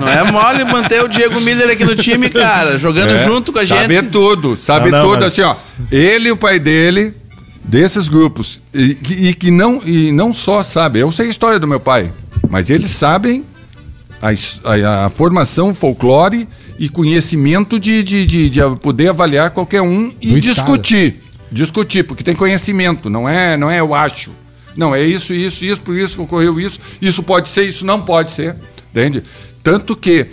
Não é mole manter o Diego Miller aqui no time, cara, jogando É, junto com a Sabe gente. tudo, sabe Não, não, tudo mas- assim, ó. Ele e o pai dele, desses grupos, e, que- e que não, e não só sabe, eu sei a história do meu pai, mas eles sabem a, a- a formação folclore e conhecimento de, de, de, de poder avaliar qualquer um e Do estado. discutir. Discutir, porque tem conhecimento, não é, não é eu acho. Não, é isso, isso, isso, por isso que ocorreu isso, isso pode ser, isso não pode ser. Entende? Tanto que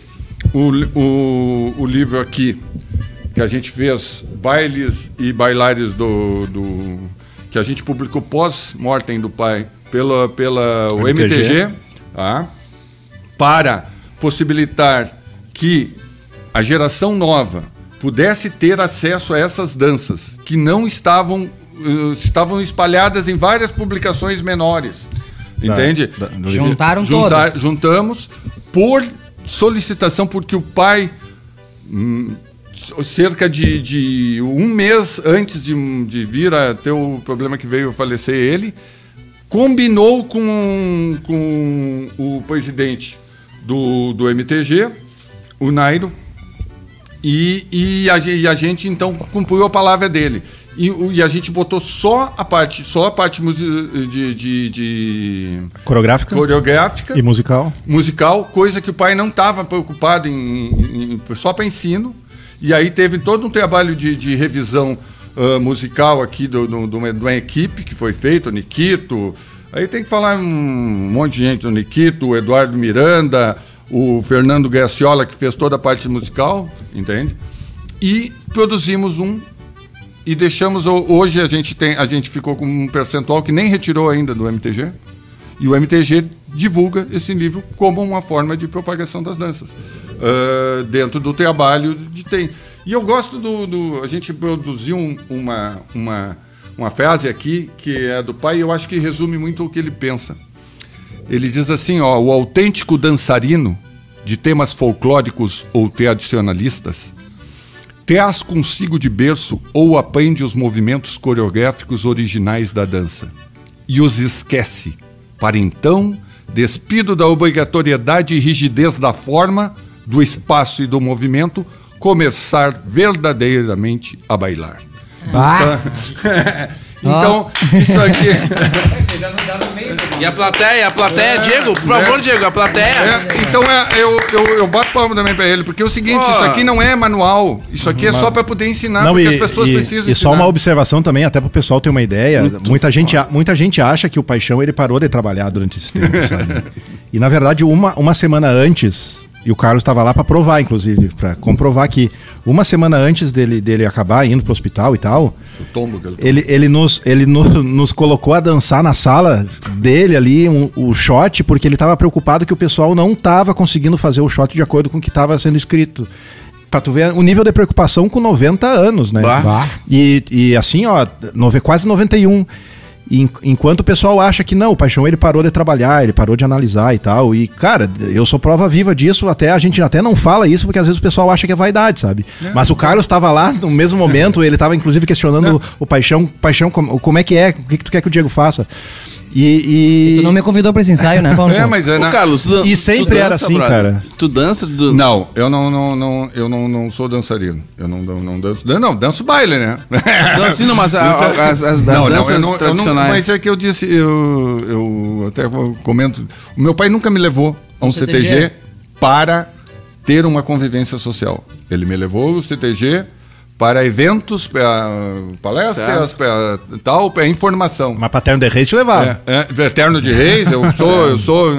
o, o, o livro aqui, que a gente fez, Bailes e Bailares do. do que a gente publicou pós-mortem do pai pela, pela o MTG. MTG, tá? para possibilitar que a geração nova pudesse ter acesso a essas danças que não estavam eh, estavam espalhadas em várias publicações menores. Da- Entende? da- livro. Juntaram Juntar- todas. Juntamos por solicitação, porque o pai, hum, cerca de, de um mês antes de, de vir a ter o problema que veio falecer ele, combinou com, com o presidente do, do MTG, o Nairo, e, e, a, e a gente então cumpriu a palavra dele. E, e a gente botou só a parte, só a parte de, de, de Coreográfica coreográfica e musical. musical, coisa que o pai não estava preocupado em, em- só para ensino. E aí teve todo um trabalho de, de revisão ah, musical aqui do, do, de uma- de uma equipe que foi feita, o Nikito. Aí tem que falar um monte de gente, o Nikito, o Eduardo Miranda, o Fernando Graciola, que fez toda a parte musical, entende? E produzimos um e deixamos ho- hoje a gente tem a gente ficou com um percentual que nem retirou ainda do MTG e o MTG divulga esse livro como uma forma de propagação das danças ah, dentro do trabalho de tem. E eu gosto do, do- a gente produziu um- uma uma uma frase aqui que é do pai e eu acho que resume muito o que ele pensa. Ele diz assim ó o autêntico dançarino de temas folclóricos ou tradicionalistas traz consigo de berço ou aprende os movimentos coreográficos originais da dança e os esquece, para então, despido da obrigatoriedade e rigidez da forma, do espaço e do movimento, começar verdadeiramente a bailar. Ah, Então, <laughs> isso aqui. <laughs> E a plateia, a plateia, Diego, por favor, Diego, a plateia. É, então é, eu, eu, eu bato palma também pra ele, porque é o seguinte, Ó. isso aqui não é manual, isso aqui é só para poder ensinar, Não, porque e, as pessoas e- precisam e só ensinar. uma observação também, até para o pessoal ter uma ideia. muita gente, muita gente acha que o Paixão ele parou de trabalhar durante esse tempo, sabe? <laughs> E na verdade, uma, uma semana antes, e o Carlos estava lá para provar, inclusive, para comprovar que uma semana antes dele, dele acabar indo pro hospital e tal, O tombo que ele ele, ele, nos, ele no- <laughs> nos colocou a dançar na sala dele ali, um- o shot, porque ele estava preocupado que o pessoal não estava conseguindo fazer o shot de acordo com o que estava sendo escrito. pra tu ver o nível de preocupação com 90 anos, né? Bah. Bah. E, e assim, ó, nove- quase 91. En- Enquanto o pessoal acha que não, o Paixão ele parou de trabalhar, ele parou de analisar e tal. E, cara, eu sou prova viva disso, até a gente até não fala isso, porque às vezes o pessoal acha que é vaidade, sabe? Mas o Carlos estava lá no mesmo momento, ele estava inclusive questionando o Paixão, Paixão, como, como é que é? O que, que tu quer que o Diego faça? E. e- Tu não me convidou pra esse ensaio, né, <laughs> Paulo? É, mas é Ô, na- Carlos, tu, E tu sempre era assim, brother? cara. Tu dança? Tu... Não, eu não, não, não, eu não, não sou dançarino. Eu não, não, não danço. Não, danço baile, né? Não, sim, não, mas a- é- as- as- as Não, não, danças eu não- eu não- tradicionais. mas é que eu disse, eu, eu até comento. O meu pai nunca me levou a um CTG? CTG para ter uma convivência social. Ele me levou ao CTG para eventos, para palestras, para tal, para informação. Mas Paterno de Reis te levava. É, é, Eterno de Reis, eu <laughs> sou, eu sou,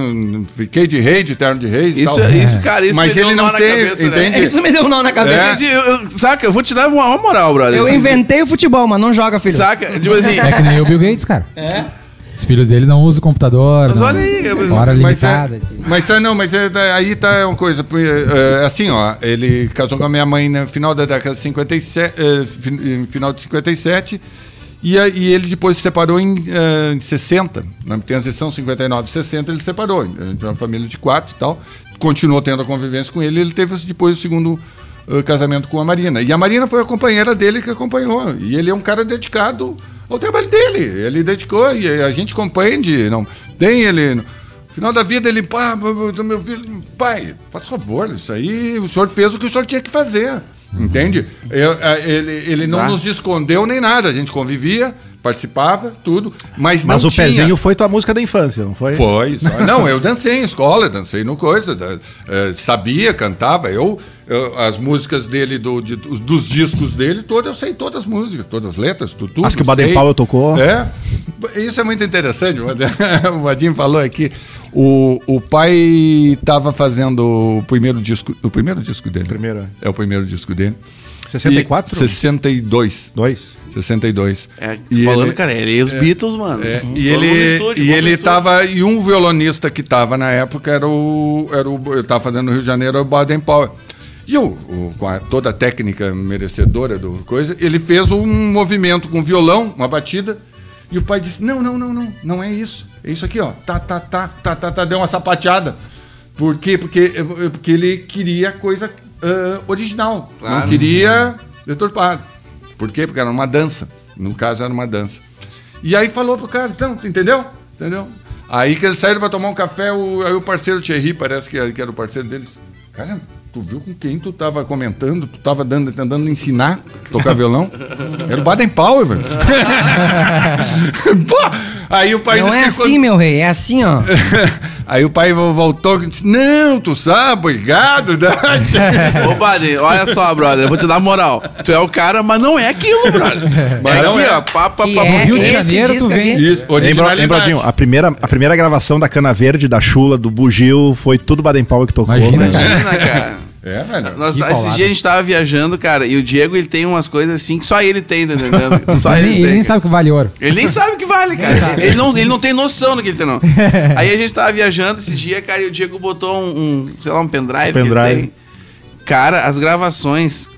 fiquei de rei de Eterno de Reis. e Isso, tal. isso, cara, isso Mas me deu ele um nó na cabeça, né? entende? Isso me deu um nó na cabeça. É. Eu, eu, saca, eu vou te dar uma, uma moral, brother. Eu inventei o futebol, mas não joga, filho. Saca? Tipo assim. É que nem o Bill Gates, cara. É. Os filhos dele não usam computador. Mas não- olha aí, Hora Mas, limitada. é, mas é, não, mas é, é, aí tá uma coisa. é, é, assim, ó, ele casou com a minha mãe no final da década de 57, é, fin- final de 57, e, e ele depois se separou em, é, em 60. Na transição 59 60, ele se separou. Ele tinha uma família de quatro e tal. Continuou tendo a convivência com ele, ele teve depois o segundo eh, casamento com a Marina. E a Marina foi a companheira dele que acompanhou. E ele é um cara dedicado ao trabalho dele. Ele dedicou e a gente compreende. Não, tem ele. No final da vida, ele, pá, meu filho, pai, faz favor, isso aí, o senhor fez o que o senhor tinha que fazer. Entende? A- ele, ele não Tá. nos escondeu nem nada. A gente convivia, participava, tudo. Mas, Mas o tinha. pezinho foi tua música da infância, não foi? Foi. <laughs> só- Não, eu dancei em escola, dancei no coisa, da- eh, sabia, cantava. Eu, eu- as músicas dele, do, de- dos, discos dele, todas, eu sei todas as músicas, todas as letras, tu- tudo. As que o Baden. Powell tocou. É. Isso é muito interessante. o Vadinho <laughs> falou aqui. O, o pai estava fazendo o primeiro disco. O primeiro disco dele. Primeiro, É o primeiro disco dele. 64? E 62. Dois. 62. É, E falando, ele- cara, ele e os Beatles, mano. é, e ele, estúdio, e ele estúdio. tava. E um violonista que tava na época era o. Era o eu tava fazendo no Rio de Janeiro, era o Baden Powell. E o, o- com a- toda a técnica merecedora do coisa, ele fez um movimento com violão, uma batida, e o pai disse: Não, não, não, não, não é isso. É isso aqui, ó. Tá, tá, tá, tá, tá, tá, deu uma sapateada. Por quê? Porque, porque ele queria coisa ah, original. Claro. Não queria deturpado. Por quê? Porque era uma dança. No caso, era uma dança. E aí falou pro cara, então, entendeu? Entendeu? Aí que eles saíram pra tomar um café, o, aí o parceiro Thierry, parece que era, que era o parceiro deles. Cara, tu viu com quem tu tava comentando? Tu tava dando, tentando ensinar tocar violão? Era o Baden Powell, velho. <laughs> Aí o pai Não é assim, meu rei, é assim, ó. <laughs> Aí o pai vo- voltou e disse: Não, tu sabe, obrigado. né? <laughs> Ô, Baden, olha só, brother, eu vou te dar moral. Tu é o cara, mas não é aquilo, brother. Mas é aqui, é. ó, é pá. Rio de Janeiro, tu vem-. Isso, lembradinho, a primeira, a primeira gravação da Cana Verde, da Chula, do Bugio, foi tudo Baden Powell que tocou. Imagina, velho. Imagina, cara. É, velho. Nós, esse paulada. dia a gente tava viajando, cara, e o Diego ele tem umas coisas assim que só ele tem, tá entendendo? <laughs> Só Ele, ele, ele tem. nem sabe que vale ouro. Ele nem sabe o que vale, cara. <laughs> Ele não, ele não tem noção do que ele tem, não. <laughs> Aí a gente tava viajando esse dia, cara, e o Diego botou um, um, sei lá, um pendrive. ele Pendrive. tem. Cara, as gravações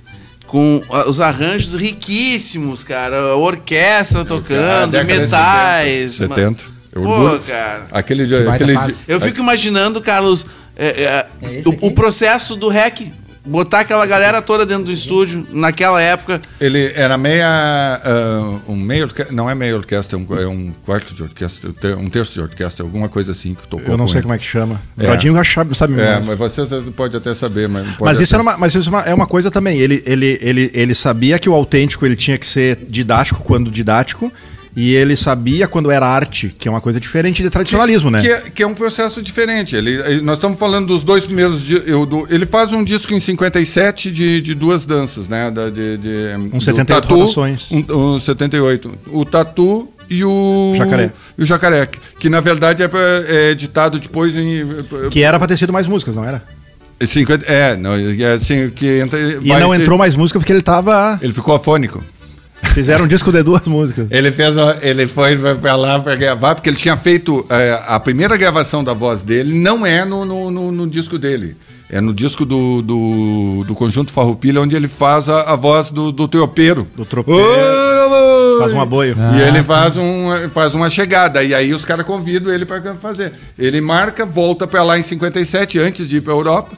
com ah, os arranjos riquíssimos, cara. A orquestra tocando, década de metais. 70. mano. 70. Eu Pô, cara. Aquele, Que baita aquele fase. Eu fico imaginando, Carlos, é, é, É o, o processo do REC. Botar aquela galera toda dentro do estúdio, naquela época. Ele era meia. ah, um meio Não é meia orquestra, é um, é um quarto de orquestra, um terço de orquestra, alguma coisa assim que tocou. Eu não sei ele. como é que chama. É. Bradinho já sabe, sabe É, mais. mas você pode até saber, mas. pode Mas isso, até- era uma, mas isso é uma- é uma coisa também. Ele, ele, ele, ele sabia que o autêntico ele tinha que ser didático quando didático. E ele sabia quando era arte, que é uma coisa diferente de tradicionalismo, né? Que é, que é um processo diferente. Ele, nós estamos falando dos dois primeiros. eu, do- ele faz um disco em 57 de, de duas danças, né? Da, de, de, Um do 78 Tatu, rotações. Um, um 78. O Tatu e o. Jacaré. E o Jacaré. Que, que, na verdade é, é editado depois em. Que era pra ter sido mais músicas, não era? 50, é, não, é assim, que entra, E não ser- entrou mais música porque ele tava. Ele ficou afônico. Fizeram um disco de duas músicas. Ele fez, a- ele foi foi pra lá para gravar, porque ele tinha feito é, a primeira gravação da voz dele, não é no, no, no- no disco dele. É no disco do, do, do Conjunto Farroupilha, onde ele faz a, a voz do, do tropeiro. Do tropeiro. Ô, Faz um aboio. e ele faz, um, faz uma chegada. E aí os caras convidam ele para fazer. Ele marca, volta para lá em 57, antes de ir para Europa.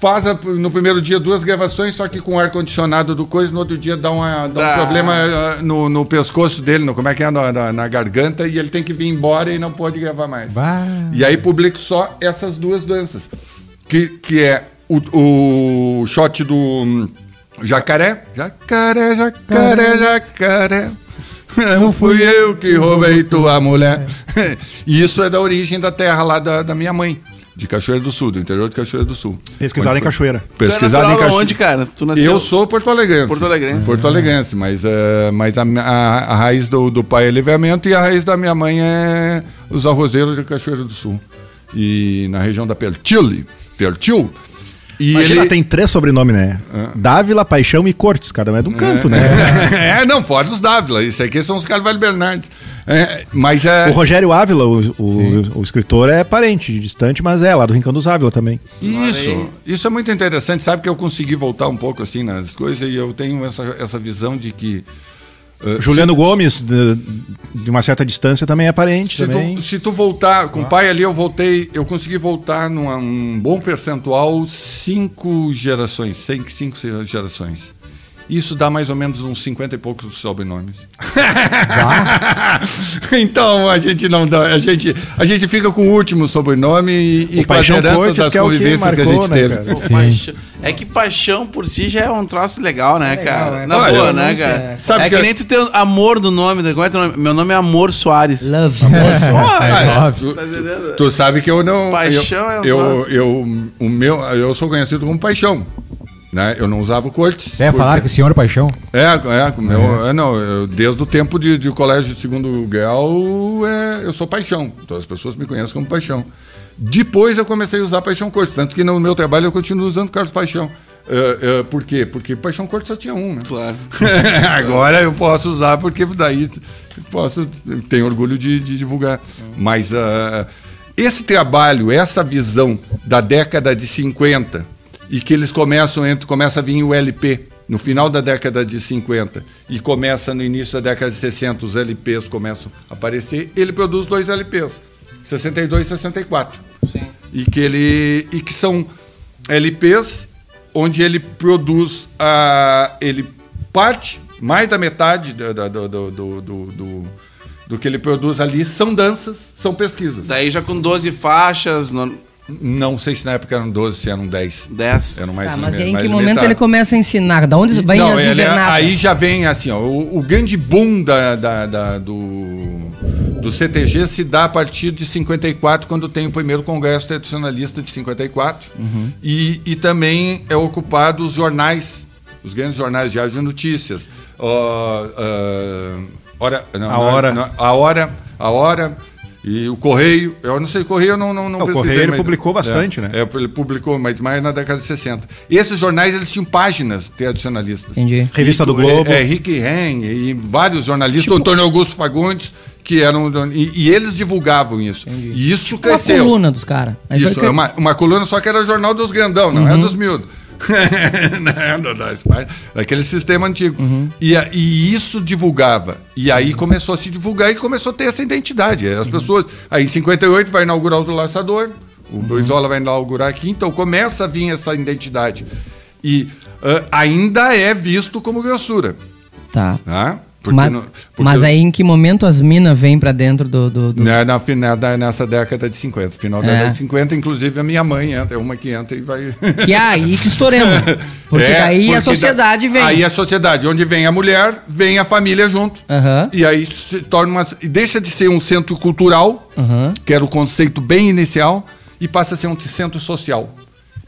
Faz a- no primeiro dia duas gravações, só que com ar-condicionado do coisa, no outro dia dá, uma, dá um Ah. problema ah, no, no pescoço dele, no, como é que é, na, na- na garganta, e ele tem que vir embora e não pode gravar mais. Bah. E aí publico só essas duas danças. Que, que é o, o shot do hum, jacaré. Jacaré, jacaré, jacaré. Não fui eu que roubei tua mulher. <laughs> E isso é da origem da terra lá da, da minha mãe. De Cachoeira do Sul, do interior de Cachoeira do Sul. Pesquisado em Cachoeira. Pesquisado Tu é em Cachoeira. onde, cara? Tu nasceu? Eu sou Porto Alegrense. Porto Alegrense. Porto Alegrense, mas, eh, mas a, a- a raiz do, do pai é livramento e a raiz da minha mãe é os arrozeiros de Cachoeira do Sul. E na região da Pertile. Pertil. E Imagina, ele... tem três sobrenomes, né? Dávila, Paixão e Cortes. Cada um é de um canto, né? <laughs> é, não, fora os Dávila. Isso aqui são os Carvalho Bernardes. É, mas é. O Rogério Ávila, o, o, o escritor, é parente, distante, mas é lá do Rincão dos Ávila também. Isso, isso é muito interessante. Sabe que eu consegui voltar um pouco assim nas coisas e eu tenho essa, essa visão de que. Eh, Juliano Gomes, de, de uma certa distância, também é parente. Se também. tu, se tu voltar, com o pai ali, eu voltei, eu consegui voltar num um bom percentual, cinco gerações, cinco, cinco gerações. Isso dá mais ou menos uns 50 e poucos sobrenomes. <laughs> então a gente não dá, a gente, a gente fica com o último sobrenome e, e O com as heranças das que é o que convivências que, a marcou, gente né, teve. cara? Pô, paixão- É que paixão por si já é um troço legal, né, É legal, cara? é. Na Olha, boa, eu né, cara? é. Sabe é que, que- nem tu tem amor do nome. né? Como é teu nome? Meu nome é Amor Soares. Love. Ah, óbvio. tu, Tá entendendo? tu sabe que eu não. Paixão é um eu, eu, troço. eu, o meu, eu sou conhecido como Paixão. Né? Eu não usava Cortes. É, falaram que o senhor Paixão. É, é, meu, é, não, eu, desde o tempo de, de colégio de segundo grau, é, eu sou paixão. Então as pessoas me conhecem como paixão. Depois eu comecei a usar paixão corte, tanto que no meu trabalho eu continuo usando Carlos Paixão. É, é, por quê? Porque paixão corte só tinha um, né? Claro. <laughs> Agora eu posso usar porque daí posso tenho orgulho de, de divulgar. Mas ah, esse trabalho, essa visão da década de 50 e que eles começam entre começa a vir o LP no final da década de 50 e começa no início da década de 60 os LPs começam a aparecer, ele produz dois LPs, 62 e 64. E que ele e que são LPs onde ele produz a ele parte mais da metade do, do, do, do- do que ele produz ali são danças, são pesquisas. Daí já com 12 faixas, no- Não sei se na época eram 12, se eram 10. 10. Eram mais Tá, mas aí em mais que momento limitados. ele começa a ensinar? Da onde vem Não, as é- invernadas? aí já vem assim, ó, o, o grande boom da, da- da- do, do CTG se dá a partir de 54, quando tem o primeiro congresso tradicionalista de 54. Uhum. E, e também é ocupado os jornais, os grandes jornais de de notícias. Ó, ah, hora, não, A não, Hora. não, a hora, a hora. E o Correio, eu não sei, o Correio eu não, não, não O Correio ele mas- publicou bastante, é, né? É, ele publicou, mas mais na década de 60. Esses jornais, eles tinham páginas tradicionalistas. Entendi. Revista do Rico- Globo. É, é, Rick Ren e vários jornalistas, Tipo- Antônio Augusto Fagundes, que eram. E, e eles divulgavam isso. E isso Uma cresceu. coluna dos caras. Foi Isso, que- é uma, uma coluna, só que era jornal dos grandão, não é dos miúdos. <laughs> daquele sistema antigo. E, a- e isso divulgava. E aí começou a se divulgar e começou a ter essa identidade. As pessoas. Aí em 58 vai inaugurar o do Laçador, o Brizola vai inaugurar aqui, então começa a vir essa identidade. E ah, ainda é visto como grossura. Tá. Tá? Mas, porque- mas aí em que momento as minas vêm pra dentro do... do, do- Na, na, fina- da- nessa década de 50, final da É. década de 50, inclusive a minha mãe entra, é uma que entra e vai. <laughs> Que aí que estouremos. Porque É, daí porque a sociedade da- vem. Aí a sociedade, onde vem a mulher, vem a família junto. Aham. E aí se torna uma. e Deixa de ser um centro cultural, Aham. que era o conceito bem inicial, e passa a ser um centro social.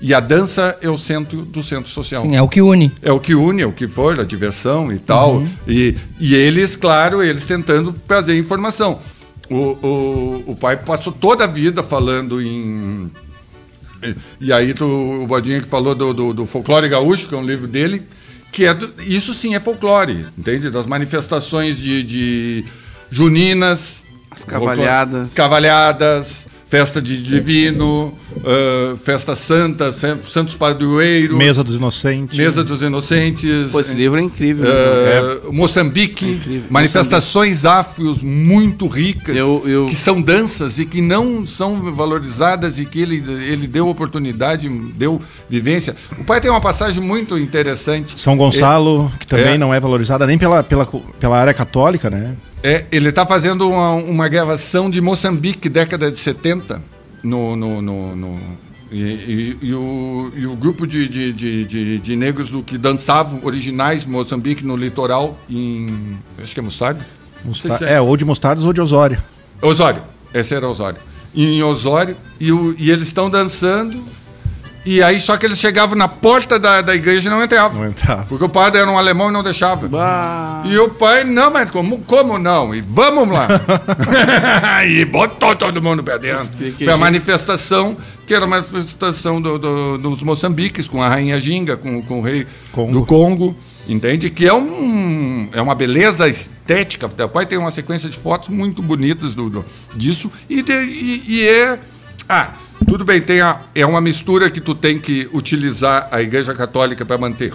E a dança é o centro do centro social. Sim, é o que une. É o que une, é o que for, a diversão e tal. E, e eles, claro, eles tentando trazer informação. O, o, o pai passou toda a vida falando em. e- E aí tu, o Bodinha que falou do, do, do Folclore Gaúcho, que é um livro dele, que é do- isso sim é folclore, entende? Das manifestações de, de juninas. As cavalhadas. Cavalhadas, Festa de Divino, ah, Festa Santa, San- Santos Padroeiro, Mesa dos Inocentes. Mesa dos Inocentes. Pô, esse livro é incrível. né? ah, Moçambique, incrível. manifestações afros muito ricas, Eu- eu- que são danças e que não são valorizadas e que ele, ele deu oportunidade, deu vivência. O pai tem uma passagem muito interessante. São Gonçalo, que também É. não é valorizada nem pela, pela, pela área católica, né? É, ele está fazendo uma, uma gravação de Moçambique, década de 70, no, no, no, no- e, e- e o, e o grupo de, de, de, de, de negros do que dançavam, originais, Moçambique, no litoral, em. Acho que é Mostarda? Musta- É, ou de Mostardas ou de Osório. Osório, esse era Osório. Em Osório, e, o- e eles estão dançando, e aí só que eles chegavam na porta da, da igreja e não entravam. Não entrava. Porque o padre era um alemão e não deixava. Bah. E o pai, não, mas como, como não? E vamos lá. <laughs> <laughs> e botou todo mundo pra dentro. Que- que Foi a gente- manifestação, que era a manifestação do- do- dos Moçambiques, com a rainha Ginga, com, com o rei Congo. do Congo. Entende? Que é, um, é uma beleza estética. O pai tem uma sequência de fotos muito bonitas do, do- disso. E, de- e- e é. Ah, tudo bem, tem a, é uma mistura que tu tem que utilizar a Igreja Católica para manter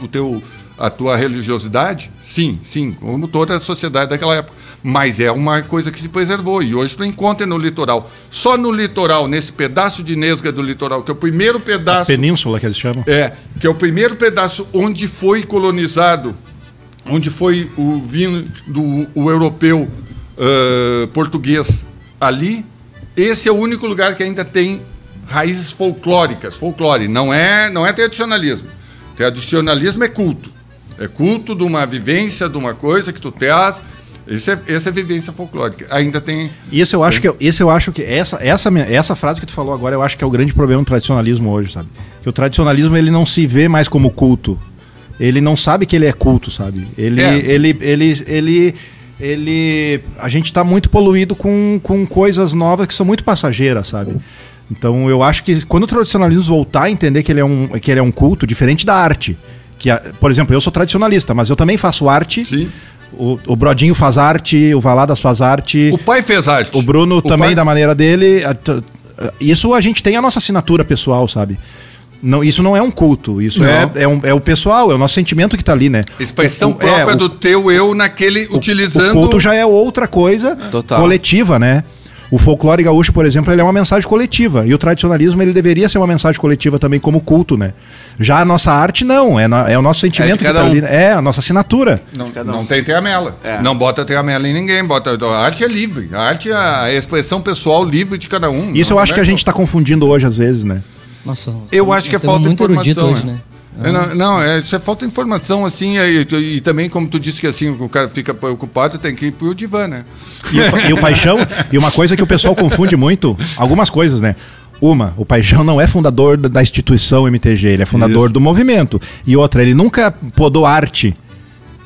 o teu, a tua religiosidade. Sim, sim, como toda a sociedade daquela época. Mas é uma coisa que se preservou. E hoje tu encontra no litoral. Só no litoral, nesse pedaço de Nesga do litoral, que é o primeiro pedaço. Península, que eles chamam. É, que é o primeiro pedaço onde foi colonizado, onde foi o vinho do o europeu ah, português ali. Esse é o único lugar que ainda tem raízes folclóricas, folclore. Não é, não é tradicionalismo. Tradicionalismo é culto. É culto de uma vivência, de uma coisa que tu traz. Isso é, essa é vivência folclórica. Ainda tem. Esse eu acho que esse eu acho que essa essa essa frase que tu falou agora, eu acho que é o grande problema do tradicionalismo hoje, sabe? Que o tradicionalismo ele não se vê mais como culto. Ele não sabe que ele é culto, sabe? Ele É. ele ele ele ele a gente tá muito poluído com, com coisas novas que são muito passageiras, sabe? Então eu acho que quando o tradicionalismo voltar a entender que ele é um que ele é um culto diferente da arte, que por exemplo, eu sou tradicionalista, mas eu também faço arte. Sim. O, o Brodinho faz arte, o Valadas faz arte. O pai fez arte. O Bruno O também, pai- da maneira dele. Isso a gente tem a nossa assinatura pessoal, sabe? Não, isso não é um culto, isso é, é, um- é o pessoal, é o nosso sentimento que tá ali, né? Expressão O- o- própria é, o- do teu eu naquele. utilizando. O culto já é outra coisa Total. coletiva, né? O folclore gaúcho, por exemplo, ele é uma mensagem coletiva. E o tradicionalismo, ele deveria ser uma mensagem coletiva também como culto, né? Já a nossa arte, não. É, no- é o nosso sentimento que cada tá um. ali. É, a nossa assinatura. Não, Cada um. não tem teamela. É. Não bota teamela em ninguém. Bota, a arte é livre. A arte é a expressão pessoal livre de cada um. Isso Não eu acho é que a gente tá confundindo hoje, às vezes, né? Nossa, Eu acho que é falta de informação. hoje, é. né? É, não, não, é, isso é falta de informação, assim, e, e- e também, como tu disse que assim, o cara fica preocupado, tem que ir pro divã, né? E e o Paixão, e uma coisa que o pessoal confunde muito, algumas coisas, né? Uma, o Paixão não é fundador da, da instituição MTG, ele é fundador Isso. do movimento. E outra, ele nunca podou arte,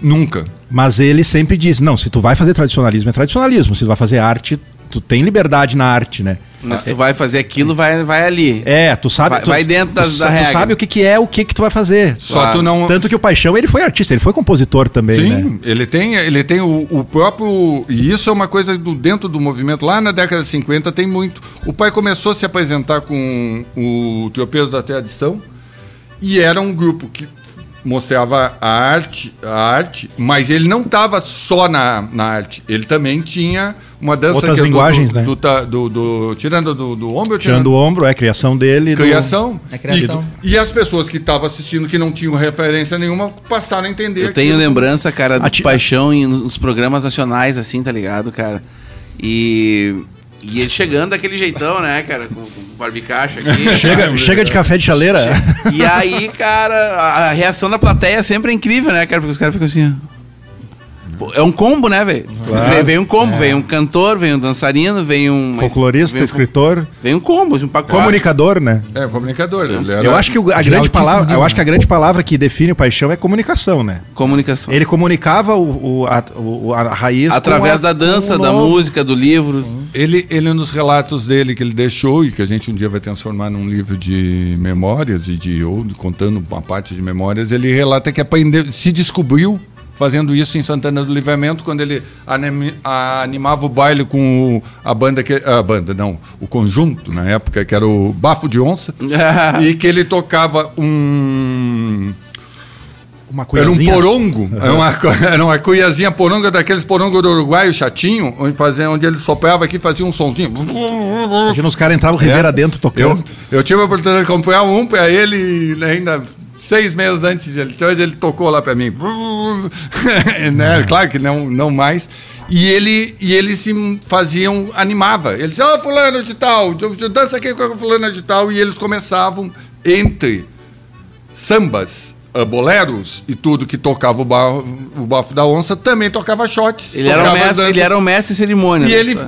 Nunca. mas ele sempre diz: não, se tu vai fazer tradicionalismo, é tradicionalismo. Se tu vai fazer arte, tu tem liberdade na arte, né? Mas se tu vai fazer aquilo, vai, vai ali. É, tu sabe. Vai- tu, vai dentro das- tu, da tu regra. sabe o que, que é, o que, que tu vai fazer. Só Claro. tu não. Tanto que o Paixão, ele foi artista, ele foi compositor também, Sim, né? ele tem, ele tem o, o próprio. E isso é uma coisa do, dentro do movimento. Lá na década de 50 tem muito. O pai começou a se apresentar com o Tropeiro da Tradição e era um grupo que mostrava a arte, a arte, mas ele não estava só na, na arte. Ele também tinha uma dança Outras que é do- linguagens, do, né? do, do- do- tirando do, do ombro, Tirando o ombro, é a criação dele. do- criação. É criação. E, e as pessoas que estavam assistindo que não tinham referência nenhuma passaram a entender. Eu tenho lembrança, cara, do Ati- Paixão em, nos programas nacionais, assim, tá ligado, cara? E, e ele chegando daquele jeitão, né, cara? Com, com barbicacho aqui. <laughs> Chega, chega de café de chaleira. E aí, cara, a, reação da plateia sempre é incrível, né, cara? Porque os caras ficam assim, ó. É um combo, né, velho? Claro. Vem, vem um combo, vem um cantor, vem um dançarino, vem um. Folclorista, vem um, escritor, Vem um combo, um pacote. comunicador, né? É, comunicador. ele era- Eu acho que a De grande palavra, eu acho que a grande palavra que define o paixão é comunicação, né? Comunicação. Ele comunicava o, o- a, o- a raiz com Através a- da dança, da música, do livro. Ele, ele, nos relatos dele que ele deixou, e que a gente um dia vai transformar num livro de memórias, e de, ou contando uma parte de memórias, ele relata que aprendeu, se descobriu fazendo isso em Santana do Livramento, quando ele animava o baile com o- a banda, que, a banda, não, o conjunto na época, que era o Bafo de Onça, <laughs> e que ele tocava um. Uma Era um porongo, era, uma, <laughs> era uma cuiazinha poronga daqueles porongos do Uruguai, chatinho, onde, fazia, onde ele soprava aqui e fazia um sonzinho. Imagina os caras entravam Rivera dentro Eu, tocando. eu tive a oportunidade de acompanhar um para ele ainda seis meses antes de ele. Então ele tocou lá para mim. <laughs> né? Claro que não, não mais. E ele, e ele se faziam, animava. Ele dizia, ó, fulano de tal, dança aqui com a fulana de tal. E eles começavam entre sambas, ah, boleros e tudo que tocava o, ba o bafo da onça, também tocava shots. Ele era, o tocava mestre, dança. ele era o mestre cerimônia. E né? ele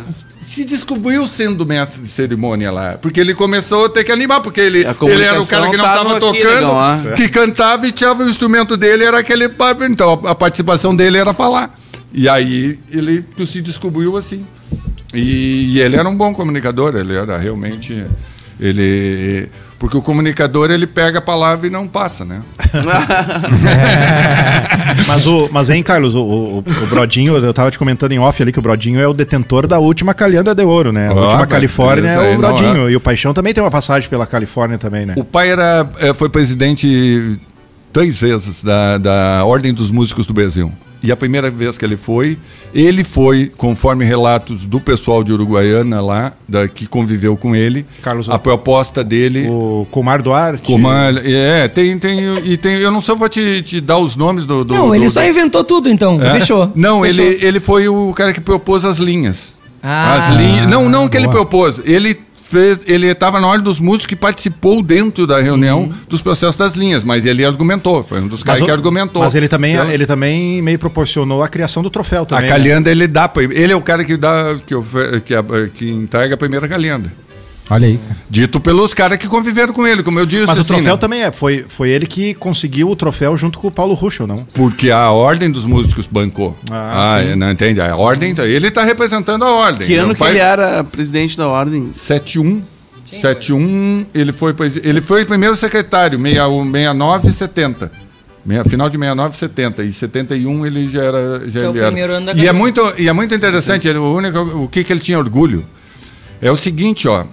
se descobriu sendo mestre de cerimônia lá. Porque ele começou a ter que animar, porque ele, ele era o cara que não estava tocando, negão, ah. que cantava e tinha o instrumento dele, era aquele. Então a, a participação dele era falar. E aí ele se descobriu assim. E, e ele era um bom comunicador, ele era realmente. Ele. Porque o comunicador ele pega a palavra e não passa, né? <laughs> Mas, o, mas hein, Carlos, o, o, o Brodinho, eu tava te comentando em off ali que o Brodinho é o detentor da última Calhanda de Ouro, né? A Ah, última Califórnia é o não Brodinho. E o Paixão também tem uma passagem pela Califórnia também, né? O pai era, eh, foi presidente três vezes da, da Ordem dos Músicos do Brasil. E a primeira vez que ele foi, ele foi, conforme relatos do pessoal de Uruguaiana lá, da, que conviveu com ele, Carlos, a proposta dele. O Comar Duarte. Comar, é, tem, tem, e tem, eu não sei, eu vou te, te dar os nomes do. do Não, ele do- só inventou tudo, então. É? Fechou. Não, Fechou. ele, ele foi o cara que propôs as linhas. Ah. as linhas. Não, não que ele boa. propôs. Ele fez, ele estava na ordem dos músicos que participou dentro da reunião Uhum. dos processos das linhas, mas ele argumentou. Foi um dos caras que argumentou. Mas ele também, Então, ele também meio proporcionou a criação do troféu a também. né? calhanda ele dá ele é o cara que dá que, que, a- que entrega a primeira calhanda. Olha aí, cara. Dito pelos caras que conviveram com ele, como eu disse. Mas o assim, troféu né? também é. Foi, foi ele que conseguiu o troféu junto com o Paulo Ruschel, não? Porque a ordem dos músicos bancou. Ah, sim. é, não entende? A ordem, ele está representando a ordem. Que ano Meu que pai- ele era presidente da ordem? 71. 71, ele foi, ele foi primeiro secretário, 61, 69 e 70. Meia- Final de 69 e 70. E 71 ele já era. Já Que é o primeiro ano da e, é muito, e é muito interessante, ele- o, único, o que, que ele tinha orgulho é o seguinte, ó.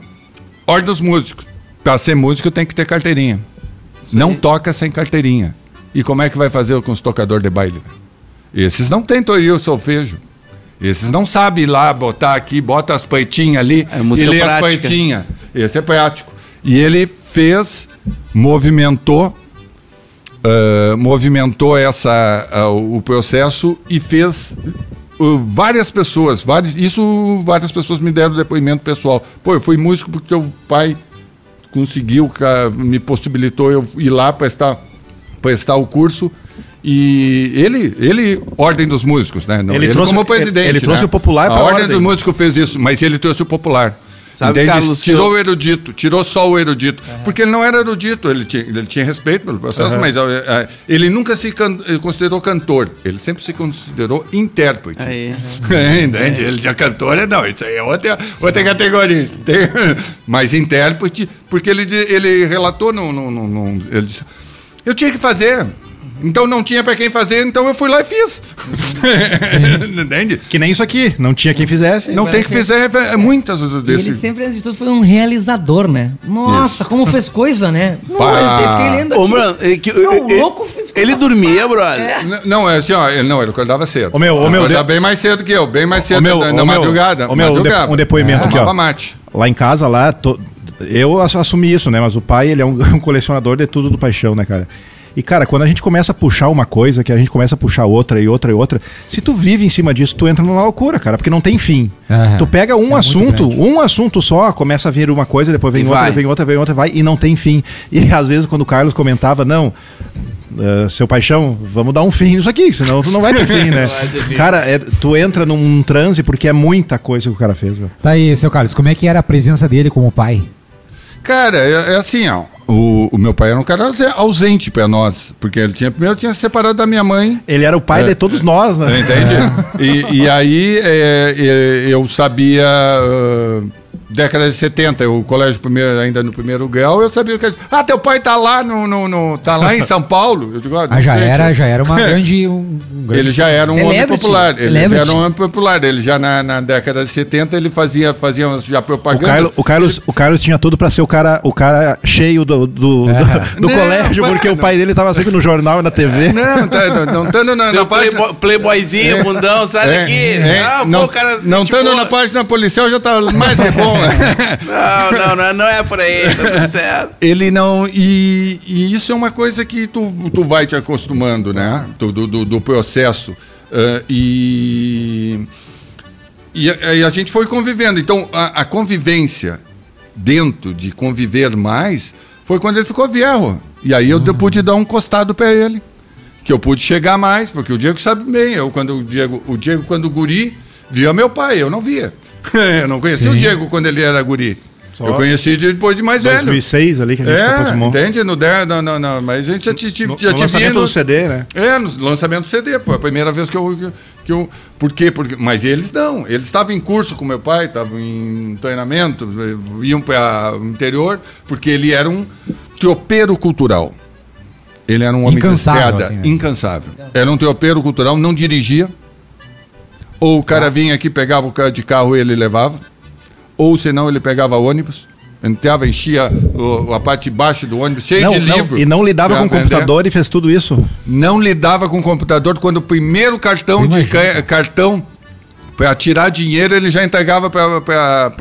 Ordem dos músicos. Para ser músico tem que ter carteirinha. Não toca sem carteirinha. E como é que vai fazer com os tocadores de baile? Esses não têm teoria ou solfejo. Esses não sabem ir lá botar aqui, bota as peitinhas ali É e lê as prática. peitinhas. Esse é prático. E ele fez, movimentou, ah, movimentou essa, ah, o processo e fez uh, várias pessoas, vários, isso várias pessoas me deram depoimento pessoal. Pô, eu fui músico porque o pai conseguiu, me possibilitou eu ir lá prestar, prestar o curso. E ele, ele, ordem dos músicos, né? Não, Ele ele, trouxe- como presidente. ele trouxe né? o popular pra A ordem ordem. dos músicos fez isso, mas ele trouxe o popular. Sabe, Entende? Carlos, tirou o erudito, tirou só o erudito. Porque ele não era erudito, ele tinha, ele tinha respeito pelo processo, mas eh, eh, ele nunca se can- eh, considerou cantor, ele sempre se considerou intérprete. Aí. <laughs> Entende? Ele tinha cantora, não, isso aí é outra, outra categoria. Tem- <laughs> mas intérprete, porque ele, ele relatou, no, no, no- no- ele disse, eu tinha que fazer. Então não tinha para quem fazer, então eu fui lá e fiz. <laughs> Entende? Que nem isso aqui. Não tinha quem fizesse. Não tem que fazer é, muitas E ele desses. sempre, antes de tudo, foi um realizador, né? Nossa, como fez coisa, né? Não, Pá. eu fiquei lendo Ô, aqui. mano, é que- Não, o ele- louco fez coisa Ele dormia, brother. N- Não, é assim, ó, ele, não, ele acordava cedo. Ô, meu, ô, meu, acordava de- bem mais cedo que eu, bem mais cedo Ô, meu, na, ô, na meu, madrugada. ô, meu, um madrugava. um depoimento aqui, ó. Mate. Lá em casa, lá, to- eu ass- assumi isso, né? Mas o pai, ele é um, <laughs> um colecionador de tudo do paixão, né, cara? E, cara, quando a gente começa a puxar uma coisa, que a gente começa a puxar outra e outra e outra, se tu vive em cima disso, tu entra numa loucura, cara, porque não tem fim. Aham. Tu pega um É assunto, um assunto só, começa a vir uma coisa, depois vem E outra, vai. vem outra, vem outra, vai, e não tem fim. E <laughs> às vezes, quando o Carlos comentava, não. eh, seu paixão, vamos dar um fim nisso aqui, senão tu não vai ter fim, <laughs> né? Ter fim. Cara, é- tu entra num transe porque é muita coisa que o cara fez, velho. Tá aí, seu Carlos, como é que era a presença dele como pai? Cara, é, é assim, ó. O, o meu pai era um cara ause- ausente pra nós. Porque ele tinha, primeiro tinha se separado da minha mãe. Ele era o pai É. de todos nós, né? Entende? <laughs> E, e aí é, é, eu sabia ah, década de 70, o colégio primeiro, ainda no primeiro grau, eu sabia que Ah, teu pai tá lá no, no, no- tá lá em São <laughs> Paulo. Eu digo, Ah, já gente, era, já era uma <laughs> grande. Um, um grande Ele já era um homem Celebrity. popular. Ele já Celebrity. era um homem popular. Ele já na, na década de 70 ele fazia, fazia já O propaganda. Carlos, o, Carlos, o Carlos tinha tudo pra ser o cara, o cara cheio do, do, <laughs> É. do- do Não, colégio, porque o pai dele tava sempre no jornal e na TV. Não, tá, não, não estando na, na página. playboy, playboyzinho, bundão, sai É, daqui. é, ah, pô, não, o cara. não estando boa. na página policial já tá mais que bom. Não, não, não, não é por aí, tá tudo <laughs> certo. Ele não. E, e isso é uma coisa que tu, tu vai te acostumando, né? Do, do, do- processo. Ah, e, e a, e a gente foi convivendo. Então, a, a convivência dentro de conviver mais foi quando ele ficou viejo. E aí eu Uhum. pude dar um costado para ele. Que eu pude chegar mais, porque o Diego sabe bem. Eu, quando o Diego, o Diego, quando guri, via meu pai, eu não via. <laughs> eu não conhecia Sim. o Diego quando ele era guri. Só eu conheci depois de mais velho. 2006 ali que a gente É, aproximou. entende? No, não, não, não, mas a gente já, te, te, No, já no lançamento no- do CD, né? É, no lançamento do CD. Foi a primeira vez que eu. Que, que eu por quê? Porque, mas eles não. Eles estavam em curso com meu pai, estavam em treinamento, iam para o interior, porque ele era um tropeiro cultural. Ele era um homem Incansável, de estrada, assim, né? incansável. Era um tropeiro cultural, não dirigia. Ou o cara vinha aqui, pegava o carro de carro e ele levava. Ou senão ele pegava ônibus. Entrava, enchia o- a parte de baixo do ônibus, cheio Não, de não, livro. e não lidava com vender computador e fez tudo isso. não lidava com computador quando o primeiro cartão de ca- cartão para tirar dinheiro ele já entregava para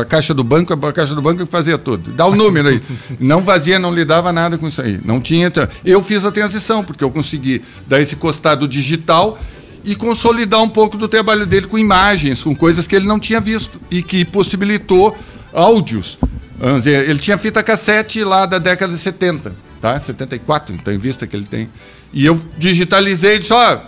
a caixa do banco, a caixa do banco fazia tudo. Dá o número aí. <laughs> Não fazia, não lidava nada com isso aí. Não tinha. Eu fiz a transição porque eu consegui dar esse costado digital e consolidar um pouco do trabalho dele com imagens, com coisas que ele não tinha visto e que possibilitou áudios. Vamos dizer, Ele tinha fita cassete lá da década de 70, tá? 74, então em vista que ele tem. E eu digitalizei e disse, ó,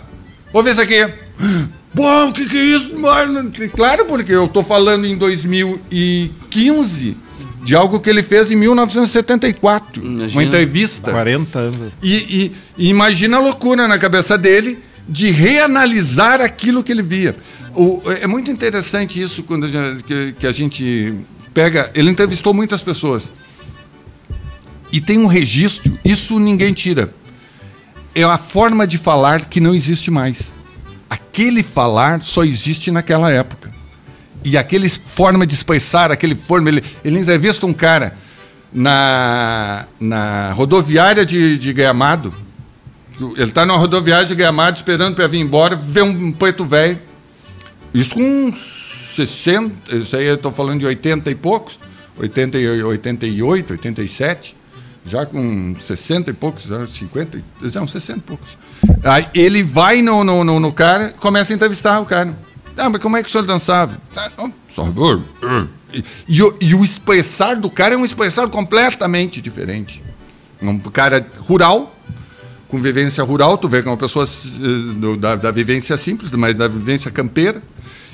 vou ver isso aqui. <gasps> Bom, o que, que é isso, mano? Claro, porque eu tô falando em 2015 de algo que ele fez em 1974. Uma Imagina. entrevista. 40 anos. E, e- e imagina a loucura na cabeça dele de reanalisar aquilo que ele via. O- é muito interessante isso quando a gente, que, que a gente pega. Ele entrevistou muitas pessoas. E tem um registro, isso ninguém tira. É a forma de falar que não existe mais. Aquele falar só existe naquela época. E aquele forma de expressar, aquele forma. Ele, ele entrevista um cara na, na rodoviária de, de Gramado. Ele está na rodoviária de Gramado esperando para vir embora, vê um preto velho. Isso com 60, isso aí eu estou falando de 80 e poucos, 80, e 88, 87, já com 60 e poucos, já 50, e- já uns 60 e poucos. Aí ele vai no, no, no, no cara, começa a entrevistar o cara. Ah, mas como é que o senhor dançava? Ah, não, E, e o expressar do cara é um expressar completamente diferente. Um cara rural, com vivência rural, tu vê que é uma pessoa eh, da, da vivência simples, mas da vivência campeira.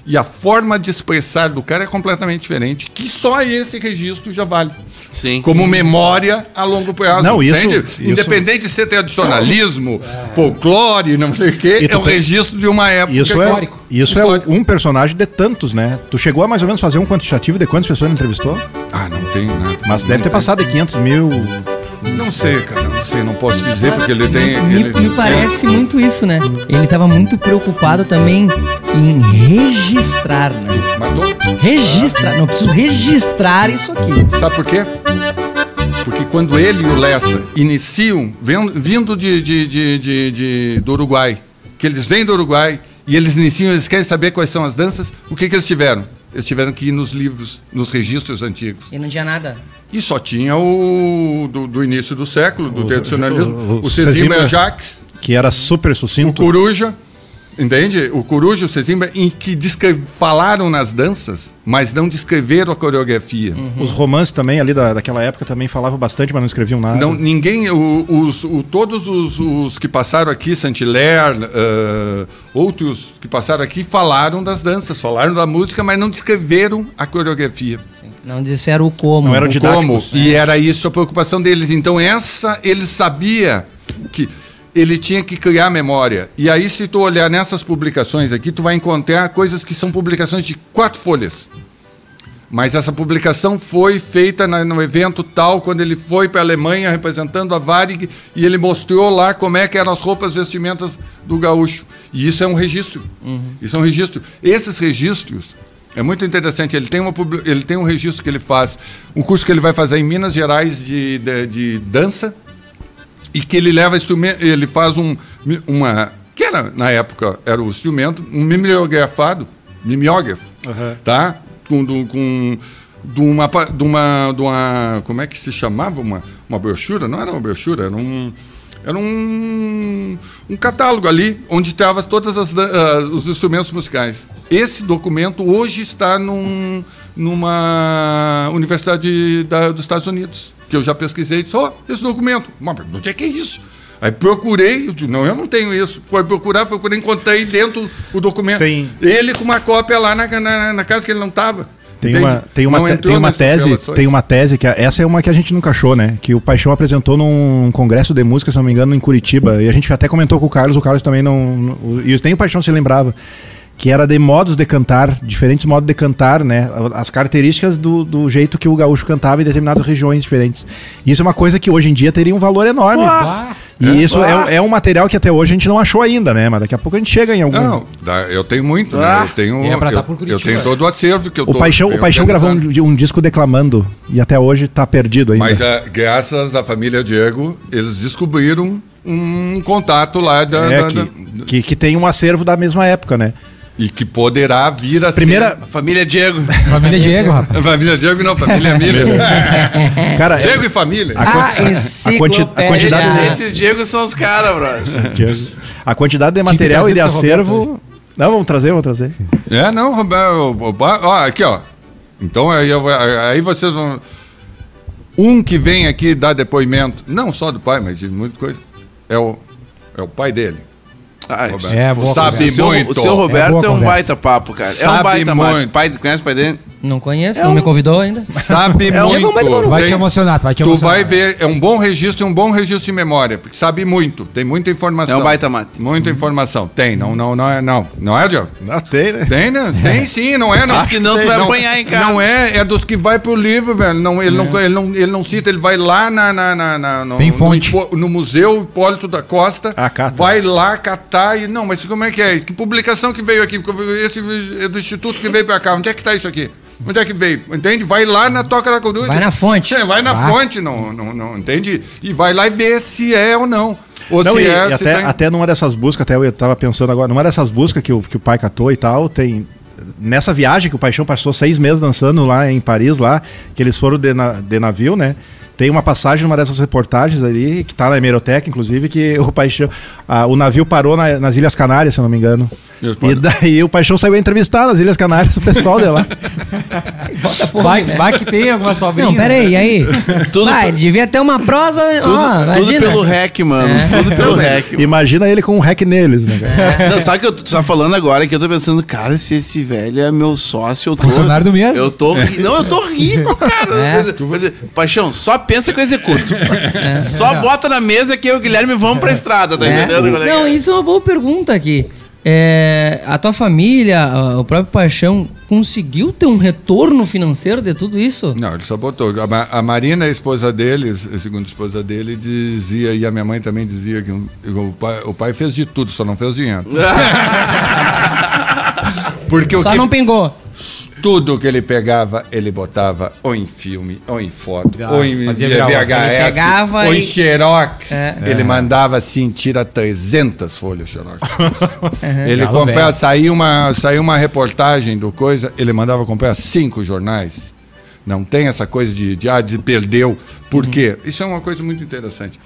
E a forma de expressar do cara é completamente diferente, que só esse registro já vale. Sim. Como memória a longo prazo. Não, isso- entende? isso- Independente de ser tradicionalismo, folclore, não sei o quê, é um tem- registro de uma época Isso é, histórico. isso Histórico. é um personagem de tantos, né? Tu chegou a mais ou menos fazer um quantitativo de quantas pessoas ele entrevistou? Ah, não tem nada. Mas Não deve ter tem. passado de 500 mil. Não sei, cara, não sei, não posso dizer, porque ele tem. Me, ele- me parece muito isso, né? Ele tava muito preocupado também em registrar, né? ele matou. Registrar, não preciso registrar isso aqui. Sabe por quê? Porque quando ele e o Lessa iniciam, vindo de, de, de, de- de- do Uruguai, que eles vêm do Uruguai e eles iniciam, eles querem saber quais são as danças, o que, que eles tiveram? Eles tiveram que ir nos livros, nos registros antigos. E não tinha nada. E só tinha o do, do início do século, do O- tradicionalismo, o- o o Cezimba- Jacques, Que era super o sucinto. Coruja, entende? O Coruja, o Cezimba, em que falaram nas danças, mas não descreveram a coreografia. Os romances também ali da, daquela época também falavam bastante, mas não escreviam nada. Não, ninguém, o- os, o- todos os, os que passaram aqui, Saint-Hilaire, eh, outros que passaram aqui, falaram das danças, falaram da música, mas não descreveram a coreografia. Não disseram o como. Não era o O didáticos. como. E era isso a preocupação deles. Então, essa, ele sabia que ele tinha que criar memória. E aí, se tu olhar nessas publicações aqui, tu vai encontrar coisas que são publicações de quatro folhas. Mas essa publicação foi feita no evento tal, quando ele foi para a Alemanha representando a Varig e ele mostrou lá como é que eram as roupas vestimentas do gaúcho. E isso é um registro. Isso é um registro. Esses registros é muito interessante. Ele tem, uma, ele tem um registro que ele faz, um curso que ele vai fazer em Minas Gerais de, de, de dança e que ele leva instrumento, ele faz um uma que era na época era o instrumento, um mimeografado, mimeógrafo, tá? Com do- com de uma, de uma de uma como é que se chamava uma uma brochura? Não era uma brochura, era um era um, um catálogo ali onde estavam todos os instrumentos musicais. Esse documento hoje está num, numa universidade da- dos Estados Unidos, que eu já pesquisei. Disse, ó, esse documento. Mas onde é que é isso? Aí procurei, eu digo, não, eu não tenho isso. Foi procurar, procurei, encontrei dentro o documento. Tem- Ele com uma cópia lá na, na, na casa que ele não estava. Tem uma, tem uma, te- tem uma tese, tem uma tese que a- essa é uma que a gente nunca achou, né? Que o Paixão apresentou num congresso de música, se não me engano, em Curitiba. E a gente até comentou com o Carlos, o Carlos também não. não- E nem o Paixão se lembrava. Que era de modos de cantar, diferentes modos de cantar, né? As características do, do jeito que o gaúcho cantava em determinadas regiões diferentes. Isso é uma coisa que hoje em dia teria um valor enorme. Ah, E isso é, é um material que até hoje a gente não achou ainda, né? Mas daqui a pouco a gente chega em algum. Não, eu tenho muito, Ah. né? Eu tenho, é pra eu, dar por Curitiba. eu tenho todo o acervo que eu O tô- Paixão, o Paixão gravou um, um disco declamando e até hoje tá perdido ainda. Mas ah, graças à família Diego, eles descobriram um contato lá da, É, da- que, da- que, que tem um acervo da mesma época, né? E que poderá vir a Primeira- ser. Família Diego. <laughs> Família Diego, rapaz. Família Diego não, família Miller. Cara, Diego e família. a, Ah, a, quanti- a quantidade, de, Esses Diegos são os caras, brother. a quantidade de material e de acervo. Não, vamos trazer, vamos trazer. É, não, Roberto. Ó, aqui, ó. Então aí, aí vocês vão. Um que vem aqui dar depoimento, não só do pai, mas de muita coisa, é o, é o pai dele. Ah, Roberto. É, Sabe conversa. o, seu, muito. o seu Roberto boa é, um conversa. baita papo, cara. é Sabe um baita muito. papo. Pai, conhece o pai dele? Não conheço, não me convidou ainda. Sabe É um- muito. Mas Vai te Tem- emocionar, tu vai te Tu emocionar. vai ver, é um bom registro e um bom registro de memória, porque sabe muito, tem muita informação. É um baita mate. Muita informação. Tem, não, não, não é, não. Não é, Diogo? Não, tem, né? Tem, né? Tem <laughs> sim, não é, não. Diz que não, tu vai apanhar em casa. Não é, é dos que vai pro livro, velho. Não, ele, não, ele, não, ele não cita, ele vai lá na, na, na- na- no, Tem no fonte. Hipo- no, Museu Hipólito da Costa. Ah, cata. vai lá catar e. Não, mas como é que é? Que publicação que veio aqui? Esse é do Instituto que veio pra cá. Onde é que tá isso aqui? Onde é que veio? Entende? Vai lá na Toca da Coruja. Vai na fonte. É, vai na Vai. fonte, não, não, não, entende? E vai lá e vê se é ou não. Ou Não, se e, é, e se até, tem- até numa dessas buscas, até eu tava pensando agora, numa dessas buscas que o, que o pai catou e tal, tem. Nessa viagem que o Paixão passou seis meses dançando lá em Paris, lá, que eles foram de, na- de navio, né? Tem uma passagem numa dessas reportagens ali, que tá na hemeroteca, inclusive, que o Paixão. ah, o navio parou na- nas Ilhas Canárias, se eu não me engano. E daí o Paixão saiu a entrevistar nas Ilhas Canárias o pessoal de lá. <laughs> Vai, vai que tem alguma sobrinha. Não, pera aí, e <laughs> aí? Tudo Vai, ele devia ter uma prosa. Tudo, ó, tudo pelo rec, mano. Tudo pelo rec. mano. Imagina ele com um hack neles, né, cara? Não, sabe o que eu tô tá falando agora? Que eu tô pensando, cara, se esse velho é meu sócio, eu tô. Funcionário do mês. Eu tô. ri- Não, eu tô rico, <laughs> cara. É. Paixão, só pensa que eu executo. <laughs> Só bota na mesa que eu e o Guilherme vamos pra estrada, tá É. entendendo? é Não, é? isso é uma boa pergunta aqui. É, a tua família, a- o próprio Paixão, conseguiu ter um retorno financeiro de tudo isso? Não, ele só botou. A, Ma- a Marina, a esposa dele, a segunda esposa dele, dizia, e a minha mãe também dizia que o, pai, o pai fez de tudo, só não fez dinheiro. <laughs> Porque o Só que, não pingou. Tudo que ele pegava, ele botava ou em filme, ou em foto, Ah, ou em VHS, ou e- em xerox. É. Ele mandava assim, tira 300 folhas xerox. Ele Galo comprava, saiu uma, saiu uma reportagem do coisa, ele mandava comprar cinco jornais. Não tem essa coisa de, de ah, de perdeu. Por quê? Isso é uma coisa muito interessante.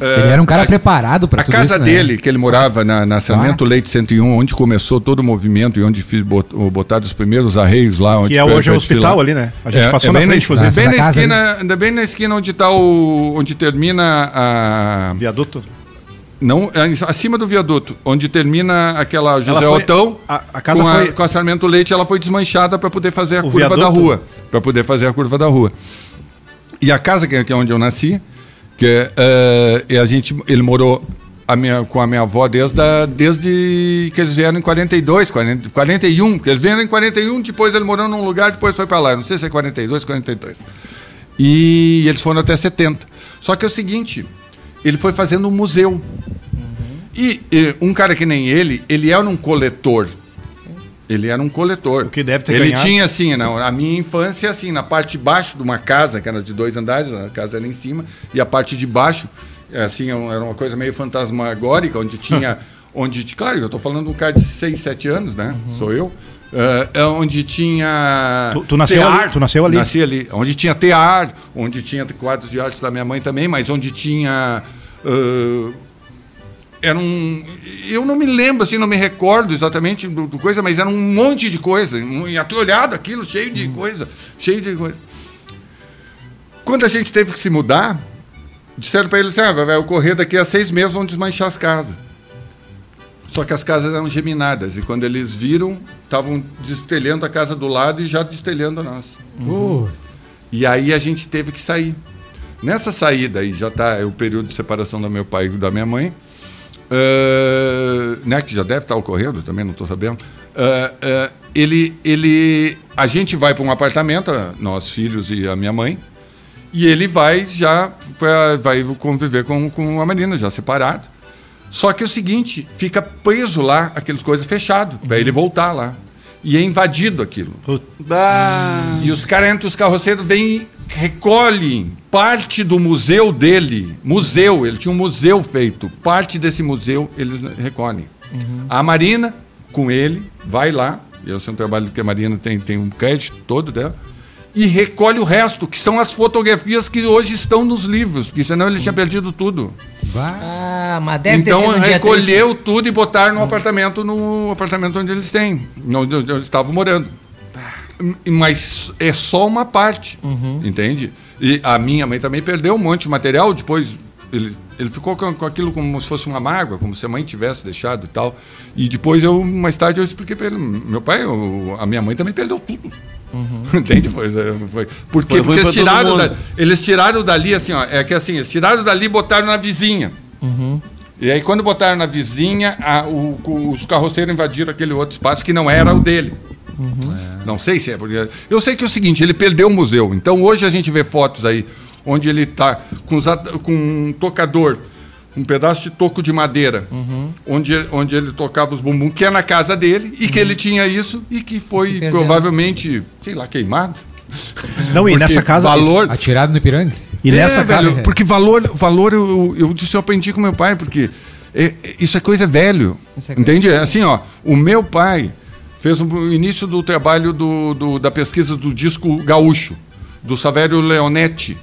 Ele era um cara a- preparado pra a tudo casa isso, né? dele, que ele morava na, na Sarmento Ah. Leite 101, onde começou todo o movimento e onde fiz, bot, botaram os primeiros arreios lá. Onde Que é hoje é o hospital ali, né? A gente É, passou é na frente, esquina- inclusive. Bem Da na, casa esquina, ainda bem na esquina onde tá o. onde termina a. Viaduto. Não, é acima do viaduto, onde termina aquela José foi- Otão. a- a casa com, foi- com a Sarmento Leite, ela foi desmanchada para poder fazer a O curva da viaduto? rua. Para poder fazer a curva da rua. E a casa que é, que é onde eu nasci, que eh, e a gente, ele morou a minha, com a minha avó desde, a, desde que eles vieram em 42, 40, 41. Porque eles vieram em 41, depois ele morou num lugar, depois foi para lá. Não sei se é 42, 43. E eles foram até 70. Só que é o seguinte, ele foi fazendo um museu. E, e um cara que nem ele, ele era um coletor. Ele era um coletor. O que deve ter Ele ganhado. tinha assim, na, a minha infância, assim, na parte de baixo de uma casa, que era de dois andares, a casa era em cima, e a parte de baixo, é, assim, era uma coisa meio fantasmagórica, onde tinha. <laughs> onde, claro, eu estou falando de um cara de 6, 7 anos, né? Sou eu. É, é onde tinha. Tu- tu nasceu ali? Tu nasceu ali? Nasci ali. Onde tinha tear, onde tinha quadros de arte da minha mãe também, mas onde tinha. ah, era um. Eu não me lembro, assim, não me recordo exatamente do, do coisa, mas era um monte de coisa. Um, e até olhado aquilo, cheio de coisa. Cheio de coisa. Quando a gente teve que se mudar, disseram para ele assim: ah, vai ocorrer daqui a seis meses, vão desmanchar as casas. Só que as casas eram geminadas. E quando eles viram, estavam destelhando a casa do lado e já destelhando a nossa. Putz. E aí a gente teve que sair. Nessa saída aí, já está o período de separação do meu pai e da minha mãe, eh, né, que já deve estar ocorrendo, também não estou sabendo. eh, eh, ele, ele, a gente vai para um apartamento, nós filhos e a minha mãe, e ele vai já vai conviver com, com a Marina, já separado. Só que é o seguinte, fica preso lá, aquelas coisas fechado, para ele voltar lá. E é invadido aquilo. E os caras entram, os carroceiros vêm e recolhem parte do museu dele. Museu, ele tinha um museu feito. Parte desse museu eles recolhem. A Marina, com ele, vai lá. Eu sei um trabalho que a Marina tem, tem um crédito todo dela. E recolhe o resto, que são as fotografias que hoje estão nos livros, porque senão ele tinha perdido tudo. Vai. Ah, mas deve ter então sido dia recolheu tudo e botaram no apartamento, no apartamento onde eles têm, onde eles estavam morando. Mas é só uma parte, entende? E a minha mãe também perdeu um monte de material, depois ele, ele ficou com, com aquilo como se fosse uma mágoa, como se a mãe tivesse deixado e tal. E depois eu, mais tarde, eu expliquei para ele, meu pai, o- a minha mãe também perdeu tudo. <laughs> Entende? Foi, foi. Por quê? Porque eles tiraram, da- eles tiraram dali, assim, ó, é que assim, eles tiraram dali e botaram na vizinha. E aí, quando botaram na vizinha, a- o- os carroceiros invadiram aquele outro espaço que não era o dele. Não sei se é porque. Eu sei que é o seguinte, ele perdeu o museu. Então hoje a gente vê fotos aí onde ele está com, com um tocador, um pedaço de toco de madeira, onde, onde ele tocava os bumbum, que é na casa dele, e que ele tinha isso e que foi perdeu. provavelmente, sei lá, queimado. Não, e Porque nessa casa. Valor, Atirado no Ipiranga? E nessa é, casa. velho, porque valor, valor eu, eu, eu aprendi com meu pai, porque é- é- isso é coisa velho. É coisa entende? Assim, ó, o meu pai fez um- o início do trabalho do, do- da pesquisa do disco gaúcho, do Savério Leonetti.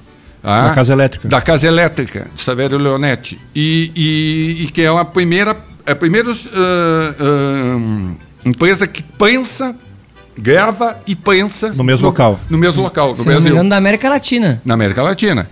ah, Da Casa Elétrica. Da Casa Elétrica, de Savério Leonetti. E, e- e que é a primeira, é a primeira ah, ah, empresa que pensa, grava e pensa No mesmo local. No mesmo local, no Se não me Brasil da América Latina. na América Latina.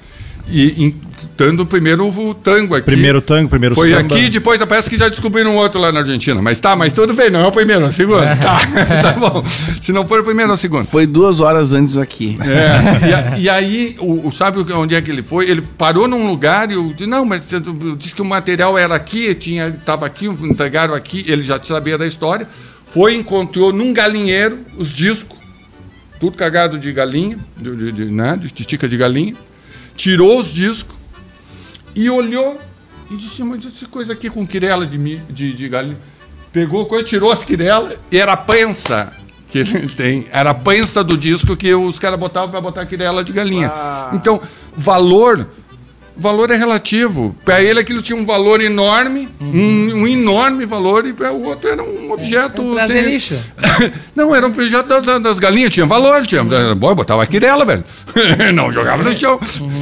E em, dando primeiro o tango aqui. Primeiro tango, primeiro Foi samba. aqui, depois parece que já descobriram outro lá na Argentina. Mas tá, mas tudo bem, não é o primeiro, é o segundo. Tá, <laughs> tá bom. Se não for o primeiro, é o segundo. Foi duas horas antes aqui. É, e, e aí, o, o- sabe onde é que ele foi? Ele parou num lugar e eu disse, não, mas disse que o material era aqui, tinha, estava aqui, entregaram aqui, ele já sabia da história. Foi, encontrou num galinheiro os discos, tudo cagado de galinha, de, de, de, né, de titica de galinha, tirou os discos e olhou e disse, mas essa coisa aqui com quirela de, de, de galinha. Pegou, coisa, tirou as quirelas e era a pensa que ele <laughs> tem. Era a pensa do disco que os caras botavam para botar quirela de galinha. Então, valor. Valor é relativo. Para ele aquilo tinha um valor enorme, um, um enorme valor, e para o outro era um objeto. É um prazer sem- lixo. <laughs> Não, era um objeto da- da- das galinhas, tinha valor, tinha. Bom, botava aqui dela, velho. <laughs> Não jogava no chão.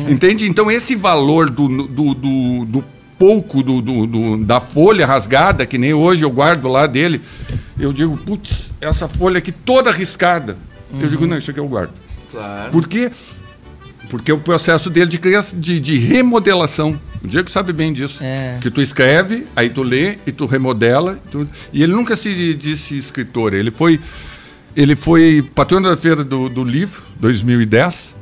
Entende? Então, esse valor do, do, do, do pouco do, do- do- da folha rasgada, que nem hoje eu guardo lá dele, eu digo, putz, essa folha aqui toda riscada. Eu digo, não, isso aqui eu guardo. Claro. Por quê? Porque o processo dele de, criação, de, de remodelação. O Diego sabe bem disso. É. Que tu escreve, aí tu lê e tu remodela. tu- e ele nunca se disse escritor. Ele foi, ele foi patrono da Feira do, do Livro, 2010.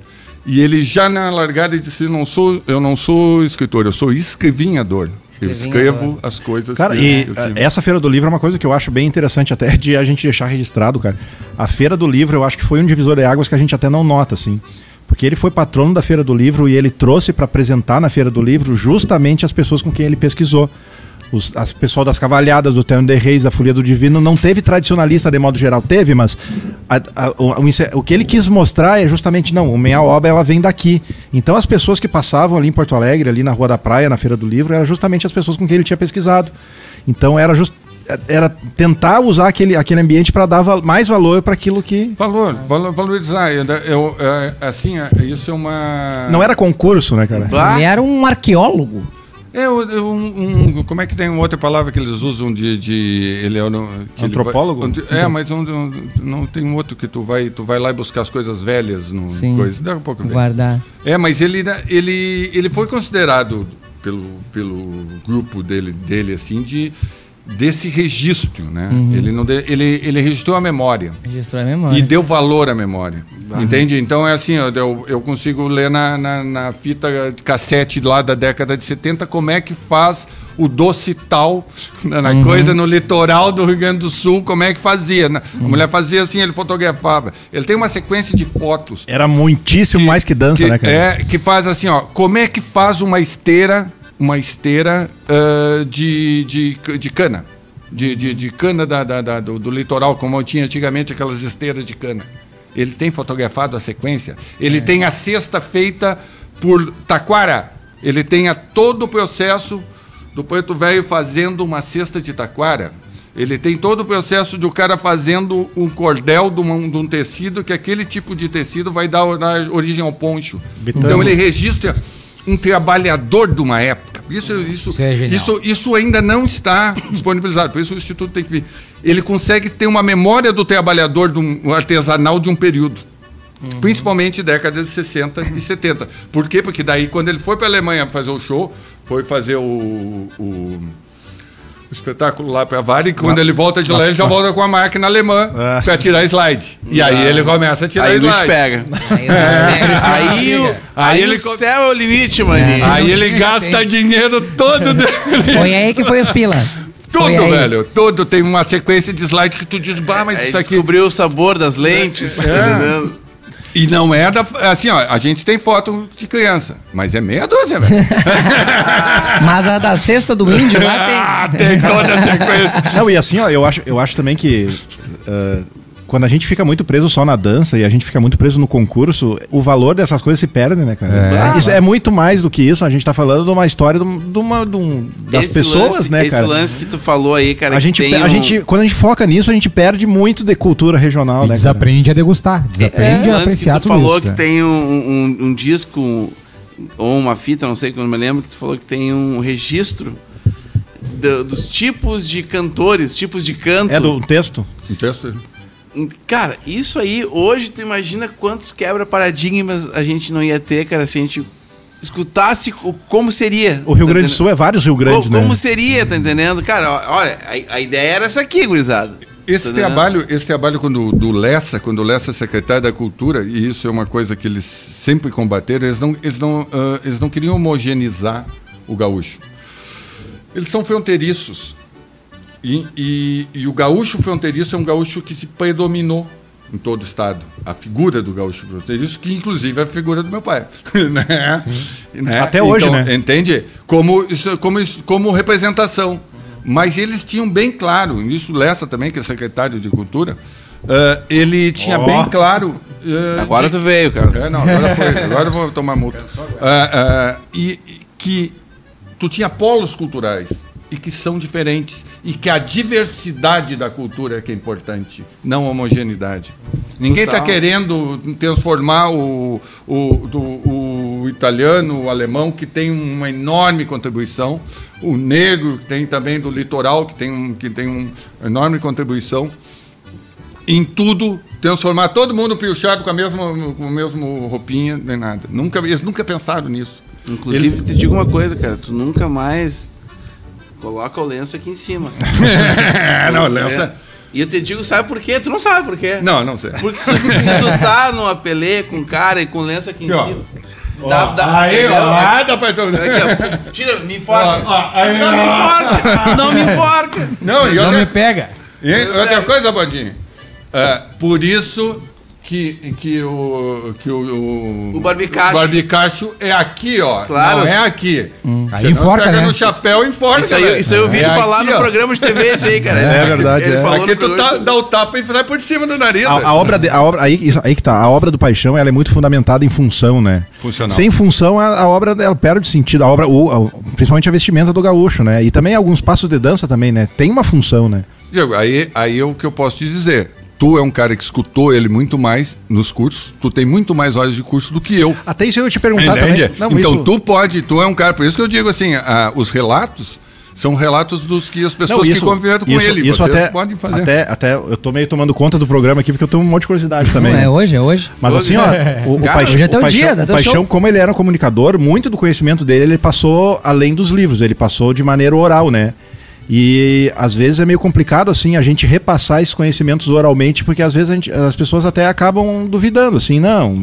E ele já na largada disse: não sou, Eu não sou escritor, eu sou escrevinhador. Eu escrevo as coisas Cara, que e eu eh, tive. essa Feira do Livro é uma coisa que eu acho bem interessante até de a gente deixar registrado, cara. A Feira do Livro, eu acho que foi um divisor de águas que a gente até não nota, assim. Porque ele foi patrono da Feira do Livro e ele trouxe para apresentar na Feira do Livro justamente as pessoas com quem ele pesquisou. As pessoal das Cavalhadas, do Terno de Reis, da Folia do Divino, não teve tradicionalista de modo geral, teve, mas a- a- o, o o que ele quis mostrar é justamente, não, a minha obra ela vem daqui. Então as pessoas que passavam ali em Porto Alegre, ali na Rua da Praia, na Feira do Livro, eram justamente as pessoas com quem ele tinha pesquisado. Então era just, era tentar usar aquele, aquele ambiente para dar val- mais valor para aquilo que. Valor, valo- valorizar. Eu, eu, é, assim, é, isso é uma. Não era concurso, né, cara? Bah, Ele era um arqueólogo. É um, um- como é que tem outra palavra que eles usam de, de ele é ele Antropólogo? vai- é, mas um- um- não tem um outro que tu vai, tu vai lá e buscar as coisas velhas no Sim. coisa. Daqui a pouco. Guardar. É, mas ele, ele, ele foi considerado pelo, pelo grupo dele, dele assim de desse registro, né? Ele não de- ele, ele registrou a memória Registrou a memória. e deu valor à memória. Entende? Então é assim, eu, eu, consigo ler na, na, na fita de cassete lá da década de 70 como é que faz o doce tal, <laughs> na, na coisa no litoral do Rio Grande do Sul, como é que fazia. né? A mulher fazia assim, ele fotografava. Ele tem uma sequência de fotos Era muitíssimo mais que dança, que, né, cara? É, que faz assim, ó. Como é que faz uma esteira, uma esteira ah, de, de, de cana? De, de, de cana da, da- da- do, do litoral, como tinha antigamente aquelas esteiras de cana. Ele tem fotografado a sequência. Ele tem a cesta feita por taquara. Ele tem a, todo o processo do preto velho fazendo uma cesta de taquara. Ele tem todo o processo de o cara fazendo um cordel de um, de um tecido, que aquele tipo de tecido vai dar, origem ao poncho. Bitamo. Então ele registra um trabalhador de uma época. Isso, isso, Isso é isso, isso ainda não está <laughs> disponibilizado, por isso o Instituto tem que vir. Ele consegue ter uma memória do trabalhador um, artesanal de um período. Principalmente décadas de 60 e 70. Por quê? Porque daí, quando ele foi para a Alemanha fazer o show, foi fazer o, o, o espetáculo lá para Vale, e quando ele volta de lá, ele já volta com a máquina alemã Ah, para tirar slide. E aí ele começa a tirar aí o slide. bicho pega. Aí, Aí, o, Aí aí ele o céu é o limite, mano. Aí ele gasta tem. dinheiro todo <laughs> dele. Foi aí que foi os pila. Tudo, aí. velho. Tudo tem uma sequência de slide que tu diz, bah, mas Aí isso aqui. descobriu o sabor das lentes, tá entendendo? E não é da. Assim, ó, a gente tem foto de criança, mas é meia dúzia, velho. <laughs> Mas a da cesta do índio lá ah, tem. tem toda a sequência. Não, e assim, ó, eu acho, eu acho também que ah, quando a gente fica muito preso só na dança e a gente fica muito preso no concurso, o valor dessas coisas se perde, né, cara? Isso é muito mais do que isso. A gente tá falando de uma história de, um- uma, de um- das Esse pessoas, lance, né, esse cara? lance que tu falou aí, cara, A que gente, tem a um- gente, quando a gente foca nisso, a gente perde muito de cultura regional, E né? cara? desaprende a degustar. Esse Desaprende a lance que apreciar tu tudo falou isso. que né? tem um, um- um disco ou uma fita, não sei que eu não me lembro, que tu falou que tem um registro do- dos tipos de cantores, tipos de canto. É do texto? Um texto. Cara, isso aí, hoje tu imagina quantos quebra-paradigmas a gente não ia ter, cara, se a gente escutasse como seria. O Rio tá Grande do? Sul é vários Rio Grandes, Co- Como né? seria, tá entendendo? Cara, olha, a, a ideia era essa aqui, gurizada. Esse Tá entendendo? trabalho, esse trabalho quando, do Lessa, quando o Lessa é secretário da Cultura, e isso é uma coisa que eles sempre combateram, eles não, eles não, ah, eles não queriam homogeneizar o gaúcho. Eles são fronteiriços. E, e- e o gaúcho fronteiriço é um gaúcho que se predominou em todo o estado. A figura do gaúcho fronteiriço, que inclusive é a figura do meu pai. <laughs> né? Né? Até hoje, Então, né? Entende? Como, isso, como, isso- como representação. Mas eles tinham bem claro, nisso Lessa também, que é secretário de Cultura, ah, ele tinha Ó. bem claro. ah, Agora de- tu veio, cara. é, não, agora foi. <laughs> Agora eu vou tomar multa. E, e que tu tinha polos culturais e que são diferentes e que a diversidade da cultura é que é importante, não a homogeneidade. Ninguém está querendo transformar o, o, o italiano, o alemão, que tem uma enorme contribuição, o negro, que tem também do litoral, que tem, um, que tem uma enorme contribuição em tudo, transformar todo mundo piochado com a mesma, com a mesma roupinha, nem nada. Nunca, eles nunca pensaram nisso. Inclusive, te digo uma coisa, cara, tu nunca mais coloca o lenço aqui em cima. <laughs> É, não, Lença. E eu te digo, sabe por quê? Tu não sabe por quê. Não, não sei. Porque se tu, se tu tá no apelê com cara e com lenço aqui em Ó, cima. Dá, dá, Aí, ó, ah, dá pra... Aqui, ó, Tira, me enforca. Ó, aí, não me enforca. Não me enforca. Não, e Não outra, me pega. e outra coisa, Bodinho. É, por isso que, que o. Que o, o, O barbicacho. o barbicacho é aqui, ó. Claro. Não é aqui. Aí Senão enforca, pega né? no chapéu e enforca. Isso aí, velho. isso aí eu vi ele É falar aqui, no ó. programa de TV, esse aí, cara. É verdade, Ele é. falou Aqui tu tá, dá o tapa e vai por cima do nariz. A, a obra, de- a obra aí, isso aí que tá, a obra do Paixão, ela é muito fundamentada em função, né? Funcional. Sem função, a, a obra ela perde sentido, a obra, o- a- principalmente a vestimenta do gaúcho, né? E também alguns passos de dança também, né? Tem uma função, né? Diego, aí, aí é o que eu posso te dizer. Tu é um cara que escutou ele muito mais nos cursos. Tu tem muito mais horas de curso do que eu. Até isso eu ia te perguntar Entende? também. Não, então isso- tu pode, tu é um cara. Por isso que eu digo assim: ah, os relatos são relatos dos que as pessoas Não, que conviveram com isso, ele. Isso até, podem fazer. até, até eu tô meio tomando conta do programa aqui porque eu tenho um monte de curiosidade também. Não, é hoje, é hoje. Mas assim, ó, o, o Cara, Paixão, hoje é o Paixão, dia, o Paixão, show. como ele era um comunicador, muito do conhecimento dele ele passou além dos livros, ele passou de maneira oral, né? E às vezes é meio complicado assim a gente repassar esses conhecimentos oralmente, porque às vezes gente- as pessoas até acabam duvidando, assim, não,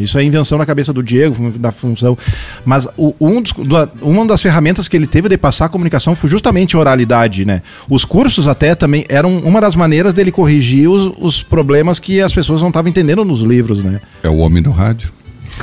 isso é invenção na cabeça do Diego, da função. Mas o- um dos- uma das ferramentas que ele teve de passar a comunicação foi justamente a oralidade, né? Os cursos até também eram uma das maneiras dele corrigir os, os problemas que as pessoas não estavam entendendo nos livros, né? É o homem do rádio.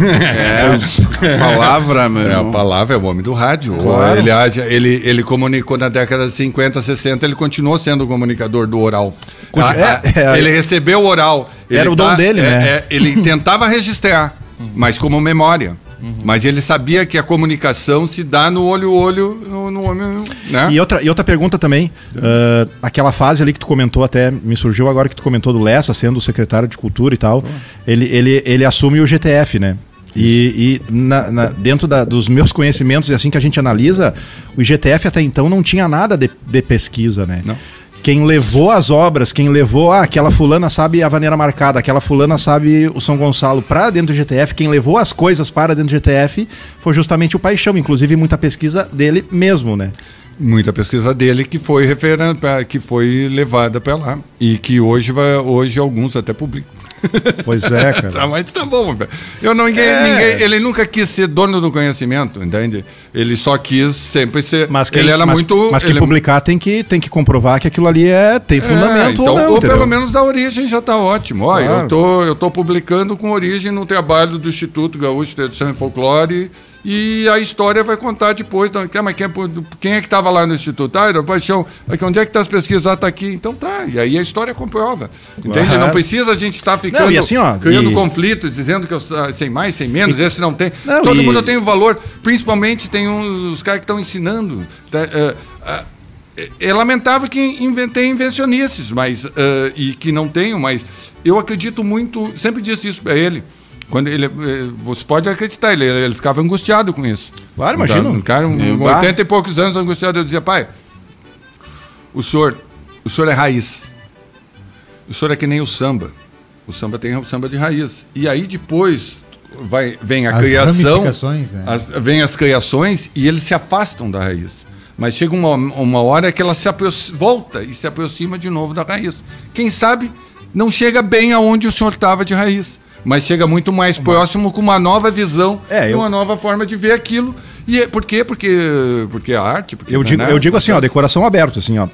É, palavra, meu É, a palavra é o homem do rádio. Claro. Ele, age- ele, ele comunicou na década de 50, 60, ele continuou sendo o comunicador do oral. Conti- A- a- é, é. ele recebeu o oral. Era o dom dele, é, né? é, ele tentava registrar, mas como memória. Mas ele sabia que a comunicação se dá no olho a olho, no, no homem, né? E outra, e outra pergunta também, ah, aquela fase ali que tu comentou até, me surgiu agora que tu comentou do Lessa, sendo o secretário de cultura e tal, ele, ele, ele assume o GTF, né? E, e na- na- dentro da- dos meus conhecimentos, e assim que a gente analisa, o IGTF até então não tinha nada de, de pesquisa, né? Não. Quem levou as obras, quem levou, ah, aquela fulana sabe a vaneira marcada, aquela fulana sabe o São Gonçalo para dentro do GTF, quem levou as coisas para dentro do GTF foi justamente o Paixão, inclusive muita pesquisa dele mesmo, né? Muita pesquisa dele que foi referen- pra- que foi levada para lá. E que hoje, vai, hoje alguns até publicam. Pois é, <laughs> Tá, cara. mas tá bom. Eu não, ninguém, É. ninguém- ele nunca quis ser dono do conhecimento, entende? Ele só quis sempre ser. Mas quem, ele era mas, muito. mas quem ele- publicar tem que, tem que comprovar que aquilo ali é, tem É, fundamento então, ou não, ou pelo menos da origem já está ótimo. Olha, Claro. eu, tô, eu tô publicando com origem no trabalho do Instituto Gaúcho de Tradição e Folclore e a história vai contar depois. Então, quer- mas quem, quem é que estava lá no Instituto? Ah, era o Paixão. Aqui, onde é que está as pesquisas? Ah, tá aqui. Então tá. E aí a história comprova. Entende? Claro. Não precisa a gente estar ficando e assim, ó, criando e- conflitos, dizendo que eu ah, sei mais, sei menos, esse não tem. Não, Todo e- mundo tem um valor. Principalmente tem uns caras que estão ensinando. tá, eh, ah, é- é lamentável que inventei invencionices, mas ah, e que não tenho, mas eu acredito muito, sempre disse isso para ele. Quando ele, eh, você pode acreditar, ele, ele ficava angustiado com isso. Claro, imagino. Um cara, um, Eu- 80 e poucos anos angustiado, eu dizia, pai, o senhor, o senhor é raiz. O senhor é que nem o samba. O samba tem o samba de raiz. E aí depois vai, vem a As criação, né? as- vem as criações e eles se afastam da raiz. Mas chega uma, uma hora que ela se volta e se aproxima de novo da raiz. Quem sabe não chega bem aonde o senhor estava de raiz, mas chega muito mais próximo com uma nova visão, É, eu- uma nova forma de ver aquilo. E é- por quê? Porque, porque é arte. Porque Eu digo, eu digo assim, ó, decoração aberto, assim, ó.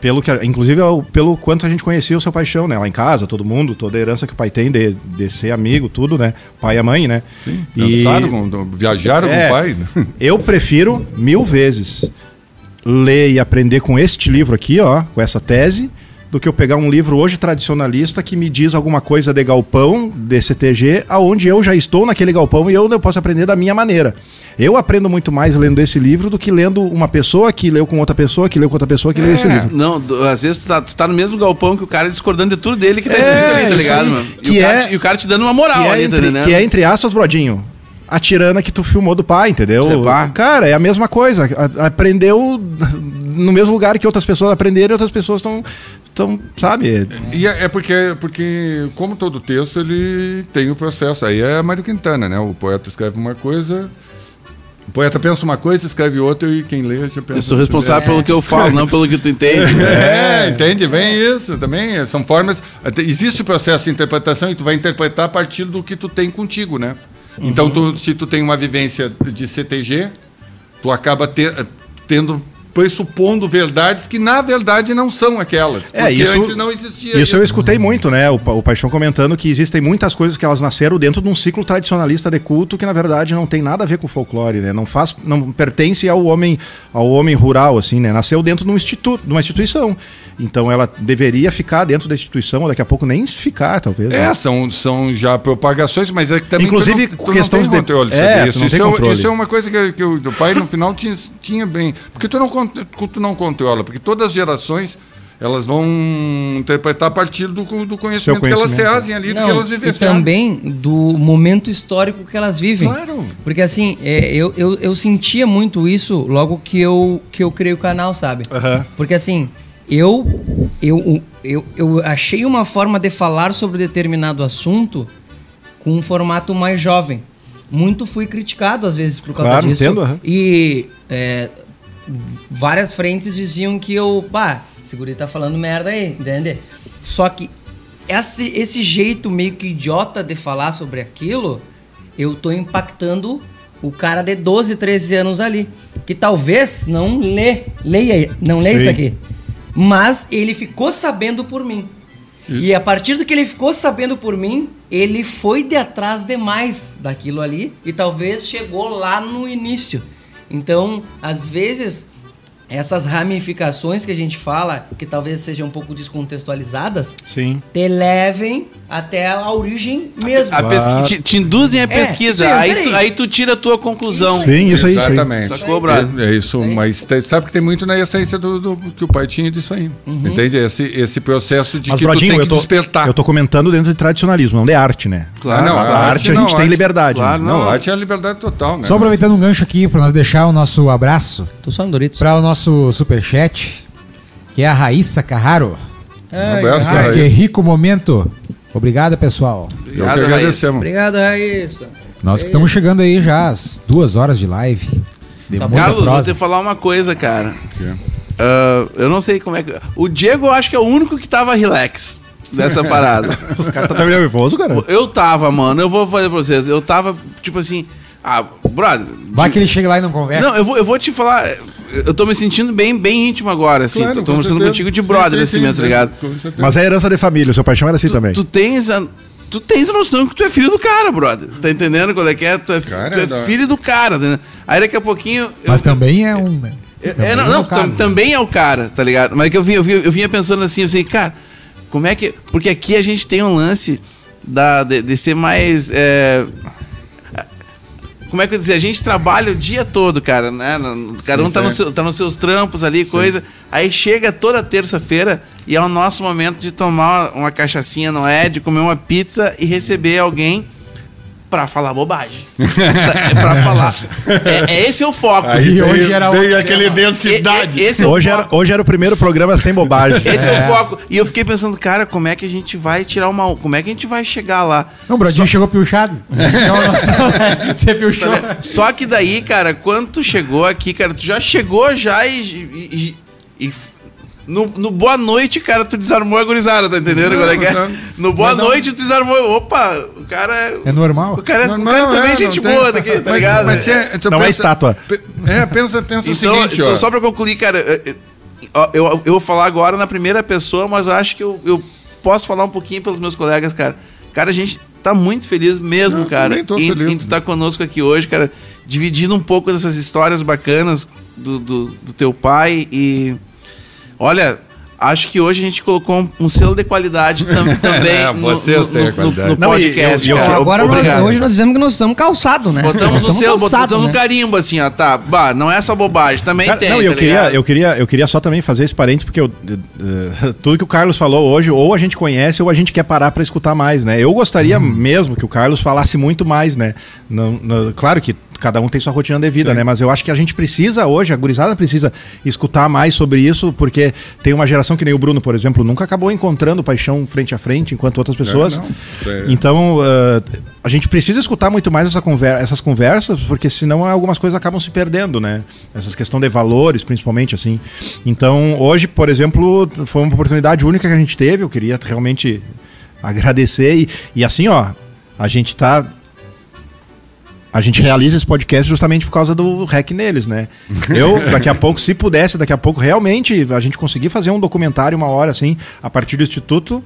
Pelo que, inclusive, é pelo quanto a gente conhecia o seu paixão, né? Lá em casa, todo mundo, toda a herança que o pai tem de, de ser amigo, tudo, né? Pai e a mãe, né? Sim, E- com- viajaram É, com o pai. né? <laughs> Eu prefiro mil vezes ler e aprender com este livro aqui, ó, com essa tese, do que eu pegar um livro hoje tradicionalista que me diz alguma coisa de galpão, de CTG, aonde eu já estou naquele galpão e eu, eu posso aprender da minha maneira. Eu aprendo muito mais lendo esse livro do que lendo uma pessoa que leu com outra pessoa, que leu com outra pessoa, que leu esse É. livro. Não, às vezes tu tá, tu tá no mesmo galpão que o cara discordando de tudo dele que tá É, escrito ali, tá ligado, aí. mano? E, Que o cara, é- te- e o cara te dando uma moral é ali, tá entre, entendendo? que é, entre aspas, brodinho, a tirana que tu filmou do pai, entendeu? É, pá. Cara, é a mesma coisa. A- aprendeu no mesmo lugar que outras pessoas aprenderam e outras pessoas estão, estão sabe? E é, é porque, porque, como todo texto, ele tem o processo. Aí é Mário Quintana, né? O poeta escreve uma coisa, o poeta pensa uma coisa, escreve outra e quem lê já pensa. Eu sou responsável pelo que eu falo, não pelo que tu entende. <laughs> É, entende? Vem isso também. São formas. Existe o processo de interpretação e tu vai interpretar a partir do que tu tem contigo, né? Então, tu- se tu tem uma vivência de CTG, tu acaba ter- tendo pressupondo verdades que na verdade não são aquelas. É, isso- antes não existia Isso eu escutei muito, né? O, o Paixão comentando que existem muitas coisas que elas nasceram dentro de um ciclo tradicionalista de culto que na verdade não tem nada a ver com o folclore, né? Não faz, não pertence ao homem, ao homem rural, assim, né? Nasceu dentro de um instituto, de uma instituição. Então ela deveria ficar dentro da instituição, ou daqui a pouco nem ficar, talvez. É, né? são, são já propagações, mas é que também Inclusive, tu não, tu questões não de- tem controle É, sobre isso. Isso, é, controle. isso é uma coisa que, que o, pai no final tinha, tinha bem. Porque tu não, tu não controla, porque todas as gerações elas vão interpretar a partir do, do conhecimento, que elas conhecimento, trazem ali, do que Não, elas e vivenciaram. também do momento histórico que elas vivem. Claro. Porque assim, é, eu, eu, eu sentia muito isso logo que eu, que eu criei o canal, sabe? Aham. Porque assim, eu, eu, eu, eu achei uma forma de falar sobre determinado assunto com um formato mais jovem. Muito fui criticado às vezes por causa Claro, disso. entendo, aham. E é, várias frentes diziam que eu, pá, esse guri tá falando merda aí, entende? Só que esse, esse jeito meio que idiota de falar sobre aquilo, eu tô impactando o cara de 12, 13 anos ali. Que talvez não lê, leia, não lê Sim. isso aqui. Mas ele ficou sabendo por mim. E a partir do que ele ficou sabendo por mim, ele foi de atrás demais daquilo ali e talvez chegou lá no início. Então, às vezes, essas ramificações que a gente fala, que talvez sejam um pouco descontextualizadas, Sim. te levem até a origem mesmo. A pesqui- te, te induzem a pesquisa. isso aí, tu, aí tu tira a tua conclusão. Sim, isso aí. Isso aí. Exatamente. Sacou? É, é isso, mas te- sabe que tem muito na essência do, do- que o pai tinha disso aí. Entende? Esse, esse processo de Mas, que tu Brodinho, tem eu que tô, despertar. eu tô comentando dentro de tradicionalismo, não de arte, né? Claro, não, a, a arte, arte a não, gente tem arte- liberdade. claro, né? Não, Não. arte é a liberdade total, né? Só aproveitando um gancho aqui para nós deixar o nosso abraço Tô só no Doritos. para o nosso superchat, que é a Raíssa Carraro. Abraço pra que rico momento. Obrigado, pessoal. Eu que Obrigado, agradecemos. Obrigado, Raíssa. Nós que estamos chegando aí já às duas horas de live. De muita Carlos, vou prosa. te falar uma coisa, cara. Ah, eu não sei como é que. O Diego, eu acho que é o único que tava relax dessa <laughs> parada. Os caras estão nervosos, cara. eu tava, mano, eu vou fazer pra vocês. Eu tava, tipo assim. Ah, brother. Vai que ele chega lá e não conversa. Não, eu vou, eu vou te falar. Eu tô me sentindo bem, bem íntimo agora, assim. Claro, tô, conversando certeza. contigo de brother, sim, assim sim, mesmo, tá ligado? Mas é herança de família, o seu paixão era assim Tu, também. tu tens a. Tu tens a noção que tu é filho do cara, brother. Tá entendendo qual é que é? Tu é, Cara, tu é filho do cara, né? Aí daqui a pouquinho. eu- Mas também é um. né? É, Também não, é não, o caso. tam- também é o cara, tá ligado? Mas é que eu, vi, eu, vi, eu vinha pensando assim, eu sei, cara, como é que. Porque aqui a gente tem um lance da, de, de ser mais. é, como é que eu dizer? A gente trabalha o dia todo, cara, né? Cada Sim, um tá, no sim. seu- tá nos seus trampos ali, coisa. Aí chega toda terça-feira e é o nosso momento de tomar uma cachaçinha no Ed, comer uma pizza e receber alguém pra falar bobagem. <laughs> é pra falar. É, é esse é o foco. Aí E hoje era aquele densidade. E- e- esse é o Hoje foco. era, hoje era o primeiro programa sem bobagem. Esse é. o foco. E eu fiquei pensando, cara, como é que a gente vai tirar uma. Como é que a gente vai chegar lá? Não, o Brodinho chegou. Tem <laughs> uma noção, né? Você pilchou. Só que daí, cara, quando tu chegou aqui, cara, tu já chegou já e. e- e- e no, no boa noite, cara, tu desarmou a gurizada, tá entendendo? Não, é que é? não. No boa Mas não- noite, tu desarmou. Opa, o cara. É normal. O cara, Não, o cara não, também é é, gente não tem- boa daqui, tá Mas- ligado? mas é- tu Não é estátua. É, pensa, pensa Então, o seguinte, só, ó. só pra concluir, cara, eu, eu- eu, vou falar agora na primeira pessoa, mas eu acho que eu, eu posso falar um pouquinho pelos meus colegas, cara. Cara, a gente tá muito feliz mesmo, Eu cara, tô em, feliz. em tu estar conosco aqui hoje, cara, dividindo um pouco dessas histórias bacanas do, do, do teu pai e. Olha. Acho que hoje a gente colocou um, um selo de qualidade tam- <laughs> também É, no, vocês no- têm a no- qualidade. no Não, e podcast. eu- eu- cara. Agora Obrigado. hoje nós dizemos que nós estamos calçados, né? Botamos Nós um selo, calçados, botamos um né? carimbo assim, ó, tá. Bah, não é só bobagem, também Cara, tem. não, eu tá queria, ligado? eu queria, eu queria só também fazer esse parente porque eu, eh, <laughs> tudo que o Carlos falou hoje, ou a gente conhece ou a gente quer parar para escutar mais, né? Eu gostaria mesmo que o Carlos falasse muito mais, né? Não, não- claro que cada um tem sua rotina de vida, né? Mas eu acho que a gente precisa hoje, a gurizada precisa escutar mais sobre isso, porque tem uma geração que nem o Bruno, por exemplo, nunca acabou encontrando paixão frente a frente, enquanto outras pessoas. não. Isso é- Então, eh, a gente precisa escutar muito mais essa conver essas conversas, porque senão algumas coisas acabam se perdendo, né? Essas questão de valores, principalmente, assim. Então, hoje, por exemplo, foi uma oportunidade única que a gente teve. Eu queria realmente agradecer. E, e assim, ó, a gente tá a gente realiza esse podcast justamente por causa do REC neles, né? Eu, daqui a pouco, se pudesse, daqui a pouco, realmente, a gente conseguir fazer um documentário uma hora, assim, a partir do Instituto,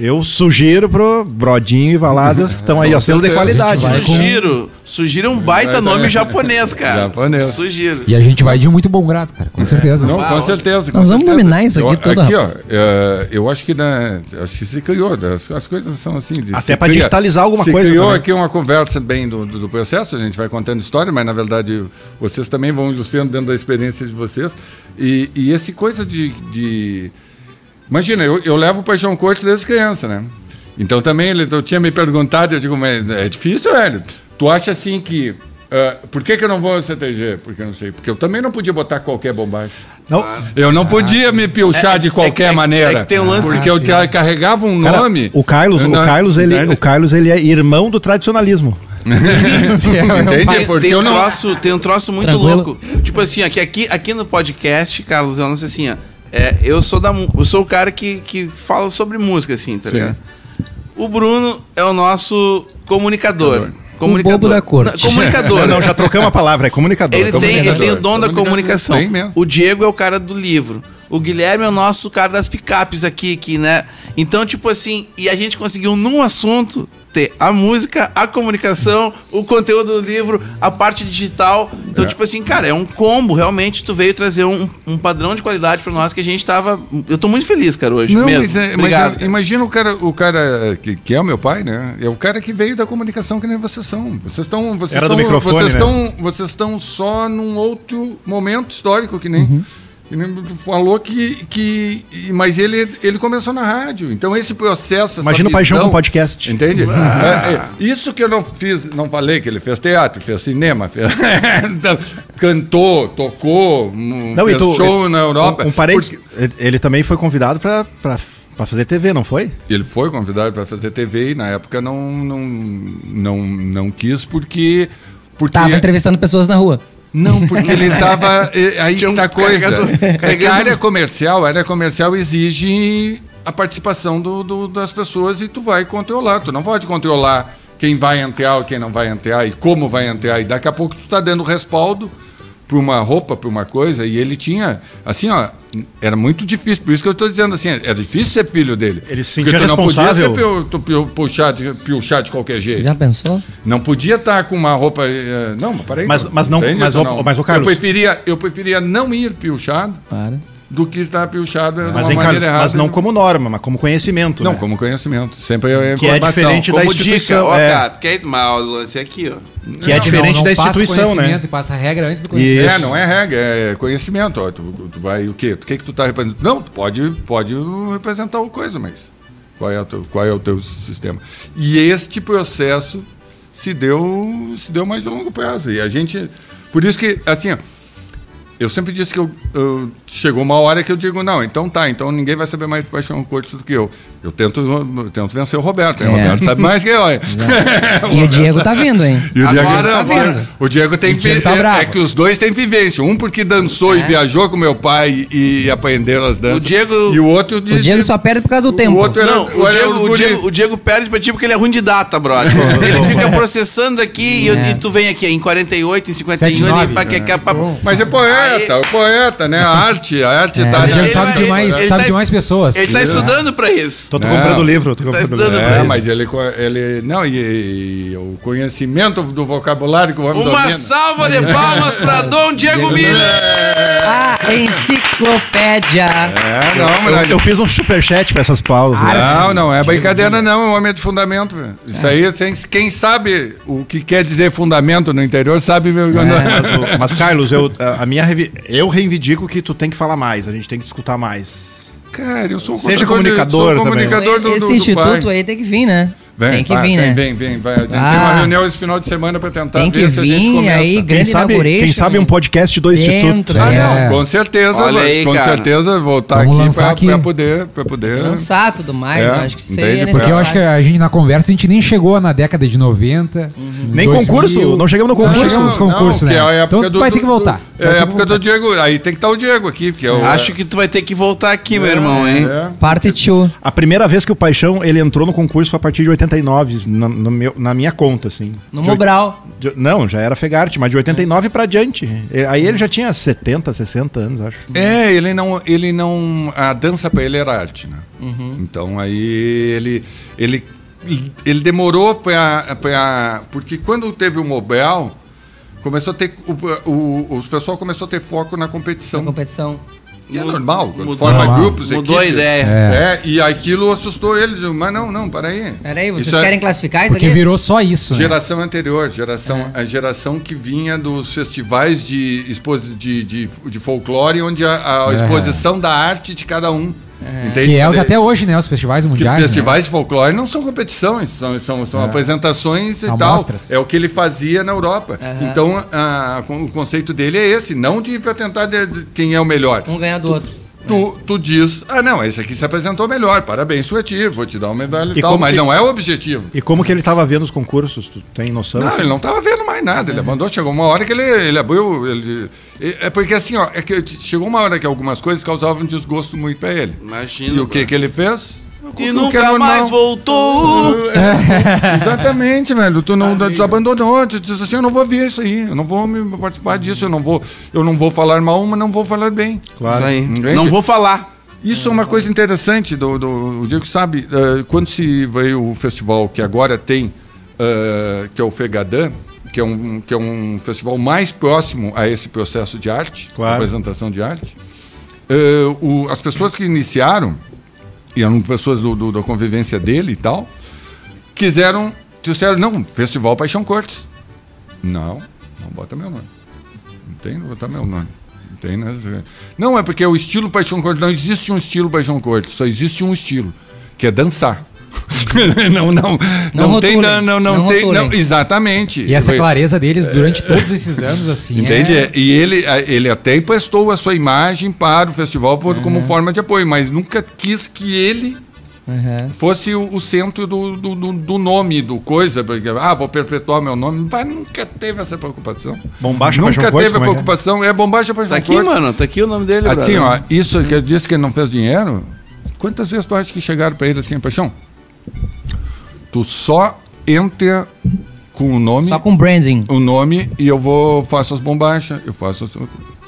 eu sugiro pro Brodinho e Valadas, estão aí, ó, selo de qualidade. Vai com- Sugiro. Sugiro é um baita nome japonês, cara. Japonês. Sugiro. E a gente vai de muito bom grado, cara, com certeza. Não, com certeza. com Nós vamos certeza. dominar isso aqui eu, tudo, Aqui, ó, rapaz. é, eu acho que, né, acho que se criou, né, as, as coisas são assim. de- Até se pra digitalizar alguma se coisa criou também. aqui uma conversa bem do, do, do processo, a gente vai contando história, mas na verdade vocês também vão ilustrando dentro da experiência de vocês. E, e esse coisa de... de- Imagina, eu, eu levo o Paixão Cortes desde criança, né? Então também ele eu tinha me perguntado, eu digo, mas é difícil, velho. Tu acha assim que. ah, por que, que eu não vou ao CTG? Porque eu não sei. Porque eu também não podia botar qualquer bobagem. Não, Eu não podia me piochar de qualquer é maneira. é que tem um lance- Porque eu ca- carregava um cara, nome. o Carlos, Eu o não- Carlos, ele, Entende? o Carlos, ele é irmão do tradicionalismo. <laughs> Entende? Tem, Porque tem eu um não. troço, tem um troço muito Tranquilo. louco. Tipo assim, aqui, aqui, aqui no podcast, Carlos, eu não sei assim, ó, é, eu sou da eu sou o cara que, que fala sobre música, assim, tá Sim. ligado? O Bruno é o nosso comunicador. Comunicador. bobo da corte. Não, comunicador. Não, <laughs> não, já trocamos a palavra, é comunicador. Ele tem, ele tem o dom da Comunicador. comunicação. Tem mesmo. O Diego é o cara do livro. O Guilherme é o nosso cara das picapes aqui, aqui, né? Então, tipo assim, e a gente conseguiu num assunto ter a música, a comunicação, o conteúdo do livro, a parte digital. Então, É. tipo assim, cara, é um combo. Realmente, tu veio trazer um, um padrão de qualidade pra nós que a gente tava. Eu tô muito feliz, cara, hoje. Não, mesmo. mas, é, mas Obrigado. é, cara. imagina o cara, o cara que, que é o meu pai, né? É o cara que veio da comunicação que nem vocês são. Vocês estão, vocês Era do estão, microfone, vocês né? estão, vocês estão só num outro momento histórico que nem. Uhum. Tu falou que, que. Mas ele, ele começou na rádio. Então esse processo. essa Imagina o Paixão visão- com podcast. Entende? É, é, isso que eu não fiz, não falei que ele fez teatro, fez cinema, fez, <laughs> Então, cantou, tocou, Não, fez tu, show na Europa. Um, um parênteses, Porque- ele- ele também foi convidado pra, pra fazer TV, não foi? Ele foi convidado para fazer TV e na época não, não, não, não quis porque. porque Tava entrevistando pessoas na rua. Não, porque ele <laughs> estava. Aí Tinha que um tá a coisa. carregador- É a área comercial, a área comercial exige a participação do, do- das pessoas e tu vai controlar. Tu não pode controlar quem vai entrar ou quem não vai entrar e como vai entrar. E daqui a pouco tu tá dando respaldo para uma roupa, para uma coisa. E ele tinha, assim, ó, era muito difícil. Por isso que eu estou dizendo assim, é difícil ser filho dele. Ele se Porque sentia tu não podia responsável. ser puxar de, piochar de qualquer jeito. Já pensou? Não podia estar com uma roupa. Não, mas peraí. Mas- mas não- Entende, mas, ou ô- mas, ô, Carlos- Eu preferia, eu preferia não ir piochado Para. Do que estar piochado de Mas, uma hein, maneira errada. mas não como norma, mas como conhecimento. Não, né? como conhecimento. Sempre é Que é diferente da Como dica, instituição, ó, é. cara, tu quer ir mal, lance é aqui, ó. Que é diferente não, não da passa instituição, né? conhecimento E passa a regra antes do conhecimento. É, não é regra, é conhecimento. Ó, tu, tu vai o quê? O que que tu tá representando? Não, tu pode, pode representar o coisa, mas qual é, o teu, qual é o teu sistema? E este processo se deu, se deu mais de longo prazo. E a gente. Por isso que, assim, ó, eu sempre disse que eu, eu- chegou uma hora que eu digo, não, então tá, então ninguém vai saber mais de Paixão Cortes do que eu. Eu tento, eu tento vencer o Roberto, né? O É. Roberto sabe mais que eu. hein? <laughs> E o Diego tá vindo, hein? E o Diego, Agora tá vai. vindo. O Diego tem O Diego vi- tá é- bravo. É que os dois têm vivência. Um porque dançou e viajou com meu pai e, e aprendeu as danças. O Diego- E o outro de. O Diego só perde por causa do o tempo. outro era, Não, o era Diego, o. Diego, o Diego perde pra ti porque ele é ruim de data, brother. <laughs> Ele fica processando aqui e, eu- e tu vem aqui em 48, em 51, 79, ele, pra, que, que, pra, Mas é poeta, o poeta, né? A arte, a arte É, tá. O Diego ele sabe vai- de mais, ele sabe tá- de mais pessoas. ele tá estudando pra isso. Tô, tô Não. comprando livro, tô Tá comprando livro. pra É, isso. mas ele, ele. Não, e, e o conhecimento do vocabulário que o homem Uma domina. salva de <laughs> palmas pra Dom Diego Miller. A enciclopédia. É, não, Eu, mas eu fiz um superchat pra essas pausas. né? Não, não é brincadeira, não. É um homem de fundamento. Isso aí, sem- quem sabe o que quer dizer fundamento no interior, sabe. meu- Mas, o- mas, <laughs> Carlos, eu, a minha eu reivindico que tu tem que falar mais, a gente tem que escutar mais. Cara, eu sou um Seja comunicador sou também. comunicador do, do, Esse do instituto pai. aí tem que vir, né? Vem, tem que vai, vir, tem, né? Vem, vem, vai. A gente tem Ah. uma reunião esse final de semana para tentar Tem que ver se a gente vir começa. aí, Quem sabe, quem sabe um podcast do Dentro, Instituto. Ah, É. não, com certeza, aí, com cara. certeza voltar Vamos aqui para poder, pra poder. Lançar tudo mais, É, eu acho que entende? é Porque eu acho que a gente, na conversa, a gente nem chegou na década de 90, Nem 2000. concurso? Não chegamos no Não concurso? chegamos nos concursos, Não, né? é Então tu do- vai ter que voltar. É a época do Diego. Aí tem que estar o Diego aqui, porque é o. Acho que tu vai ter que voltar aqui, meu irmão, hein? É. Parte 2. A primeira vez que o Paixão ele entrou no concurso foi a partir de 89, na, no meu- na minha conta, assim. No De Mobral. De- Não, já era Fegarte, mas de 89 pra diante. Aí ele já tinha 70, 60 anos, acho. É, ele não, ele não, a dança para ele era arte, né? Então aí ele, ele, ele demorou para, porque quando teve o Mobel, começou a ter, o, o, os pessoal começou a ter foco na Na competição. E é normal, quando Mudou. forma Normal. grupos, Mudou a equipes. ideia. É. e aquilo assustou eles. Mas não, não, peraí. Peraí, vocês Isso é querem classificar isso Porque aqui? virou só isso, né? Geração anterior, geração, a geração que vinha dos festivais de, exposi de, de, de folclore, onde a, a É. exposição da arte de cada um. Entende? Que é o que até hoje, né? Os festivais que mundiais. né? festivais de folclore não são competições, são, são, são É. apresentações e Amostras. tal. É o que ele fazia na Europa. Então, a- o conceito dele é esse, não de para tentar de, de quem é o melhor. Um ganhar do outro. Tu, tu diz, ah, não, esse aqui se apresentou melhor, parabéns, Sueti, vou te dar uma medalha e, E tal, mas que- não é o objetivo. E como que ele tava vendo os concursos? Tu tem noção? Não, assim? ele não estava vendo mais nada. Ele abandonou. Chegou uma hora que ele, ele abriu. Ele, é porque assim, ó, é que chegou uma hora que algumas coisas causavam desgosto muito para ele. Imagina. E o que, que ele fez? E é nunca normal. mais voltou. É, <laughs> exatamente, velho. Tu não tu abandonou, tu disse assim, eu não vou ver isso aí, eu não vou me participar disso, eu não vou, eu não vou falar mal, mas não vou falar bem. Claro. Isso aí. Entende? Não vou falar. Isso é uma coisa interessante do, do o Diego sabe, eh, quando se veio o festival que agora tem, eh, que é o Fegadã, que é, um, que é um festival mais próximo a esse processo de arte, Claro. apresentação de arte, eh, o- as pessoas que iniciaram, e eram pessoas do, do- da convivência dele e tal, quiseram, disseram, não, Festival Paixão Cortes. Não, não bota meu nome. Não tem, não botar meu nome. Não tem, né? Não, é porque o estilo Paixão Cortes, não existe um estilo Paixão Cortes, só existe um estilo, que é dançar. <laughs> não, não, Não não, tem, não, não, não tem, não, exatamente. E essa clareza deles durante todos esses anos, assim. Entende? é- E ele, ele até emprestou a sua imagem para o festival por- como forma de apoio, mas nunca quis que ele Uhum. fosse o, o centro do, do, do- do nome, do coisa, porque, ah, vou perpetuar meu nome. Mas nunca teve essa preocupação. Bombacha Nunca Paixão teve a como é que é? preocupação. É, bombacha para Tá aqui, mano. Tá aqui o nome dele, Assim, brother. ó, isso que ele disse que ele não fez dinheiro, quantas vezes tu acha que chegaram para ele assim, paixão? Tu só entra com o nome, Só com branding. o nome e eu vou faço as bombachas, eu faço as...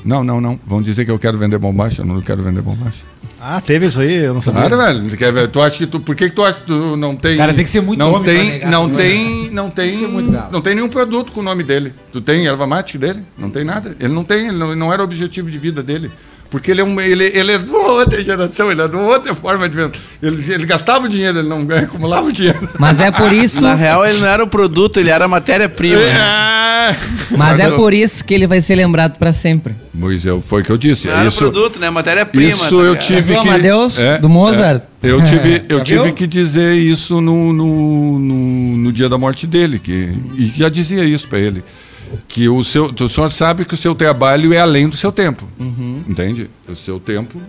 Não, não, não. Vão dizer que eu quero vender bombacha, eu não quero vender bombacha. Ah, teve isso aí, eu não sabia. Claro, velho. Tu, quer ver? tu acha que tu. Por que, que tu acha que tu não tem. Cara, tem que ser muito não homem tem, negar não tem, não tem, ser muito galo. não tem nenhum produto com o nome dele. Tu tem erva mate dele? Não tem nada. Ele não tem, ele não, não era o objetivo de vida dele. Porque ele é, um, ele, ele é de uma outra geração, ele é de uma outra forma de vida. Ele, ele gastava o dinheiro, ele não <laughs> acumulava o dinheiro. Mas é por isso. Na real, ele não era o produto, ele era a matéria-prima. É. Mas é por isso que ele vai ser lembrado pra sempre. Pois é, foi o que eu disse. Não era isso, o produto, né? Matéria-prima. Isso tá eu tive que. Amadeus, do Mozart? é. eu tive, <laughs> eu tive que dizer isso no, no, no, no dia da morte dele. Que, e já dizia isso para ele. Que o, seu, o senhor sabe que o seu trabalho é além do seu tempo. Uhum. Entende? O seu tempo.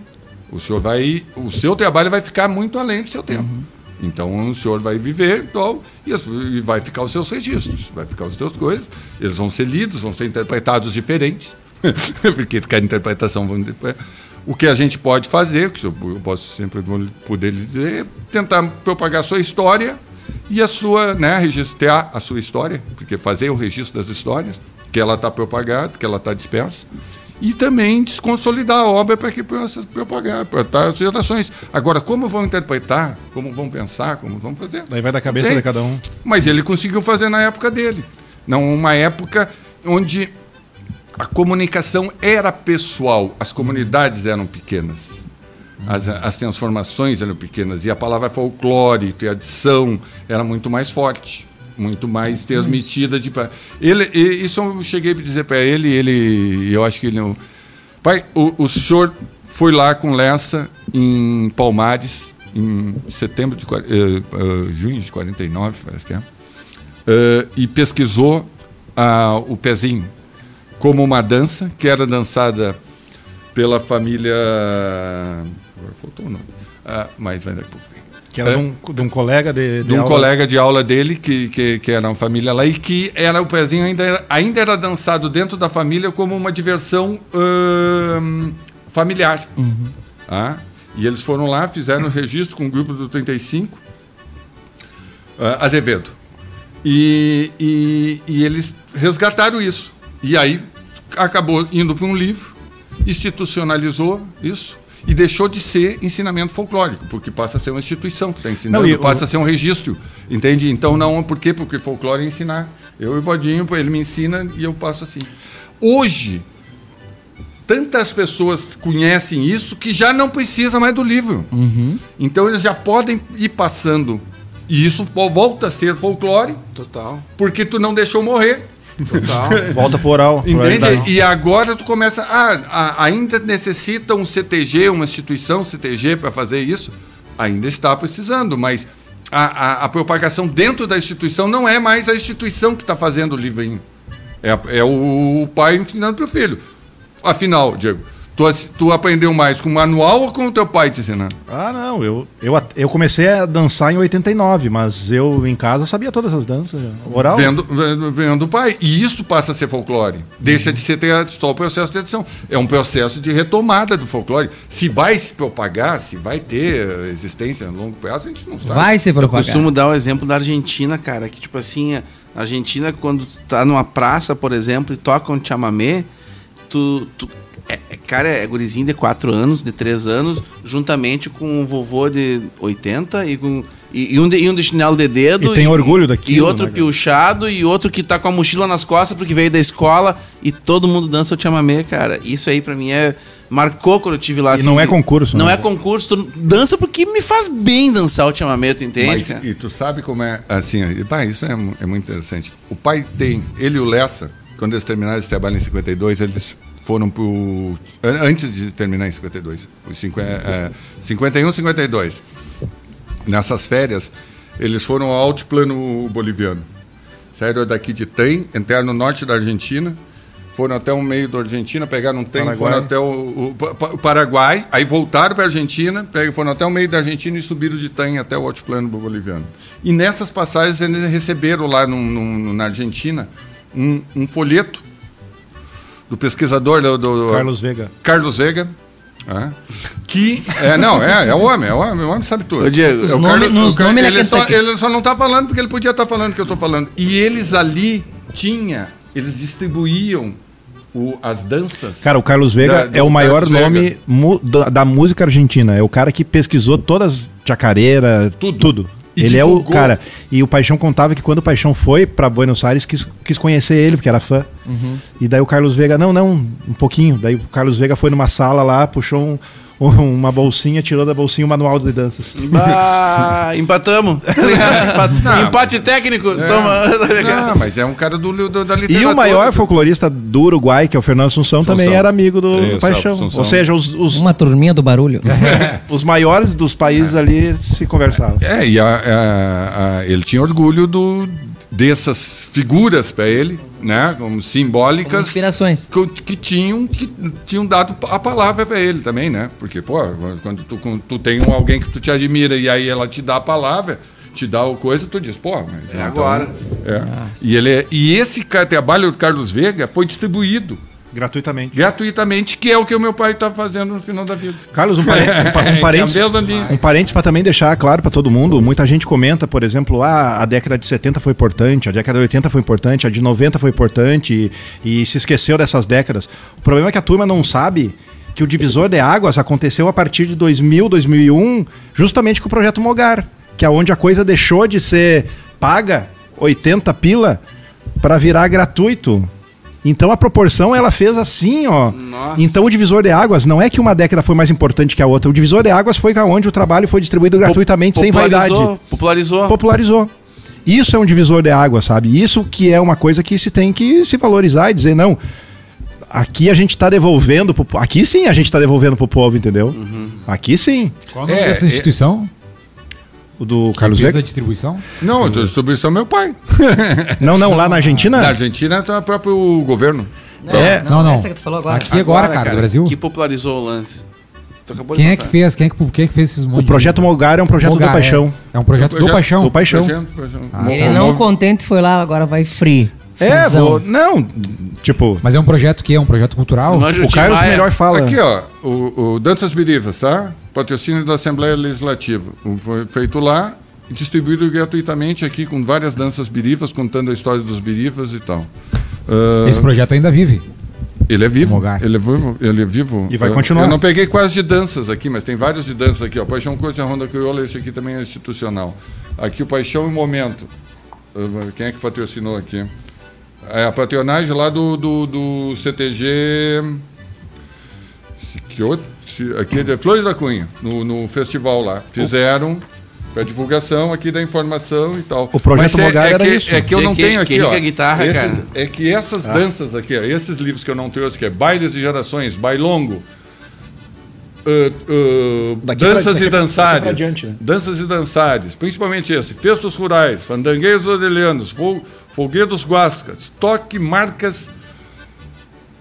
O senhor vai. O seu trabalho vai ficar muito além do seu tempo. Uhum. Então o senhor vai viver então, e, vai ficar os seus registros, vai ficar as suas coisas, eles vão ser lidos, vão ser interpretados diferentes, <laughs> porque cada interpretação vão O que a gente pode fazer, que eu posso sempre poder lhe dizer, é tentar propagar a sua história e a sua, né, registrar a sua história, porque fazer o registro das histórias, que ela está propagada, que ela está dispersa, e também desconsolidar a obra para que possa propagar, para estar as gerações. Agora, como vão interpretar, como vão pensar, como vão fazer? Daí vai da cabeça de cada um. Mas ele conseguiu fazer na época dele. Não uma época onde a comunicação era pessoal, as comunidades eram pequenas. As, as transformações eram pequenas e a palavra folclore, tradição, era muito mais forte, muito mais transmitida de ele isso eu cheguei a dizer para ele, ele eu acho que ele não pai, o, o senhor foi lá com Lessa em Palmares em setembro de eh, eh, junho de 49, parece que é. Eh, e pesquisou o pezinho como uma dança que era dançada pela família. Agora faltou o nome. Ah, mas vai daqui a pouco. vem. Que era de, um, de um colega de, de um aula. colega de aula dele, que, que, que era uma família lá, e que era o pezinho ainda era, ainda era dançado dentro da família como uma diversão ahn, familiar. Ah, e eles foram lá, fizeram o registro com o grupo do 35, ah, Azevedo. E, e, e eles resgataram isso. E aí acabou indo para um livro, institucionalizou isso e deixou de ser ensinamento folclórico, porque passa a ser uma instituição que está ensinando, Não, e passa a ser um registro, entende? Então não, por quê? Porque folclore é ensinar. Eu e o Bodinho, ele me ensina e eu passo assim. Hoje, tantas pessoas conhecem isso que já não precisa mais do livro. Então eles já podem ir passando. E isso vo- volta a ser folclore, Total. porque tu não deixou morrer. Total. <laughs> Volta pro oral. Entende? E agora tu começa. Ah, a- ainda necessita um CTG, uma instituição CTG para fazer isso? Ainda está precisando, mas a, a- a propagação dentro da instituição não é mais a instituição que está fazendo o livrinho. É, é o pai ensinando para o filho. Afinal, Diego, tu, tu aprendeu mais com o manual ou com o teu pai te ensinando? Ah, não. Eu, eu, eu comecei a dançar em 89, mas eu em casa sabia todas as danças. Oral. Vendo, vendo, vendo o pai. E isso passa a ser folclore. Deixa de ser só o processo de edição. É um processo de retomada do folclore. Se vai se propagar, se vai ter eh, existência a longo prazo, a gente não sabe. Vai ser Eu propaganda. costumo dar o exemplo da Argentina, cara, que tipo assim, a Argentina quando tu tá numa praça, por exemplo, e toca um chamamé, tu, tu é, é- cara, é gurizinho de 4 anos, de 3 anos, juntamente com um vovô de 80 e com e, e um de, e um de chinelo de dedo E tem orgulho daquilo, E outro né, piochado e outro que tá com a mochila nas costas porque veio da escola e todo mundo dança o chamamé, cara. Isso aí pra mim é marcou quando eu tive lá E não é concurso, Não né? é concurso, tu dança porque me faz bem dançar o chamamé, tu entende? Mas, e tu sabe como é assim, e, pá, isso é, é muito interessante. O pai tem, ele e o Lessa, quando eles terminaram esse trabalho em 52, eles foram an- Antes de terminar em 52, foi cinqu- é, 51, 52. Nessas férias, eles foram ao altiplano boliviano. Saíram daqui de trem, entraram no norte da Argentina, foram até o meio da Argentina, pegaram um trem, Paraguai. foram até o, o o Paraguai, aí voltaram para a Argentina, foram até o meio da Argentina e subiram de trem até o altiplano boliviano. E nessas passagens eles receberam lá num- num- na Argentina um, um folheto do pesquisador do, do- Carlos Vega. Carlos Vega. é, que é não é é o homem é o homem o homem sabe tudo Ô, Diego, É os o nome- Carlos- o ele é ele, só, ele só não está falando porque ele podia estar falando o que eu estou falando e eles ali tinha eles distribuíam o- as danças Cara, o Carlos Vega Da- é o maior Carlos nome mu- da, da música argentina. É o cara que pesquisou todas as chacareira, Tudo. tudo. E ele é o cara. E o Paixão contava que quando o Paixão foi pra Buenos Aires, quis, quis conhecer ele, porque era fã. Uhum. E daí o Carlos Vega, não, não, um pouquinho. Daí o Carlos Vega foi numa sala lá, puxou um- uma bolsinha, tirou da bolsinha o manual de danças. Bah, <laughs> <laughs> empatamos. <laughs> Empate técnico. Toma. não, mas é um cara do, do- da E literatura o maior folclorista do Uruguai, que é o Fernando Assunção, também era amigo do Isso, Paixão. Assunção. Ou seja, os, os, Uma turminha do barulho. os maiores dos países ali se conversavam. É, e a- a- a- ele tinha orgulho do, dessas figuras para ele, né, como Como simbólicas, inspirações. que, que tinham, que tinham dado a palavra para ele também, né? Porque, pô, quando tu, quando tu tem um, alguém que tu te admira e aí ela te dá a palavra, te dá o coisa, tu diz, pô, mas É agora. é. E, ele é- e esse trabalho do Carlos Vega foi distribuído Gratuitamente. gratuitamente, que é o que o meu pai está fazendo no final da vida. Carlos, um, pare- <laughs> um um É, é mesma linha. um para também deixar claro para todo mundo. Muita gente comenta, por exemplo, ah, a década de 70 foi importante, a década de 80 foi importante, a de 90 foi importante e, e se esqueceu dessas décadas. O problema é que a turma não sabe que o divisor de águas aconteceu a partir de 2000, 2001, justamente com o projeto Mogar, que é onde a coisa deixou de ser paga 80 pila para virar gratuito. Então a proporção ela fez assim, ó. Nossa. Então o divisor de águas não é que uma década foi mais importante que a outra. O divisor de águas foi onde o trabalho foi distribuído gratuitamente, sem vaidade. Popularizou, Popularizou. Popularizou. Isso é um divisor de águas, sabe? Isso que é uma coisa que se tem que se valorizar e dizer, não, aqui a gente está devolvendo pro Aqui sim a gente está devolvendo pro povo, entendeu? Uhum. Aqui sim. Qual o nome É, dessa é- instituição? O do Que Carlos fez a Vega? distribuição? Não, a distribuição é meu pai. <laughs> Não, não, lá na Argentina? Na Argentina é o próprio governo. É, Não, não. Essa que tu falou agora. Aqui agora, cara, do Brasil. Que popularizou o lance. Tu acabou Quem de é que fez? Quem é que, quem é que fez esses O projeto Mogar é um projeto Mogar, do Paixão. É, é um projeto do Projeto- Paixão. Do Paixão. Projeto- projeto- Ah, Ele não contente foi lá, agora vai free. É, vou, não, tipo, Mas é um projeto que é um projeto cultural? O Carlos melhor fala. Aqui, ó, o, o Danças Birivas, tá? Patrocínio da Assembleia Legislativa. Foi feito lá e distribuído gratuitamente aqui com várias danças birivas, contando a história dos birivas e tal. Ah, Esse projeto ainda vive. ele é vivo. Ele é vivo. Ele é vivo. E vai continuar. Eu não peguei quase de danças aqui, mas tem vários de danças aqui. Ó. Paixão Coisa Ronda Crioula, esse aqui também é institucional. Aqui o Paixão e Momento. Quem é que patrocinou aqui? É a patronagem lá do, do, do CTG. se- Que outro? se- Aqui é de Flores da Cunha, no, no festival lá. Fizeram para divulgação aqui da informação e tal. O projeto Mas é, é era que, isso. É que eu não quem- tenho aqui, ó. guitarra, esses- cara? É que essas danças aqui, ó, esses livros que eu não trouxe, que é Bailes e Gerações, Bailongo, ah, ah, Daqui pra- Danças daqui e pra- Dançares, daqui pra diante, né? Danças e Dançares, principalmente esse, Festos Rurais, Fandangueiros Orelhanos, Fol- Folguedos Guascas, Toque Marcas...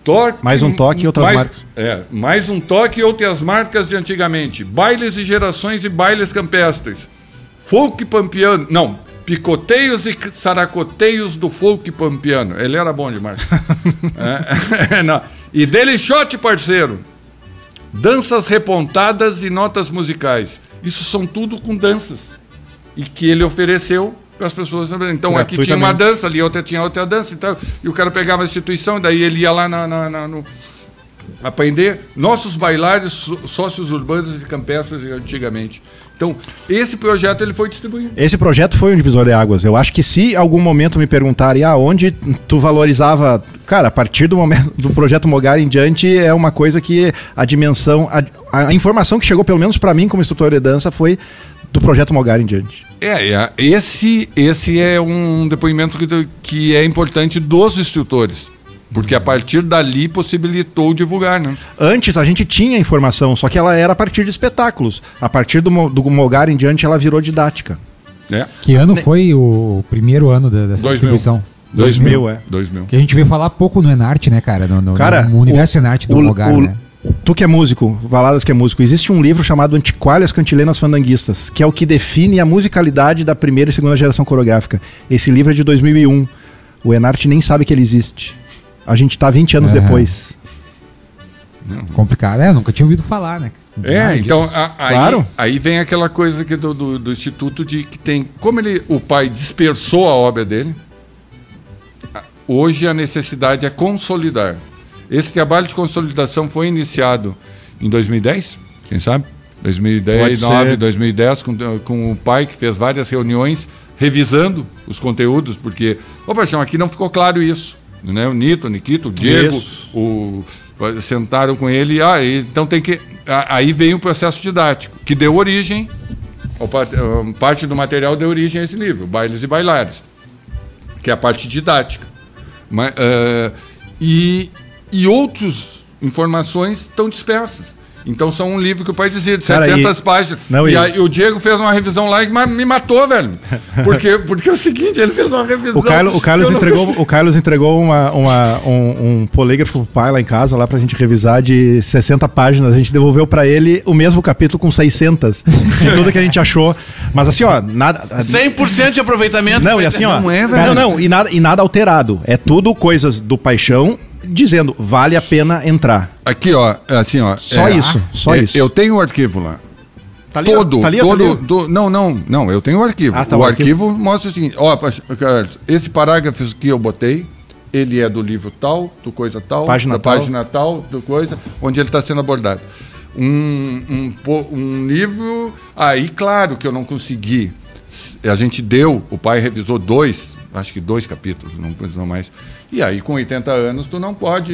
Toque, Mais um toque e outras mais- marcas. É, mais um toque e outras marcas de antigamente. Bailes e gerações e bailes campestres. Folk pampiano. Não, picoteios e saracoteios do folk pampiano. Ele era bom demais. <laughs> <laughs> É, não. E Delixote, parceiro. Danças repontadas e notas musicais. Isso são tudo com danças. E que ele ofereceu para as pessoas. Então aqui tinha uma dança, ali outra tinha outra dança. Então, e o cara pegava a instituição, daí ele ia lá na, na- na- no, aprender nossos bailares só- sócios urbanos e campestres antigamente. Então, esse projeto ele foi distribuído. Esse projeto foi um divisor de águas. Eu acho que se algum momento me perguntarem aonde tu valorizava, cara, a partir do momento do projeto Mogar em diante é uma coisa que a dimensão, a, a informação que chegou pelo menos para mim como instrutor de dança foi do projeto Mogar em diante. É, é, esse, esse é um depoimento que, que é importante dos instrutores. Porque a partir dali possibilitou divulgar, né? Antes a gente tinha informação, só que ela era a partir de espetáculos. A partir do, do Mogar em diante ela virou didática. É. Que ano foi o primeiro ano dessa 2000. distribuição? 2000, é. 2000. Que a gente veio falar pouco no Enarte, né, cara? No, no- Cara, no universo o- Enarte do o- lugar, o- né? Tu que é músico, Valadas que é músico, existe um livro chamado Antiquárias Cantilenas Fandanguistas, que é o que define a musicalidade da primeira e segunda geração coreográfica. Esse livro é de 2001. O Enarte nem sabe que ele existe. A gente tá 20 anos É. depois. Complicado. É, nunca tinha ouvido falar, né? De É, então a- aí, Claro. aí vem aquela coisa que do, do, do instituto de que tem, como ele, o pai dispersou a obra dele, hoje a necessidade é consolidar. Esse trabalho de consolidação foi iniciado em 2010, quem sabe? 2010, Pode 2009, ser. 2010, com, com o pai que fez várias reuniões revisando os conteúdos, porque, ô Paixão, aqui não ficou claro isso. Né? O Nito, o Nikito, o Diego, Isso. o, sentaram com ele, ah, então tem que. Aí veio o processo didático, que deu origem, parte do material deu origem a esse livro, Bailes e Bailares, que é a parte didática. Mas, ah, e, e outras informações estão dispersas. Então são um livro que o pai dizia de Cara, 700 e- páginas. Não, e, e- o Diego fez uma revisão lá e me matou, velho. Porque, porque é o seguinte, ele fez uma revisão. O Carlos, o Carlos entregou, o Carlos entregou uma, uma- um, um polígrafo pro pai lá em casa, lá pra gente revisar de 60 páginas. A gente devolveu pra ele o mesmo capítulo com 600, de tudo que a gente achou. Mas assim, ó, nada... 100% de aproveitamento. Não, e assim, ó. Não é, velho. Não, não, e nada, e nada alterado. É tudo coisas do paixão dizendo, vale a pena entrar. Aqui, ó, assim, ó. Só isso, só é, isso. Eu tenho o arquivo lá. Tá ali, todo, tá ali, tá todo, ó. do- não, não, não, eu tenho o arquivo. Ah, tá, o o arquivo. mostra o seguinte, ó, esse parágrafo que eu botei, ele é do livro tal, do coisa tal, Página da tal. página tal, do coisa, onde ele está sendo abordado. Um, um, um livro, aí claro que eu não consegui. A gente deu, o pai revisou dois, acho que dois capítulos, não precisou mais. E aí, com 80 anos, tu não pode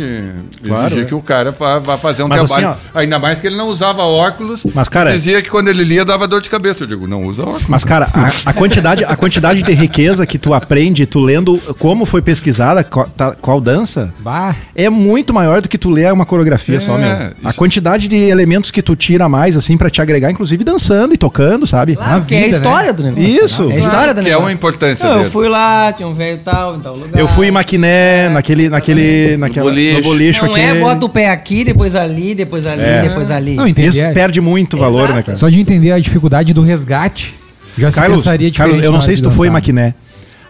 Claro, exigir é. que o cara vá fazer um Mas assim, trabalho. Ainda mais que ele não usava óculos. Mas, cara- Dizia que quando ele lia dava dor de cabeça. Eu digo, não usa óculos. Mas, cara, a, a quantidade, a quantidade de riqueza que tu aprende, tu lendo como foi pesquisada, qual, tá- qual dança, Bah, é muito maior do que tu ler uma coreografia É, só, meu. A isso- quantidade de elementos que tu tira a mais, assim, pra te agregar, inclusive dançando e tocando, sabe? Claro, Na que é a vida, história né? do negócio. Isso. É a história do que é negócio. uma importância Não, Eu fui lá, tinha um velho tal, em tal lugar. Eu fui em Maquiné, É, naquele, naquele, naquela, boliche. no boliche. Não aqui, é, bota o pé aqui, depois ali, depois ali, É. depois ali. Não, Isso entender. perde muito valor, Exato. né, cara? Só de entender a dificuldade do resgate, já se Carlos, pensaria diferente. Carlos, eu não sei se tu foi em. Maquiné.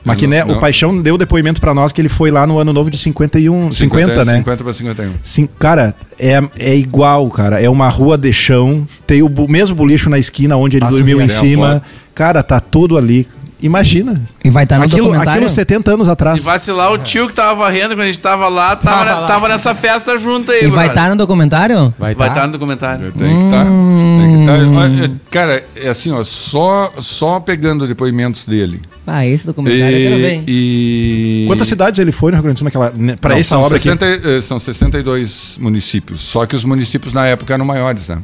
Maquiné, não. o Paixão deu depoimento pra nós que ele foi lá no ano novo de 51, 50, né? 50 para 51. Sim, cara, é, é igual, cara. É uma rua de chão, tem o bu- mesmo bulicho na esquina onde ele Passa dormiu em né, cima. Cara, tá tudo ali. Imagina. E vai estar no aquilo, documentário. aquilo 70 anos atrás. Se vacilar, o tio que tava varrendo quando a gente tava lá, tava, Tava lá. tava nessa festa junto aí, E vai estar no documentário? Vai Vai tá? estar no documentário. Tem que estar. Tem que estar. Olha, Cara, é assim, ó, só, só pegando depoimentos dele. Ah, esse documentário eu quero ver. E, e... Quantas cidades ele foi no Rio Grande do Sul naquela, né, pra Não, essa obra 60, aqui? eh, São 62 municípios. Só que os municípios na época eram maiores, né?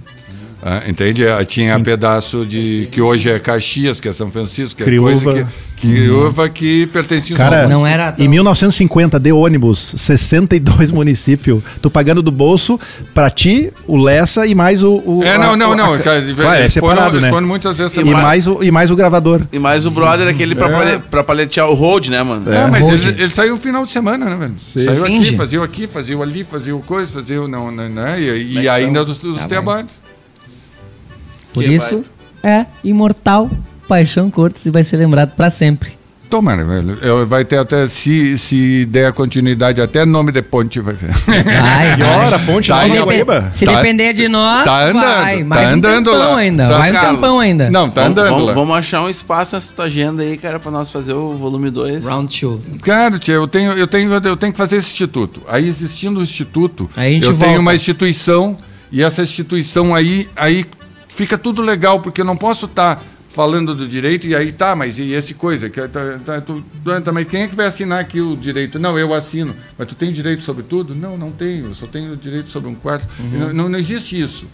Ah, entende? Tinha pedaço de. que hoje é Caxias, que é São Francisco, que Criúva. é coisa que. Criúva que pertencia Cara, São Não Paulo. era tão- em 1950, de ônibus, 62 <laughs> municípios. Tu pagando do bolso pra ti, o Lessa e mais o. o É, a- não, não, a- não. a- cara, Claro, é separado, foram, né? foram muitas vezes E mais, o, e mais o gravador. E mais o brother aquele pra, É. pale- pra paletear o road, né, mano? É, mas Road. ele, ele saiu no final de semana, né, velho? Saiu Finge. aqui, fazia o aqui, fazia o ali, fazia o coisa, fazia o não, né, né? E, e ainda dos, dos trabalhos. Por Que isso, é imortal Paixão Cortes e vai ser lembrado pra sempre. Tomara, velho. Eu- Vai ter até, se, se der continuidade, até nome de ponte vai ver. Vai, <laughs> E vai. ora, a ponte Tá Guaíba. se Tá- depender de nós, tá andando, vai. tá Mais andando um tempão lá. ainda. Tá, vai um Carlos. tempão ainda. Não, tá Vamos, andando vamos, lá. vamos achar um espaço nessa tua agenda aí, cara, pra nós fazer o volume 2. Round 2. Cara, tia, eu tenho, eu, tenho, eu tenho que fazer esse instituto. Aí, existindo o instituto, Aí a gente eu volta. tenho uma instituição, e essa instituição aí, aí fica tudo legal, porque eu não posso estar falando do direito e aí tá, mas e esse coisa? Que, tá, tá, tu, tá, mas quem é que vai assinar aqui o direito? Não, eu assino. Mas tu tem direito sobre tudo? Não, não tenho. Eu só tenho direito sobre um quarto. Uhum. Não, não, não existe isso.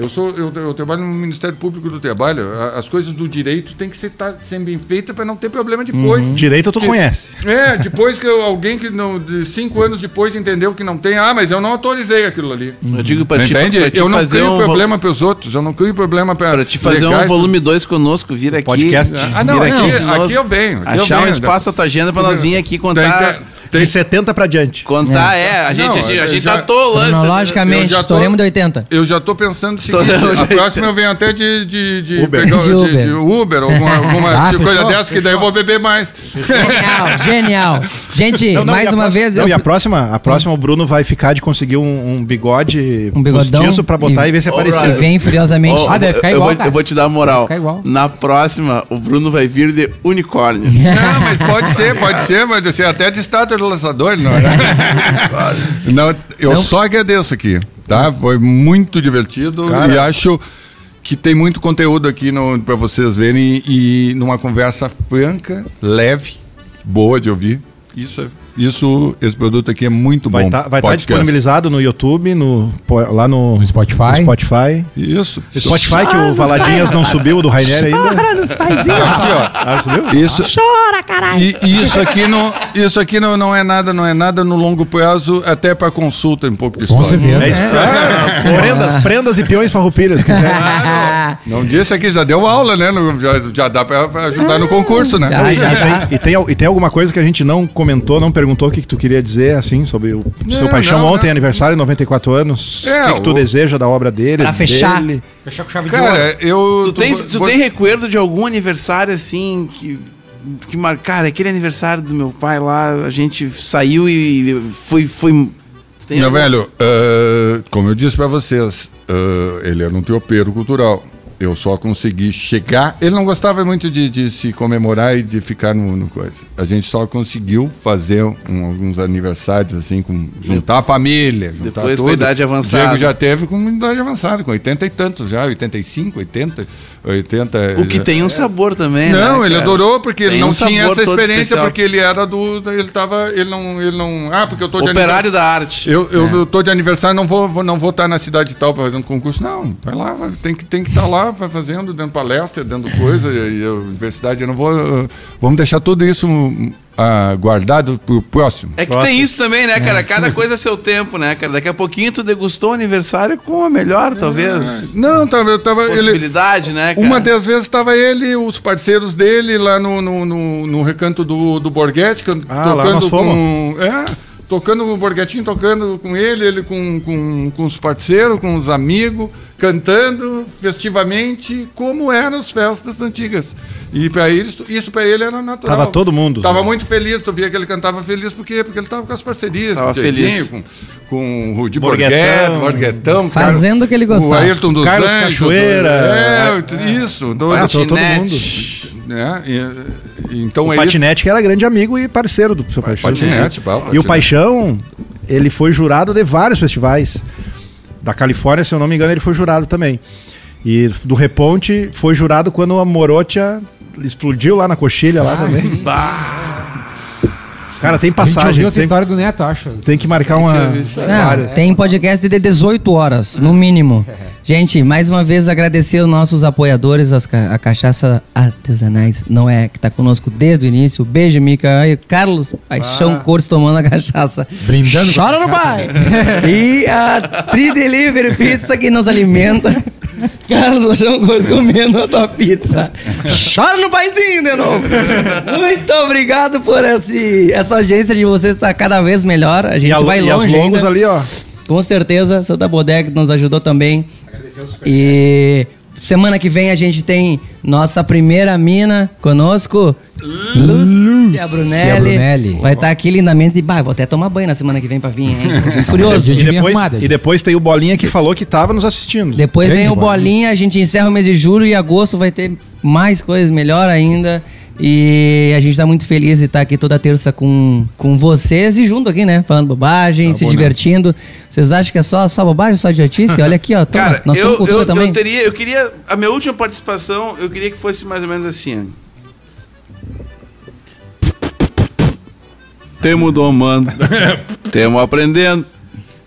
Eu, sou, eu, eu trabalho no Ministério Público do Trabalho. As coisas do direito têm que ser, tá, ser bem feitas para não ter problema depois. Uhum. Direito tu Que- conhece. É, depois que eu- alguém que não, de cinco anos depois entendeu que não tem, ah, mas eu não autorizei aquilo ali. Eu digo pra ti, Entende? pra ti eu não fazer crio um problema para os outros, eu não crio problema para Pra te fazer um legais. volume 2 conosco, vir aqui. Podcast. Ah, não, aqui, aqui eu venho. Aqui eu achar um venho. espaço na tua agenda pra nós vir aqui contar. Tem- tem- De 70 pra diante. Contar, é. A gente, Não, a gente, a eu gente já- datou o lance. Cronologicamente, já tô- estouremos de 80. Eu já estou pensando o seguinte, a próxima eu venho até de, de, de, Uber. pegar- De Uber. de Uber, alguma, <laughs> alguma Ah, tipo coisa dessa, que daí eu vou beber mais. Genial, genial. Gente, Não, não, mais e uma próxima- vez. Não, eu- e a próxima, a próxima o Bruno vai ficar de conseguir um, um bigode Um bigodão postiço pra botar e, ver se aparecer. E brother. vem furiosamente. Ó, Ah, deve ficar eu, igual, vou, eu vou te dar a moral. Na próxima, o Bruno vai vir de unicórnio. Não, mas pode ser, pode ser, mas você até de estátua do lançador, não é? <laughs> não, eu Não. só agradeço aqui, tá? Foi muito divertido Cara. e acho que tem muito conteúdo aqui para vocês verem e, numa conversa franca, leve, boa de ouvir. Isso, é- isso esse produto aqui é muito Vai bom. estar vai tá podcast. disponibilizado no YouTube, no, lá no, No Spotify. Spotify. Isso. Spotify que o Valadinhas não subiu do Rainer ainda. Aqui, ó. Ah, subiu? Isso, Chora, caralho! E, e isso aqui, não, isso aqui não, não é nada, não é nada no longo prazo, até para consulta um pouco de Com história. certeza. É isso. Ah, prendas, prendas e peões farroupilhas. <laughs> Não disse aqui, já deu aula, né? Já, já dá para ajudar no concurso, né? Já, E, e tem, e, tem, e tem alguma coisa que a gente não comentou, não perguntou o que, que tu queria dizer, assim, sobre o seu Não, paixão não, ontem, não. aniversário, 94 anos. É, o que, que tu o- deseja da obra dele? Pra fechar. dele? Fechar com chave de ouro. Cara, eu. Tu, tens, tu vou- tem recuerdo de algum aniversário assim que. Que marcar aquele aniversário do meu pai lá, a gente saiu e foi. foi tu tem Meu algum- velho, ah, como eu disse para vocês, ah, ele era um tropeiro cultural. Eu só consegui chegar. Ele não gostava muito de, de se comemorar e de ficar no, no coisa. A gente só conseguiu fazer um- alguns aniversários, assim, com, juntar a família. Juntar Depois com tudo. a idade avançada. O Diego já teve com idade avançada, com 80 e tantos já, 85, 80, 80. O que tem um sabor também, né? Não, ele cara? adorou porque ele não um tinha essa experiência, especial. porque ele era do. Ele tava. Ele não. Ele não ah, porque eu tô de Operário aniversário. da arte. Eu, eu tô de aniversário, não vou, vou- não vou estar na cidade tal para fazer um concurso. Não, vai lá, tem que tem que estar lá lá, vai fazendo, dando palestra, dando coisa, e a universidade, eu não vou. uh, Vamos deixar tudo isso ah, guardado pro próximo. É que Próximo. tem isso também, né, cara? Cada coisa é seu tempo, né, cara? Daqui a pouquinho tu degustou o aniversário com a melhor, talvez, Não, tava, eu tava. Ele, possibilidade, né, cara? uma das vezes estava ele, os parceiros dele lá no, no, no, no recanto do, do Borghetti, Ah, lá nós fomos. com. É, tocando o Borghetinho, tocando com ele, ele com, com, com os parceiros, com os amigos, cantando festivamente como eram as festas antigas. E para isso, isso para ele era natural. Tava todo mundo. Tava muito feliz, tu via que ele cantava feliz, por quê? Porque ele tava com as parcerias. Tava com feliz. Com, com o Rudi. Borghetto, Borghetão. Fazendo o que ele gostava. O Ayrton dos Carlos Anjos, Cachoeira. É, isso. Do, Ah, do- todo Patinete. né? E- então O é Patinete, que era grande amigo e parceiro do seu Paixão. Patinete, pá, E o. Paixão, ele foi jurado de vários festivais. Da Califórnia, se eu não me engano, ele foi jurado também. E do Reponte foi jurado quando a Morotia explodiu lá na coxilha lá também. Cara, tem A gente passagem. ouviu essa Tem, história do Neto, acho. tem que marcar uma. Não, tem podcast de 18 horas, no mínimo. <laughs> Gente, mais uma vez agradecer os nossos apoiadores, as ca- a Cachaça Artesanais, não é, que tá conosco desde o início. Beijo, Mica. Aí, Carlos Paixão Cortes tomando a cachaça. Brindando Chora no pai! <laughs> e a Tri Delivery Pizza que nos alimenta. <laughs> Carlos Paixão Cortes comendo a tua pizza. Chora no paizinho de novo! Muito obrigado por esse, essa agência de vocês estar cada vez melhor. A gente E, a, vai e as longe logos ainda. ali, ó. Com certeza, Santa Bodega nos ajudou também. E semana que vem a gente tem nossa primeira mina conosco. Lúcia Brunelli. Brunelli. Vai estar aqui lindamente. Bah, vou até tomar banho na semana que vem pra vir, hein? <laughs> Furioso. Gente E depois, arrumada. e depois tem o Bolinha que falou que tava nos assistindo. Depois Grande vem o. Bolinha, a gente encerra o mês de julho e agosto vai ter mais coisas melhor ainda. E a gente tá muito feliz de estar aqui toda terça com, com vocês e junto aqui, né? Falando bobagem, se bom, né? divertindo. Vocês acham que é só, só bobagem, só idiotice? Olha aqui, ó. Toma, Cara, nós eu, eu, também. eu teria, eu queria, a minha última participação, eu queria que fosse mais ou menos assim. ó. Temo domando, <laughs> temo aprendendo,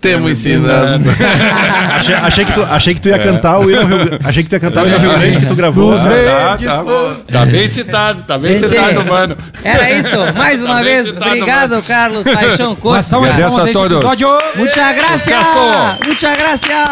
temo ensinando. <laughs> Achei, achei que tu, achei que tu ia cantar o hino Rio, achei que tu ia cantar o hino Rio Grande que tu gravou. Ah, tá, tá, tá bem citado, tá bem Gente, citado, mano. Era isso. Mais uma Tá vez, citado, obrigado, Carlos Paixão Uma Cortes. salva de palmas a episódio. Gracias. Sucesso. Muchas gracias.